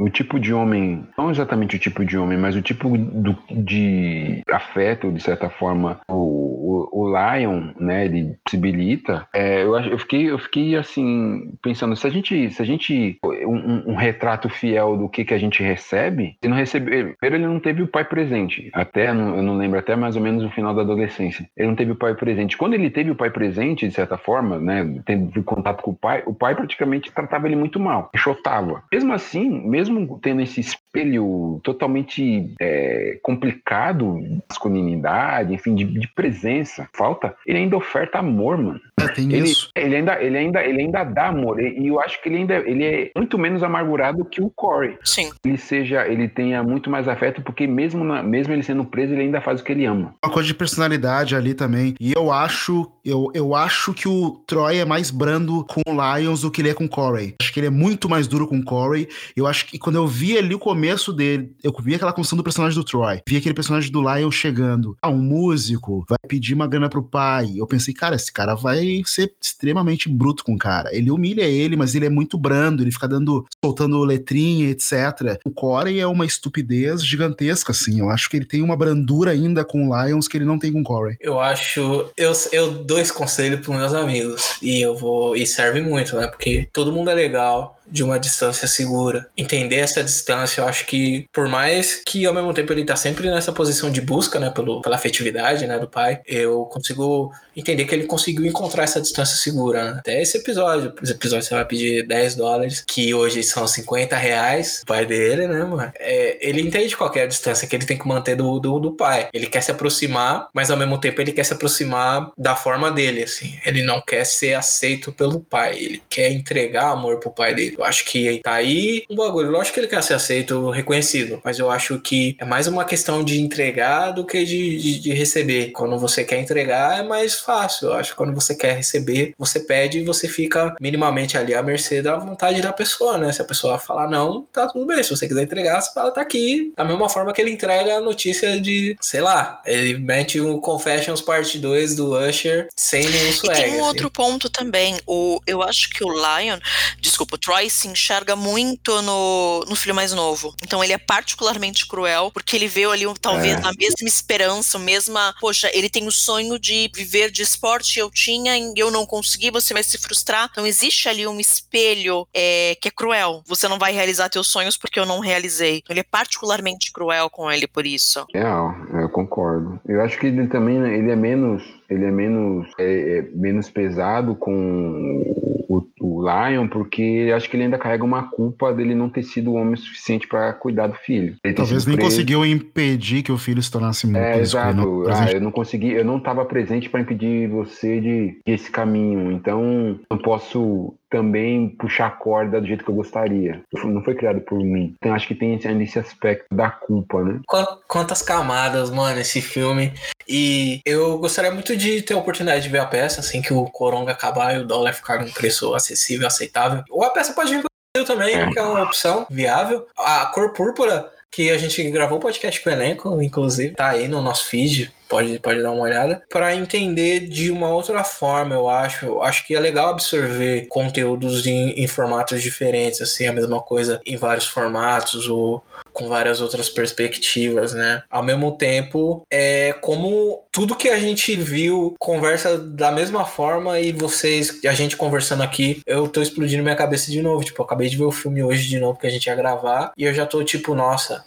o tipo de homem, não exatamente o tipo de homem, mas o tipo do, de afeto, de certa forma, o, o, o Lion, né, ele possibilita. É, eu, eu, fiquei, eu fiquei assim, pensando, se a gente, se a gente, um, um- retrato fiel do que, que a gente recebe, ele não recebe, primeiro ele não teve o pai presente, até, eu não lembro, até mais ou menos no final da adolescência, ele não teve o pai presente. Quando ele teve o pai presente, de certa forma, né, teve contato com o pai, o pai praticamente tratava ele muito mal, enxotava. Mesmo assim, mesmo tendo esse espelho totalmente é, complicado de masculinidade, enfim, de, de presença, falta, ele ainda oferta amor, mano.
É, tem
Ele,
isso.
ele, ainda, ele, ainda, ele ainda dá amor. E e eu acho que ele ainda ele é muito menos amargurado que o Corey.
Sim.
Ele seja, ele tenha muito mais afeto, porque mesmo, na- mesmo ele sendo preso, ele ainda faz o que ele ama.
Uma coisa de personalidade ali também. E eu acho, eu, eu acho que o Troy é mais brando com o Lions do que ele é com o Corey. Acho que ele é muito mais duro com o Corey. Eu acho que quando eu vi ali o começo dele, eu vi aquela construção do personagem do Troy. Vi aquele personagem do Lion chegando. Ah, um músico vai pedir uma grana pro pai. Eu pensei, cara, esse cara vai vai ser extremamente bruto com o cara. Ele humilha ele, mas ele é muito brando, ele fica dando, soltando letrinha, etc. O Corey é uma estupidez gigantesca, assim. Eu acho que ele tem uma brandura ainda com o Lions que ele não tem com o Corey.
Eu acho. Eu, eu dou esse conselho pros meus amigos. E eu vou. E serve muito, né? Porque todo mundo é legal de uma distância segura. Entender essa distância, eu acho que, por mais que ao mesmo tempo ele tá sempre nessa posição de busca, né, pelo, pela afetividade, né, do pai, eu consigo entender que ele conseguiu encontrar essa distância segura, né? Até esse episódio. Esse episódio você vai pedir 10 dólares, que hoje são 50 reais, o pai dele, né, mano? É, ele entende qual é a distância que ele tem que manter do, do, do pai. Ele quer se aproximar, mas ao mesmo tempo ele quer se aproximar da forma dele, assim. Ele não quer ser aceito pelo pai, ele quer entregar amor pro pai dele. Eu acho que tá aí um bagulho. Lógico que ele quer ser aceito, reconhecido, mas eu acho que é mais uma questão de entregar do que de, de, de receber. Quando você quer entregar, é mais fácil. Eu acho que quando você quer receber, você pede e você fica minimamente ali à mercê da vontade da pessoa, né? Se a pessoa falar não, tá tudo bem. Se você quiser entregar, você fala, tá aqui. Da mesma forma que ele entrega a notícia de, sei lá, ele mete o Confessions Part 2 do Usher sem nenhum swag.
E tem um assim. outro ponto também. O, eu acho que o Lion, desculpa, o Troy se enxerga muito no, no filho mais novo. Então ele é particularmente cruel, porque ele vê ali talvez é. a mesma esperança, a mesma. Poxa, ele tem o sonho de viver de esporte, eu tinha, e eu não consegui, você vai se frustrar. Então existe ali um espelho é, que é cruel. Você não vai realizar teus sonhos porque eu não realizei. Ele é particularmente cruel com ele por isso.
Real, eu concordo. Eu acho que ele também ele é menos ele é menos, é, é menos pesado com o, o, Lion, porque acho que ele ainda carrega uma culpa dele não ter sido o homem suficiente para cuidar do filho.
Talvez nem preso. conseguiu impedir que o filho se tornasse muito.
É, exato. Ah, eu não consegui, eu não estava presente para impedir você de, de esse caminho. Então, não posso também puxar a corda do jeito que eu gostaria. Não foi criado por mim. Então acho que tem ainda esse aspecto da culpa, né?
Quantas camadas, mano, esse filme. E eu gostaria muito de ter a oportunidade de ver a peça, assim que o Coronga acabar e o dólar ficar num preço acessível, aceitável. Ou a peça pode vir também, é. que é uma opção viável. A cor púrpura que a gente gravou o podcast com o elenco, inclusive, tá aí no nosso feed, pode, pode dar uma olhada, para entender de uma outra forma, eu acho. Eu acho que é legal absorver conteúdos em, em formatos diferentes, assim, a mesma coisa em vários formatos, ou com várias outras perspectivas, né? Ao mesmo tempo, é como tudo que a gente viu conversa da mesma forma e vocês, a gente conversando aqui, eu tô explodindo minha cabeça de novo. Tipo, eu acabei de ver o filme hoje de novo que a gente ia gravar e eu já tô tipo, nossa,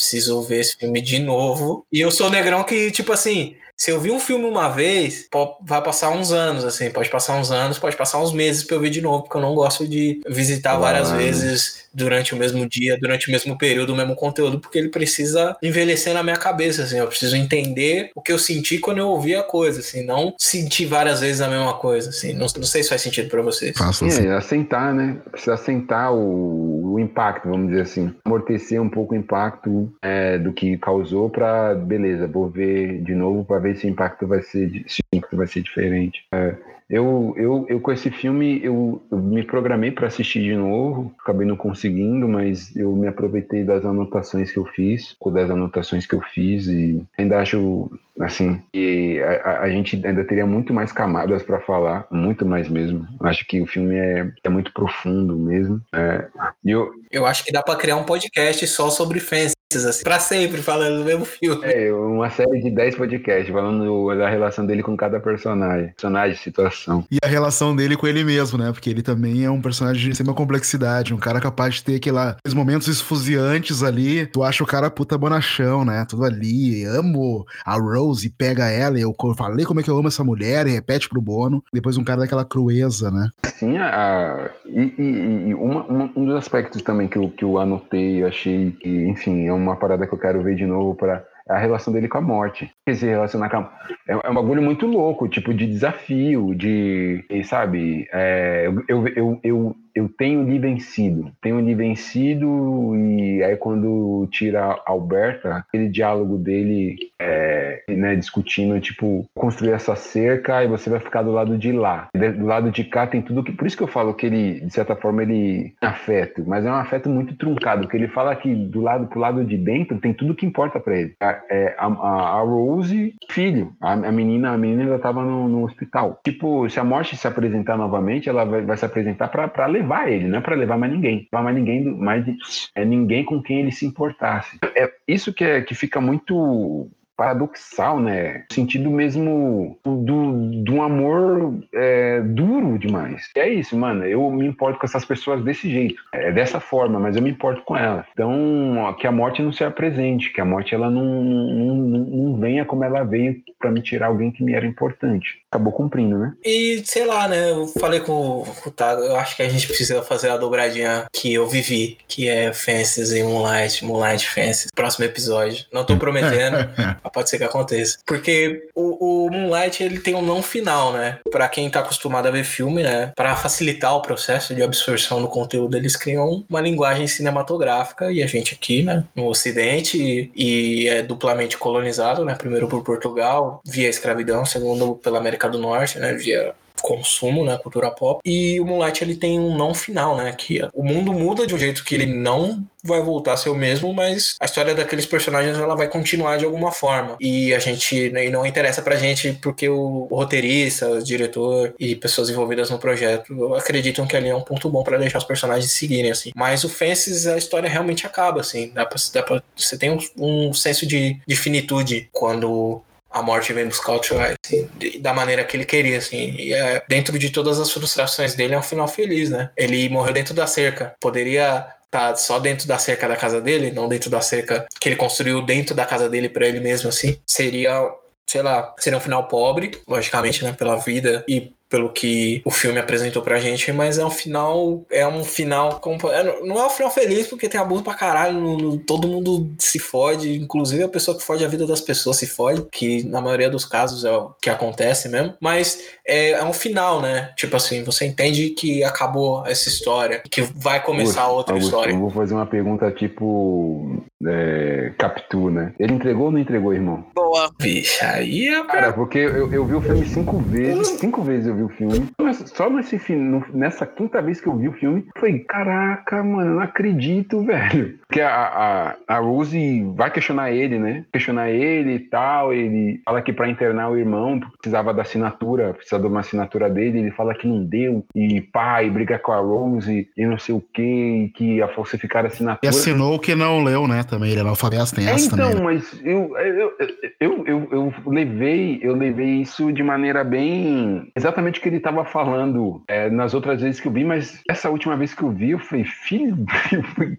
preciso ver esse filme de novo. E eu sou negrão que, tipo assim, se eu vi um filme uma vez, vai passar uns anos, assim, pode passar uns anos, pode passar uns meses pra eu ver de novo, porque eu não gosto de visitar várias vezes durante o mesmo dia, durante o mesmo período, o mesmo conteúdo, porque ele precisa envelhecer na minha cabeça, assim, eu preciso entender o que eu senti quando eu ouvi a coisa, assim, não sentir várias vezes a mesma coisa, assim, não, não sei se faz sentido para vocês.
Faço assim. É, assentar, né? Precisa assentar o, o, impacto, vamos dizer assim, amortecer um pouco o impacto é, do que causou para beleza, vou ver de novo para ver ver se o impacto vai ser, se o impacto vai ser diferente. É, eu, eu, eu, com esse filme, eu, eu me programei para assistir de novo, acabei não conseguindo, mas eu me aproveitei das anotações que eu fiz, das anotações que eu fiz, e ainda acho, assim, que a, a gente ainda teria muito mais camadas para falar, muito mais mesmo. Acho que o filme é, é muito profundo mesmo. É,
eu, eu acho que dá para criar um podcast só sobre fãs assim, pra sempre falando do mesmo filme.
É, uma série de 10 podcasts falando da relação dele com cada personagem. Personagem, situação.
E a relação dele com ele mesmo, né? Porque ele também é um personagem de extrema complexidade, um cara capaz de ter aqueles momentos esfuziantes ali. Tu acha o cara puta bonachão, né? Tudo ali. Amo a Rose, pega ela. Eu falei como é que eu amo essa mulher e repete pro Bono. Depois um cara daquela crueza, né?
Sim, a, e, e, e uma, uma, um dos aspectos também que eu, que eu anotei, eu achei que, enfim, é um uma parada que eu quero ver de novo para a relação dele com a morte. Dizer, relacionar com a... é, é um bagulho muito louco, tipo, de desafio, de, sabe, é, eu, eu, eu, eu tenho lhe vencido, tenho lhe vencido e aí quando tira Alberta, aquele diálogo dele, é, né, discutindo, tipo, construir essa cerca e você vai ficar do lado de lá. Do lado de cá tem tudo que. Por isso que eu falo que ele, de certa forma, ele é afeto, mas é um afeto muito truncado, porque ele fala que do lado pro lado de dentro tem tudo que importa para ele. A, é, a, a, Rose, filho, a, a, menina, a menina ela tava no, no, hospital. Tipo, se a morte se apresentar novamente, ela vai, vai se apresentar para levar ele, não é para levar mais ninguém. Levar mais ninguém, mais é ninguém com quem ele se importasse. É isso que é que fica muito paradoxal, né? No sentido mesmo do, do um amor é, duro demais. E é isso, mano. Eu me importo com essas pessoas desse jeito. É dessa forma, mas eu me importo com elas. Então, que a morte não se apresente, que a morte ela não, não, não venha como ela veio para me tirar alguém que me era importante. Acabou cumprindo, né?
E sei lá, né? Eu falei com, com o Tago, eu acho que a gente precisa fazer a dobradinha que eu vivi, que é Fences e Moonlight, Moonlight Fences. Próximo episódio. Não tô prometendo. pode ser que aconteça. Porque o, o, Moonlight, ele tem um não final, né? Pra quem tá acostumado a ver filme, né? Pra facilitar o processo de absorção do conteúdo, eles criam uma linguagem cinematográfica e a gente aqui, né? No Ocidente e é duplamente colonizado, né? Primeiro por Portugal, via escravidão, segundo pela América do Norte, né? Via consumo, né, cultura pop. E o Moonlight ele tem um não final, né, que o mundo muda de um jeito que ele não vai voltar a ser o mesmo, mas a história daqueles personagens ela vai continuar de alguma forma. E a gente né, e não interessa pra gente porque o, roteirista, o diretor e pessoas envolvidas no projeto acreditam que ali é um ponto bom para deixar os personagens seguirem assim. Mas o Fences a história realmente acaba assim, dá pra, dá pra você tem um, um senso de, de finitude quando a morte vem buscar o Troy, assim, da maneira que ele queria, assim. E é, dentro de todas as frustrações dele, é um final feliz, né? Ele morreu dentro da cerca. Poderia estar tá só dentro da cerca da casa dele, não dentro da cerca que ele construiu dentro da casa dele para ele mesmo, assim. Seria sei lá, seria um final pobre, logicamente, né, pela vida e pelo que o filme apresentou pra gente, mas é um final. É um final. É, não é um final feliz, porque tem abuso pra caralho. todo mundo se fode. Inclusive a pessoa que fode a vida das pessoas se fode, que na maioria dos casos é o que acontece mesmo. Mas é, é um final, né? Tipo assim, você entende que acabou essa história, que vai começar Augusto, outra Augusto, história. Eu
vou fazer uma pergunta tipo. É, Capitu, né? Ele entregou ou não entregou, irmão?
Boa.
Vixe, aí é.
Cara, porque eu, eu vi o filme cinco vezes. Cinco vezes eu vi vi o filme. Só nesse filme, nessa quinta vez que eu vi o filme, eu falei, caraca, mano, não acredito, velho. Porque a, a, a Rose vai questionar ele, né? Questionar ele e tal. Ele fala que pra internar o irmão precisava da assinatura, precisava de uma assinatura dele. Ele fala que não deu. E pai, briga com a Rose e não sei o que, que a falsificar a assinatura. E
assinou que não leu, né? Também, ele é analfabeto, tem
é,
essa
então,
também.
mas eu, eu, eu, eu, eu levei, eu levei isso de maneira bem. Exatamente exatamente o que ele estava falando é, nas outras vezes que eu vi, mas essa última vez que eu vi, eu falei, filho,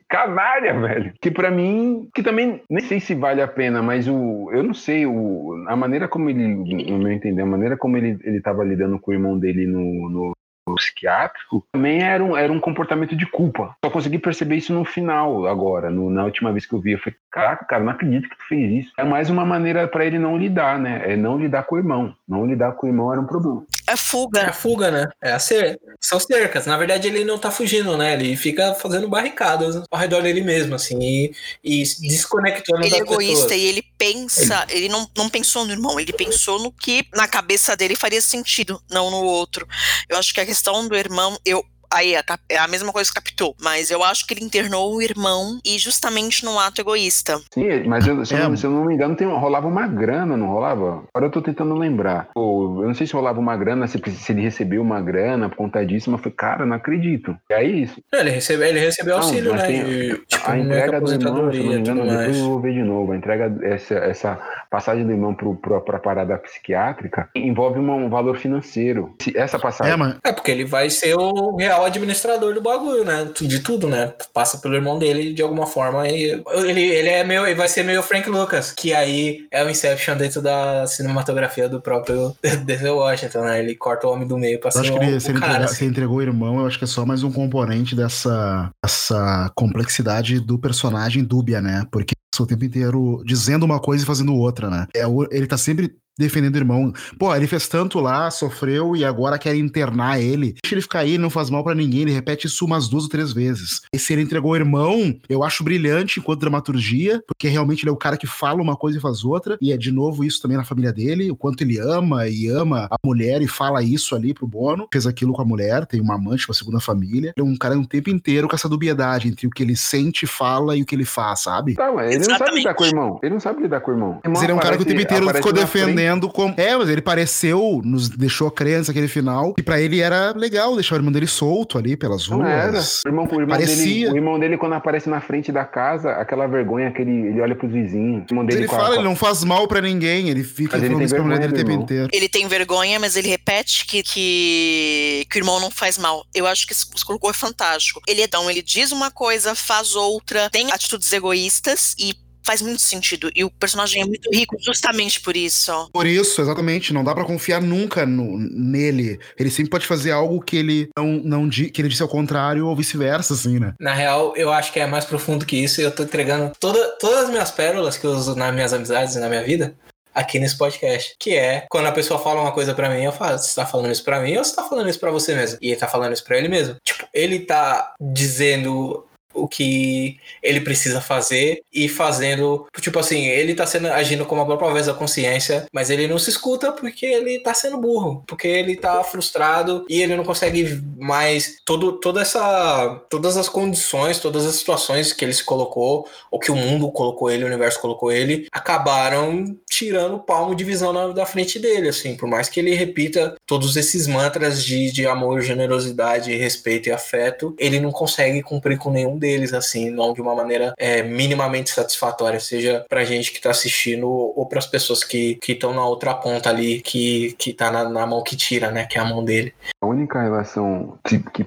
canalha, velho. Que para mim, que também nem sei se vale a pena, mas o, eu não sei, o, a maneira como ele, no meu entender, a maneira como ele, ele lidando com o irmão dele no, no psiquiátrico também era um, era um comportamento de culpa. Só consegui perceber isso no final, agora, no, na última vez que eu vi. Eu falei, caraca, cara, não acredito que tu fez isso. É mais uma maneira para ele não lidar, né? É não lidar com o irmão. Não lidar com o irmão era um problema.
É fuga.
É fuga, né? É a cer São cercas. Na verdade, ele não tá fugindo, né? Ele fica fazendo barricadas ao redor dele mesmo, assim, e, e desconectando
Ele é egoísta pessoas. e ele pensa, ele, ele não, não pensou no irmão, ele pensou no que na cabeça dele faria sentido, não no outro. Eu acho que a questão do irmão, eu aí é, é a mesma coisa que captou, mas eu acho que ele internou o irmão e justamente num ato egoísta.
Sim, mas eu, se, é. eu não, se, eu não, me engano, tem, rolava uma grana, não rolava? Agora eu tô tentando lembrar. Pô, eu não sei se rolava uma grana, se, se ele recebeu uma grana por conta disso, mas foi, cara, não acredito. E é isso.
É, ele, recebe, ele recebeu auxílio, né? Tem,
de, tipo, a entrega do irmão, se eu não me engano, depois eu vou ver de novo. A entrega, essa, essa passagem do irmão pro, pro, pra parada psiquiátrica envolve uma, um valor financeiro. Essa passagem.
É, mas... é, porque ele vai ser o real o administrador do bagulho, né? De tudo, né? Passa pelo irmão dele de alguma forma. E ele, ele é meio. Ele vai ser meio Frank Lucas, que aí é o Inception dentro da cinematografia do próprio Denzel Washington, né? Ele corta o homem do meio pra ser
acho que ele, se, ele cara, assim. se entregou o irmão, eu acho que é só mais um componente dessa, dessa complexidade do personagem dúbia, né? Porque o tempo inteiro dizendo uma coisa e fazendo outra, né? É, ele tá sempre defendendo o irmão. Pô, ele fez tanto lá, sofreu e agora quer internar ele. Deixa ele ficar aí, não faz mal para ninguém. Ele repete isso umas duas ou três vezes. E se ele entregou o irmão, eu acho brilhante enquanto dramaturgia, porque realmente ele é o cara que fala uma coisa e faz outra. E é de novo isso também na família dele, o quanto ele ama e ama a mulher e fala isso ali pro Bono. Fez aquilo com a mulher, tem uma amante, uma segunda família. Ele é um cara um tempo inteiro com essa dubiedade entre o que ele sente, fala e o que ele faz, sabe?
Tá, mas ele Exatamente. não sabe lidar com o irmão. Ele não sabe lidar com o irmão.
Mas ele é um cara que o tempo inteiro ficou defendendo como. É, mas ele pareceu, nos deixou crença aquele final, que para ele era legal deixar o irmão dele solto ali pelas ruas. Não era.
O irmão, o irmão Parecia. Dele, o irmão dele, quando aparece na frente da casa, aquela vergonha que ele, ele olha pros vizinhos. O irmão dele
ele fala, a... ele não faz mal para ninguém, ele fica
mas falando isso pra mulher dele o tempo inteiro.
Ele tem vergonha, mas ele repete que, que, que o irmão não faz mal. Eu acho que isso colocou é fantástico. Ele é então, ele diz uma coisa, faz outra, tem atitudes egoístas e faz muito sentido. E o personagem é muito rico justamente por isso.
Por isso, exatamente. Não dá para confiar nunca no, nele. Ele sempre pode fazer algo que ele não, não que ele disse ao contrário ou vice-versa, assim, né?
Na real, eu acho que é mais profundo que isso. E eu tô entregando toda, todas as minhas pérolas que eu uso nas minhas amizades e na minha vida aqui nesse podcast. Que é quando a pessoa fala uma coisa para mim, eu falo, você tá falando isso para mim ou você tá falando isso para você mesmo? E ele tá falando isso pra ele mesmo. Tipo, ele tá dizendo o que ele precisa fazer e fazendo, tipo assim, ele tá sendo agindo como a própria vez da consciência, mas ele não se escuta porque ele tá sendo burro, porque ele tá frustrado e ele não consegue mais todo toda essa todas as condições, todas as situações que ele se colocou, ou que o mundo colocou ele, o universo colocou ele, acabaram tirando o palmo de visão na, da frente dele, assim, por mais que ele repita todos esses mantras de, de amor, generosidade, respeito e afeto, ele não consegue cumprir com nenhum deles, assim, não de uma maneira é, minimamente satisfatória, seja pra gente que tá assistindo ou pras pessoas que estão na outra ponta ali, que, que tá na, na, mão que tira, né? Que é a mão dele.
A única relação que, que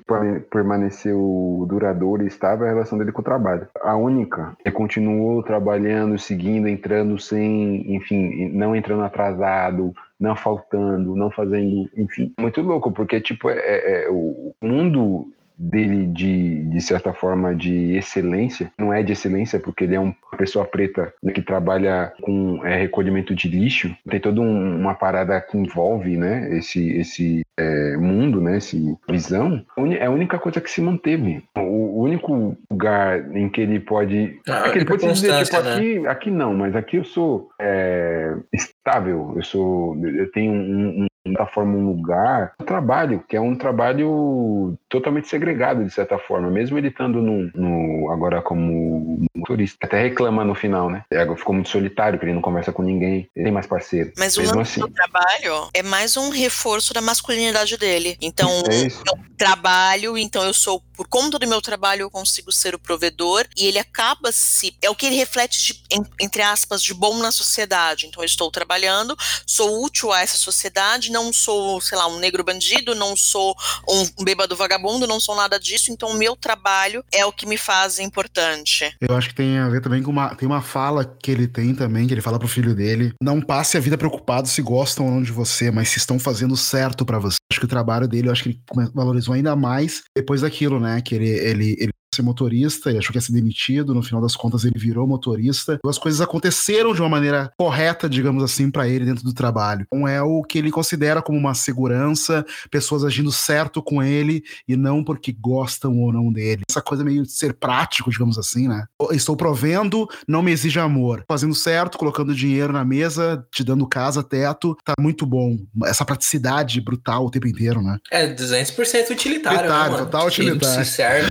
permaneceu duradoura e estável é a relação dele com o trabalho. A única. Ele continuou trabalhando, seguindo, entrando sem, enfim, não entrando atrasado, não faltando, não fazendo, enfim. Muito louco, porque, tipo, é, é, é o mundo dele de, de certa forma de excelência. Não é de excelência porque ele é uma pessoa preta né, que trabalha com é, recolhimento de lixo. Tem toda um, uma parada que envolve né esse esse é, mundo né esse visão. É a única coisa que se manteve. O, único lugar em que ele pode ah, é que ele pode dizer tipo né? aqui aqui não mas aqui eu sou é, estável. Eu sou eu tenho um, um da forma um lugar, um trabalho, que é um trabalho totalmente segregado, de certa forma, mesmo ele estando no, no agora como motorista. Até reclama no final, né? É, ficou muito solitário, porque ele não conversa com ninguém, ele tem mais parceiro.
Mas o assim. do trabalho é mais um reforço da masculinidade dele. Então, é trabalho, então eu sou, por conta do meu trabalho, eu consigo ser o provedor, e ele acaba se. É o que ele reflete, de, entre aspas, de bom na sociedade. Então, eu estou trabalhando, sou útil a essa sociedade, não sou, sei lá, um negro bandido, não sou um bêbado vagabundo, não sou nada disso, então o meu trabalho é o que me faz importante.
Eu acho que tem a ver também com uma, tem uma fala que ele tem também, que ele fala pro filho dele, não passe a vida preocupado se gostam ou não de você, mas se estão fazendo certo para você. Acho que o trabalho dele, eu acho que ele valorizou ainda mais depois daquilo, né, que ele, ele, ele ser motorista, ele achou que ia ser demitido, no final das contas ele virou motorista. As coisas aconteceram de uma maneira correta, digamos assim, para ele dentro do trabalho. Então é o que ele considera como uma segurança, pessoas agindo certo com ele e não porque gostam ou não dele. Essa coisa meio de ser prático, digamos assim, né? Estou provendo, não me exige amor. Fazendo certo, colocando dinheiro na mesa, te dando casa, teto, tá muito bom. Essa praticidade brutal o tempo inteiro, né?
É, 200% utilitário.
Utilitário, né, total utilitário.
Se serve,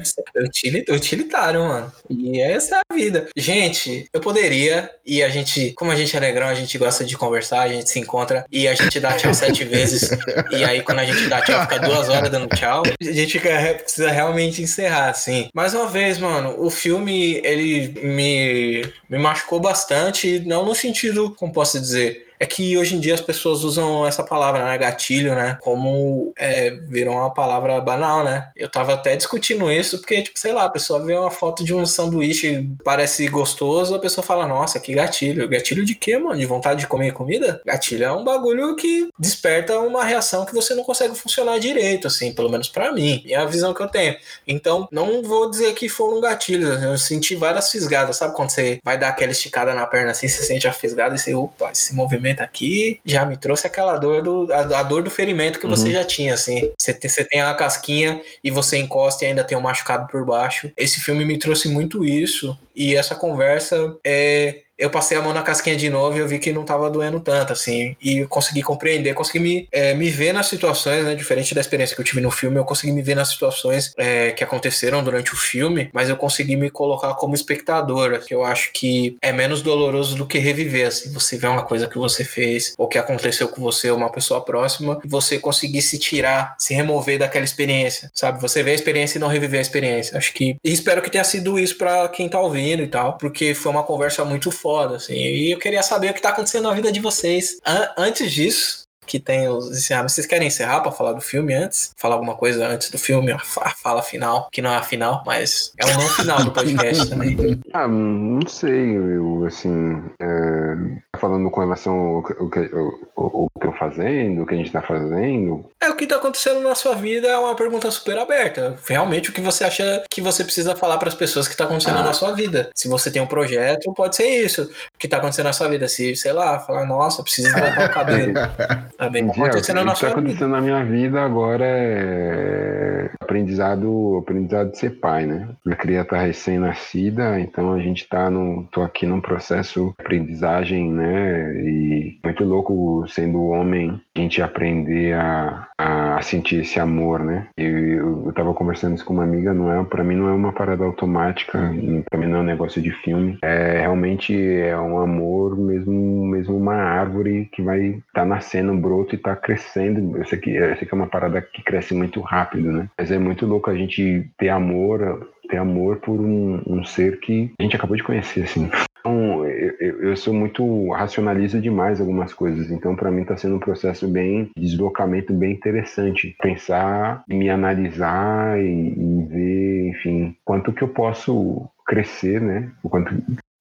utilitário, mano. E essa é a vida. Gente, eu poderia, e a gente, como a gente é negrão, a gente gosta de conversar, a gente se encontra e a gente dá tchau sete vezes. E aí, quando a gente dá tchau, fica duas horas dando tchau. A gente fica, precisa realmente encerrar, assim. Mais uma vez, mano, o filme, ele me, me machucou bastante, não no sentido, como posso dizer, é que hoje em dia as pessoas usam essa palavra, né, gatilho, né, como é, virou uma palavra banal, né? Eu tava até discutindo isso porque, tipo, sei lá, a pessoa vê uma foto de um sanduíche parece gostoso, a pessoa fala, nossa, que gatilho. Gatilho de quê, mano? De vontade de comer comida? Gatilho é um bagulho que desperta uma reação que você não consegue funcionar direito, assim, pelo menos para mim. É a visão que eu tenho. Então, não vou dizer que foram gatilhos. Eu senti várias fisgadas, sabe? Quando você vai dar aquela esticada na perna assim, você sente a fisgada e você, opa, esse movimento ferimento aqui já me trouxe aquela dor do, a, a dor do ferimento que você uhum. já tinha, assim. Você tem, você tem a casquinha e você encosta e ainda tem um machucado por baixo. Esse filme me trouxe muito isso. E essa conversa é eu passei a mão na casquinha de novo e eu vi que não tava doendo tanto, assim. E consegui compreender, consegui me, é, me ver nas situações, né? Diferente da experiência que eu tive no filme, eu consegui me ver nas situações é, que aconteceram durante o filme, mas eu consegui me colocar como espectadora, que eu acho que é menos doloroso do que reviver, assim. Você vê uma coisa que você fez, ou que aconteceu com você, ou uma pessoa próxima, e você conseguir se tirar, se remover daquela experiência, sabe? Você vê a experiência e não reviver a experiência. Acho que. E espero que tenha sido isso para quem tá ouvindo e tal, porque foi uma conversa muito foda, assim. E eu queria saber o que tá acontecendo na vida de vocês. An antes disso, que tem os encerramentos. Vocês querem encerrar para falar do filme antes? Falar alguma coisa antes do filme? A fala final, que não é a final, mas é o não final do podcast também.
Ah, não sei, eu, assim, é, falando com relação ao, ao, ao, ao que eu fazendo, o que a gente tá fazendo.
É, o que tá acontecendo na sua vida é uma pergunta super aberta. Realmente o que você acha que você precisa falar para as pessoas que tá acontecendo ah. na sua vida. Se você tem um projeto, pode ser isso. O que tá acontecendo na sua vida. Se, sei lá, falar, nossa, preciso botar o cabelo.
Tá bem acontecendo é, na sua acontecendo na minha vida agora é aprendizado, aprendizado de ser pai, né? Minha criança tá recém-nascida, então a gente tá no, tô aqui num processo de aprendizagem, né? E muito louco sendo homem, a gente aprender a, a sentir esse amor, né? Eu, eu tava conversando isso com uma amiga, não é, para mim não é uma parada automática, também não é um negócio de filme. É realmente é um amor mesmo, mesmo uma árvore que vai estar tá nascendo broto e tá crescendo. Eu sei que, eu sei que é uma parada que cresce muito rápido, né? Mas é muito louco a gente ter amor, ter amor por um, um ser que a gente acabou de conhecer, assim. Então, eu, eu sou muito racionalista demais algumas coisas, então para mim está sendo um processo bem de deslocamento bem interessante, pensar, me analisar e, e ver, enfim, quanto que eu posso crescer, né? O quanto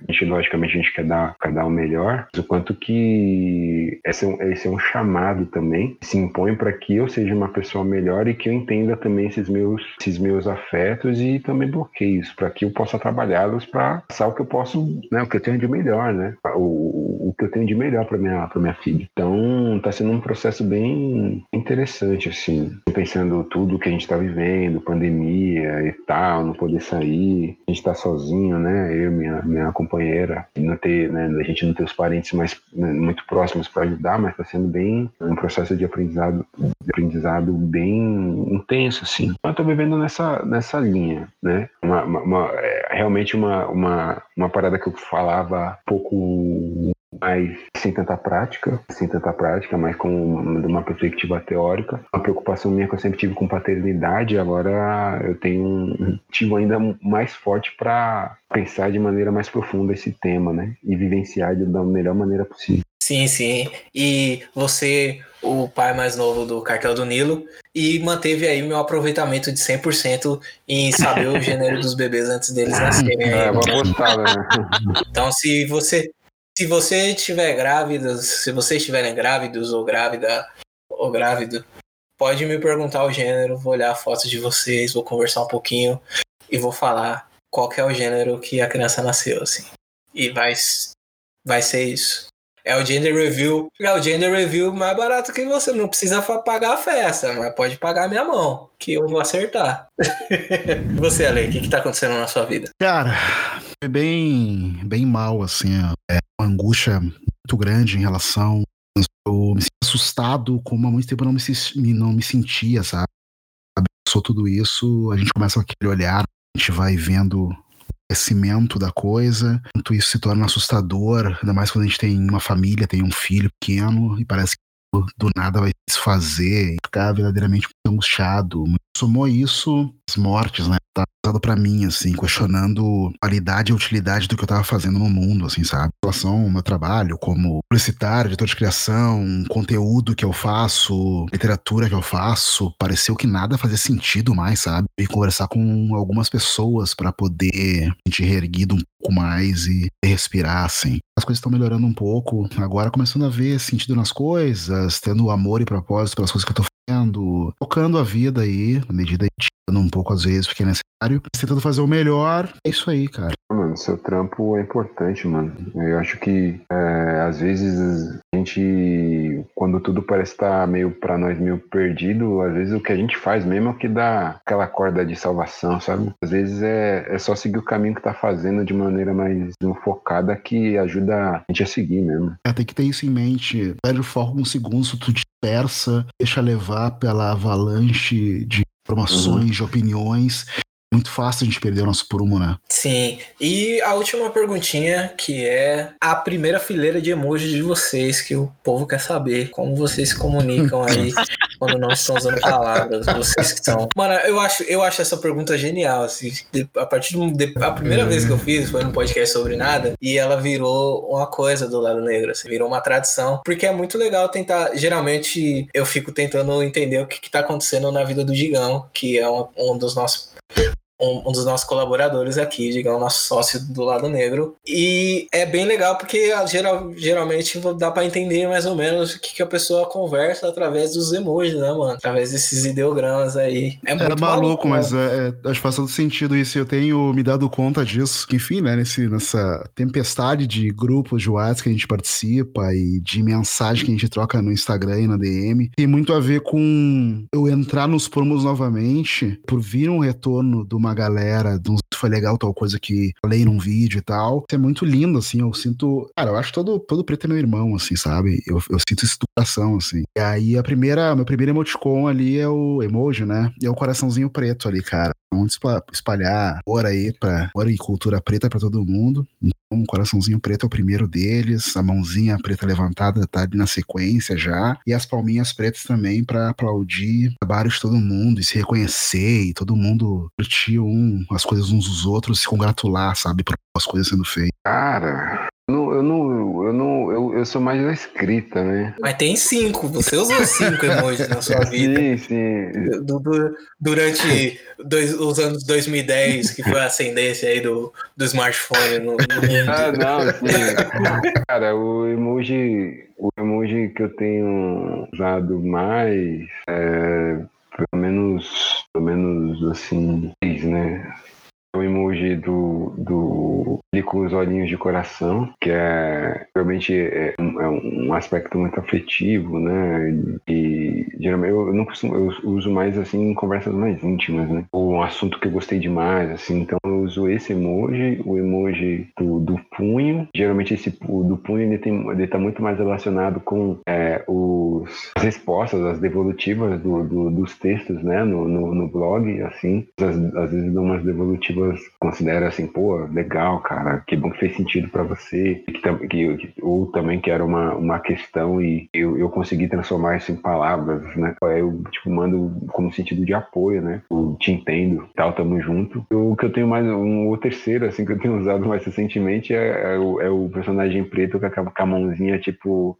a gente, logicamente, a gente quer dar, quer dar o melhor, o quanto que esse é um, esse é um chamado também, se impõe para que eu seja uma pessoa melhor e que eu entenda também esses meus, esses meus afetos e também bloqueios, para que eu possa trabalhá-los para passar o que eu posso, né, o que eu tenho de melhor, né, o, o que eu tenho de melhor para minha, minha filha. Então, está sendo um processo bem interessante, assim, pensando tudo que a gente está vivendo, pandemia e tal, não poder sair, a gente está sozinho, né, eu, minha, minha companheira companheira, não ter, né, a gente não ter os parentes mais né, muito próximos para ajudar, mas está sendo bem um processo de aprendizado, de aprendizado bem intenso, assim. Eu estou vivendo nessa nessa linha, né? Uma, uma, uma é, realmente uma, uma uma parada que eu falava pouco mas sem tanta prática, sem tanta prática, mas com uma perspectiva teórica. Uma preocupação minha que eu sempre tive com paternidade, agora eu tenho um motivo ainda mais forte para pensar de maneira mais profunda esse tema, né? E vivenciar da melhor maneira possível.
Sim, sim. E você, o pai mais novo do Cartel do Nilo, e manteve aí meu aproveitamento de 100% em saber o gênero dos bebês antes deles nascerem.
É, uma postada, né?
Então, se você se você estiver grávida, se vocês estiverem grávidos ou grávida ou grávido, pode me perguntar o gênero, vou olhar fotos de vocês, vou conversar um pouquinho e vou falar qual é o gênero que a criança nasceu, assim. E vai, vai ser isso. É o gender review. É o gender review mais barato que você. Não precisa pagar a festa, mas pode pagar a minha mão, que eu vou acertar. você, Ale, o que, que tá acontecendo na sua vida?
Cara, é bem, bem mal, assim. É uma angústia muito grande em relação. Eu me sinto assustado, como há muito tempo eu não me, não me sentia, sabe? Sou tudo isso, a gente começa com aquele olhar, a gente vai vendo crescimento da coisa, quanto isso se torna assustador, ainda mais quando a gente tem uma família, tem um filho pequeno e parece que do nada vai se fazer e ficar verdadeiramente angustiado. Somou isso as mortes, né? Tá usado para mim, assim, questionando a qualidade e a utilidade do que eu tava fazendo no mundo, assim, sabe? Em relação ao meu trabalho como publicitário, diretor de criação, conteúdo que eu faço, literatura que eu faço, pareceu que nada fazia sentido mais, sabe? E conversar com algumas pessoas para poder sentir reerguido um pouco mais e respirar, assim. As coisas estão melhorando um pouco, agora começando a ver sentido nas coisas, tendo amor e propósito pelas coisas que eu tô tocando a vida aí, na medida que um pouco às vezes, porque é necessário, mas tentando fazer o melhor. É isso aí, cara.
Mano, seu trampo é importante, mano. Eu acho que é, às vezes a gente, quando tudo parece estar meio para nós meio perdido, às vezes o que a gente faz mesmo é o que dá aquela corda de salvação, sabe? Às vezes é, é só seguir o caminho que tá fazendo de maneira mais focada que ajuda a gente a seguir mesmo.
É, tem que ter isso em mente. Perde o foco um segundo, se tu dispersa, deixa levar pela avalanche de informações, uhum. de opiniões muito fácil a gente perder o nosso prumo, né?
Sim. E a última perguntinha, que é a primeira fileira de emojis de vocês, que o povo quer saber. Como vocês se comunicam aí quando não estão usando palavras, vocês que são. Mano, eu acho, eu acho essa pergunta genial. Assim, a partir de, a primeira vez que eu fiz foi num podcast sobre nada, e ela virou uma coisa do lado negro, assim, virou uma tradição. Porque é muito legal tentar. Geralmente eu fico tentando entender o que, que tá acontecendo na vida do Digão, que é um, um dos nossos um, um, dos nossos colaboradores aqui, digamos, nosso sócio do lado negro. E é bem legal porque geral, geralmente dá para entender mais ou menos o que, que, a pessoa conversa através dos emojis, né, mano? Através desses ideogramas aí. É
muito Era maluco, maluco mas é, é, acho que faz todo sentido isso. Eu tenho me dado conta disso. Enfim, né, nesse, nessa tempestade de grupos de WhatsApp que a gente participa e de mensagem que a gente troca no Instagram e na DM, tem muito a ver com eu entrar nos promos novamente por vir um retorno de uma galera, de uns foi legal tal coisa que falei num vídeo e tal. Isso é muito lindo, assim. Eu sinto. Cara, eu acho todo, todo preto é meu irmão, assim, sabe? Eu, eu sinto essa educação, assim. E aí a primeira, meu primeiro emoticon ali é o emoji, né? E é o coraçãozinho preto ali, cara. Vamos espalhar amor aí pra amor e cultura preta para todo mundo. Então, um coraçãozinho preto é o primeiro deles, a mãozinha preta levantada tá ali na sequência já, e as palminhas pretas também para aplaudir o trabalho de todo mundo e se reconhecer e todo mundo curtir um, as coisas uns dos outros, se congratular, sabe, por as coisas sendo feitas.
Cara, não, eu não, eu não, eu, eu sou mais da escrita, né?
Mas tem cinco, você usou cinco emojis na sua vida.
Sim, sim.
Du, du, durante dois, os anos 2010, que foi a ascendência aí do, do smartphone no, no mundo.
Ah, não, sim. Cara, o emoji, o emoji que eu tenho usado mais é, pelo menos, pelo menos assim, né? O emoji do, do ele com os olhinhos de coração, que é realmente é um, é um aspecto muito afetivo, né? E geralmente eu, não costumo, eu uso mais assim em conversas mais íntimas, né? Ou um assunto que eu gostei demais, assim. Então eu uso esse emoji, o emoji do, do punho. Geralmente esse do punho ele tem ele tá muito mais relacionado com é, os, as respostas, as devolutivas do, do, dos textos, né? No, no, no blog, assim. Às, às vezes dão umas devolutivas pessoas consideram assim, pô, legal, cara, que bom que fez sentido para você, que, que, ou também que era uma, uma questão e eu, eu consegui transformar isso em palavras, né? Aí eu, tipo, mando como sentido de apoio, né? Eu te entendo, tal, tamo junto. O que eu tenho mais, um ou terceiro, assim, que eu tenho usado mais recentemente é, é, o, é o personagem preto com a, com a mãozinha, tipo,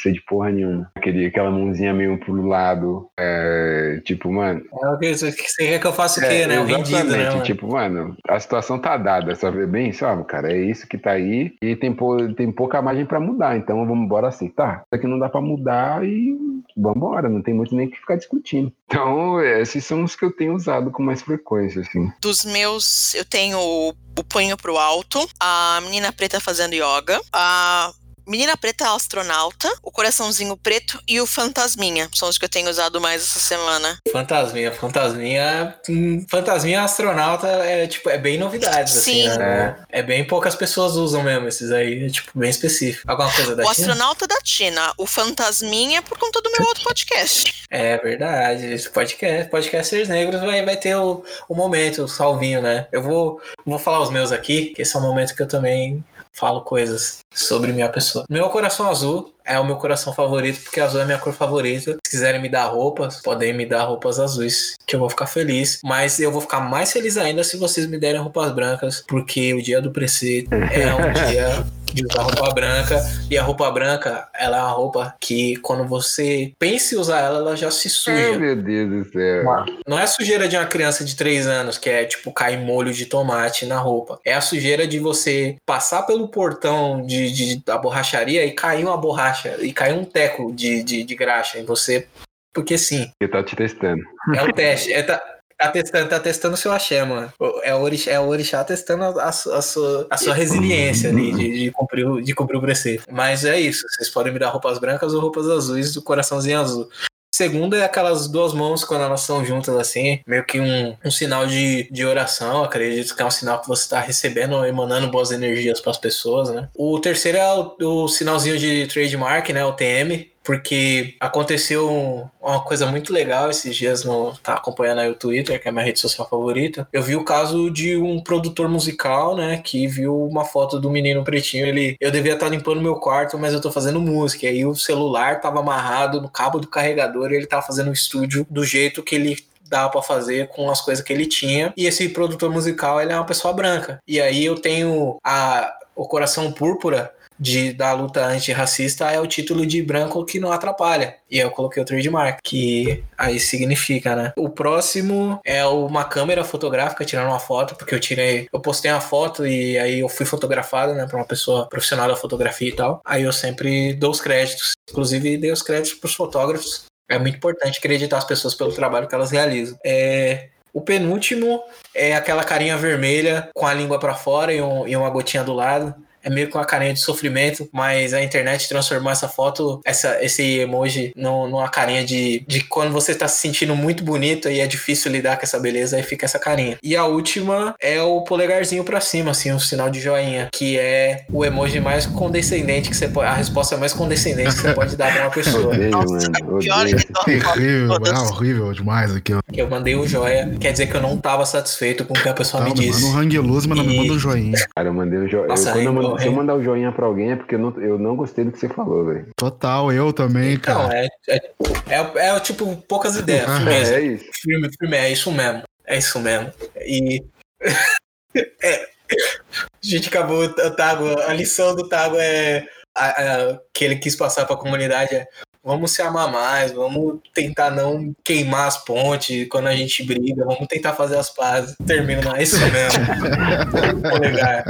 sei de porra nenhuma. Aquele, aquela mãozinha meio pro lado. É, tipo, mano.
É o que você quer que eu faça o quê, é, né? O rendido, né? Mano?
Tipo, mano, a situação tá dada, sabe bem? Sabe, cara, é isso que tá aí e tem, pou, tem pouca margem pra mudar. Então vamos embora aceitar. Isso aqui não dá pra mudar e vambora, não tem muito nem que ficar discutindo. Então, esses são os que eu tenho usado com mais frequência, assim.
Dos meus, eu tenho o punho pro alto, a menina preta fazendo yoga, a Menina Preta Astronauta, o Coraçãozinho Preto e o Fantasminha. São os que eu tenho usado mais essa semana.
Fantasminha, Fantasminha. Hum, fantasminha Astronauta é tipo, é bem novidade. Assim, Sim. Assim, né? É bem poucas pessoas usam mesmo esses aí. É tipo, bem específico. Alguma coisa da
o
Tina?
O Astronauta da Tina. O Fantasminha por conta do meu outro podcast.
É verdade. Esse podcast, Podcasters Negros vai, vai ter o, o momento, o salvinho, né? Eu vou, vou falar os meus aqui, que esse é um momento que eu também falo coisas sobre minha pessoa. Meu coração azul é o meu coração favorito, porque azul é minha cor favorita. Se quiserem me dar roupas, podem me dar roupas azuis, que eu vou ficar feliz. Mas eu vou ficar mais feliz ainda se vocês me derem roupas brancas, porque o dia do preceito é um dia de usar roupa branca. E a roupa branca, ela é uma roupa que quando você pensa em usar ela, ela já se suja. Ai,
meu Deus do céu.
Não é a sujeira de uma criança de 3 anos, que é tipo cair molho de tomate na roupa. É a sujeira de você passar pelo portão de, de da borracharia e cair uma borracha, e cair um teco de, de, de graxa em você, porque sim.
Ele tá te testando.
É o teste. É, tá, Tá testando, tá testando o seu axé, mano. É o orixá, é o orixá testando a, a, sua, a sua resiliência ali de, de, cumprir, de cumprir o preceito. Mas é isso. Vocês podem me dar roupas brancas ou roupas azuis do coraçãozinho azul. Segunda é aquelas duas mãos quando elas estão juntas assim, meio que um, um sinal de, de oração. Acredito que é um sinal que você está recebendo, emanando boas energias para as pessoas, né? O terceiro é o, o sinalzinho de trademark, né? O TM, porque aconteceu uma coisa muito legal esses dias no tá acompanhando aí o Twitter, que é a minha rede social favorita. Eu vi o caso de um produtor musical, né, que viu uma foto do menino pretinho, ele eu devia estar limpando meu quarto, mas eu tô fazendo música. E aí o celular tava amarrado no cabo do carregador e ele tava fazendo o estúdio do jeito que ele dava para fazer com as coisas que ele tinha. E esse produtor musical, ele é uma pessoa branca. E aí eu tenho a o coração púrpura de, da luta antirracista é o título de branco que não atrapalha. E eu coloquei o trademark, que aí significa, né? O próximo é uma câmera fotográfica tirando uma foto, porque eu tirei, eu postei uma foto e aí eu fui fotografado, né, por uma pessoa profissional da fotografia e tal. Aí eu sempre dou os créditos. Inclusive, dei os créditos pros fotógrafos. É muito importante acreditar as pessoas pelo trabalho que elas realizam. É, o penúltimo é aquela carinha vermelha com a língua para fora e, um, e, uma gotinha do lado é meio com uma carinha de sofrimento, mas a internet transformou essa foto, essa, esse emoji, numa carinha de, de quando você tá se sentindo muito bonito e é difícil lidar com essa beleza, aí fica essa carinha. E a última é o polegarzinho para cima, assim, um sinal de joinha, que é o emoji mais condescendente que você pode, a resposta mais condescendente que você pode dar pra uma pessoa.
Odeio, Nossa, mano.
Horrível, é horrível demais aqui, ó.
Que eu mandei o um joia, quer dizer que eu não tava satisfeito com o que a pessoa
tá,
me disse.
Manda um luz, mas e... não me manda um joinha.
Cara, eu mandei o um joia. Nossa, eu, quando eu se eu mandar o joinha pra alguém é porque eu não, eu não gostei do que você falou, velho.
Total, eu também,
então,
cara.
É, é, é, é, tipo poucas ideias.
é, é isso.
Filme, filme, é isso mesmo. É isso mesmo. E. é, a gente acabou, o Tago, a lição do Tago é. A, a, que ele quis passar para a comunidade é vamos se amar mais, vamos tentar não queimar as pontes quando a gente briga, vamos tentar fazer as pazes. Termina, é isso mesmo. Polegar.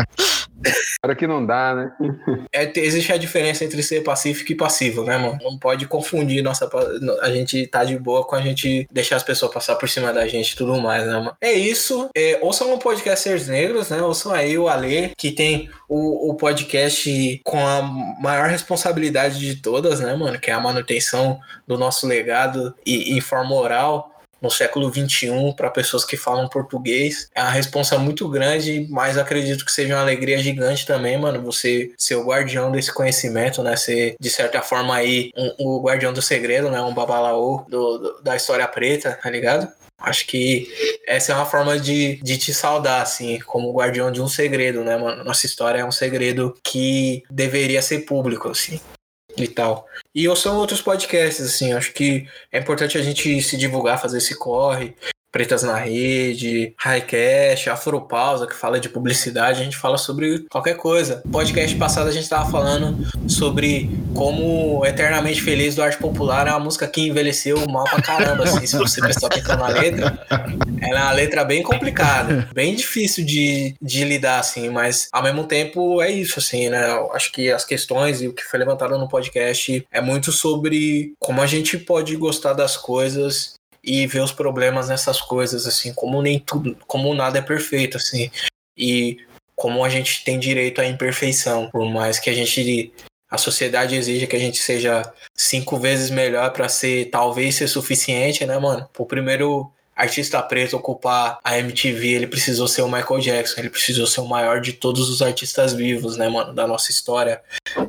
Para que não dá, né?
É, existe a diferença entre ser pacífico e passivo, né, mano? Não pode confundir nossa. A gente tá de boa com a gente deixar as pessoas passar por cima da gente e tudo mais, né, mano? É isso. É, ouçam o Podcasters Negros, né? Ouçam aí o Ale, que tem o, o podcast com a maior responsabilidade de todas, né, mano? Que é a manutenção do nosso legado e, e forma oral no século XXI para pessoas que falam português. É uma responsa muito grande, mas acredito que seja uma alegria gigante também, mano. Você ser o guardião desse conhecimento, né? Ser, de certa forma, aí, um, o guardião do segredo, né? Um babalaô do, do, da história preta, tá ligado? Acho que essa é uma forma de, de te saudar, assim, como guardião de um segredo, né, mano? Nossa história é um segredo que deveria ser público, assim e tal. E ou são outros podcasts, assim, acho que é importante a gente se divulgar, fazer esse corre, Pretas na Rede, Highcast, Afropausa, que fala de publicidade, a gente fala sobre qualquer coisa. Podcast passado a gente tava falando sobre como Eternamente Feliz do Arte Popular é uma música que envelheceu mal pra caramba, assim, se você prestar atenção na letra. Ela é uma letra bem complicada, bem difícil de, de lidar, assim, mas ao mesmo tempo é isso, assim, né? Eu acho que as questões e o que foi levantado no podcast é muito sobre como a gente pode gostar das coisas e ver os problemas nessas coisas, assim, como nem tudo, como nada é perfeito, assim, e como a gente tem direito à imperfeição, por mais que a gente a sociedade exija que a gente seja cinco vezes melhor para ser talvez ser suficiente, né, mano? O primeiro artista preto ocupar a MTV, ele precisou ser o Michael Jackson, ele precisou ser o maior de todos os artistas vivos, né, mano, da nossa história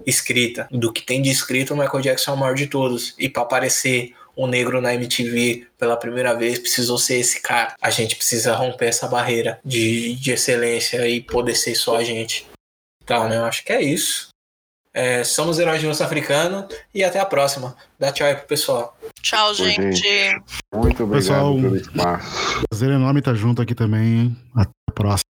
escrita. Do que tem de escrito, o Michael Jackson é o maior de todos. E para aparecer um negro na MTV pela primeira vez precisou ser esse cara. A gente precisa romper essa barreira de, de excelência e poder ser só a gente. Então, né? Eu acho que é isso. É, somos heróis de nosso africano e até a próxima. Dá tchau aí pro pessoal.
Tchau, gente.
Muito obrigado pessoal, pelo espaço.
Prazer enorme estar junto aqui também. Até a próxima.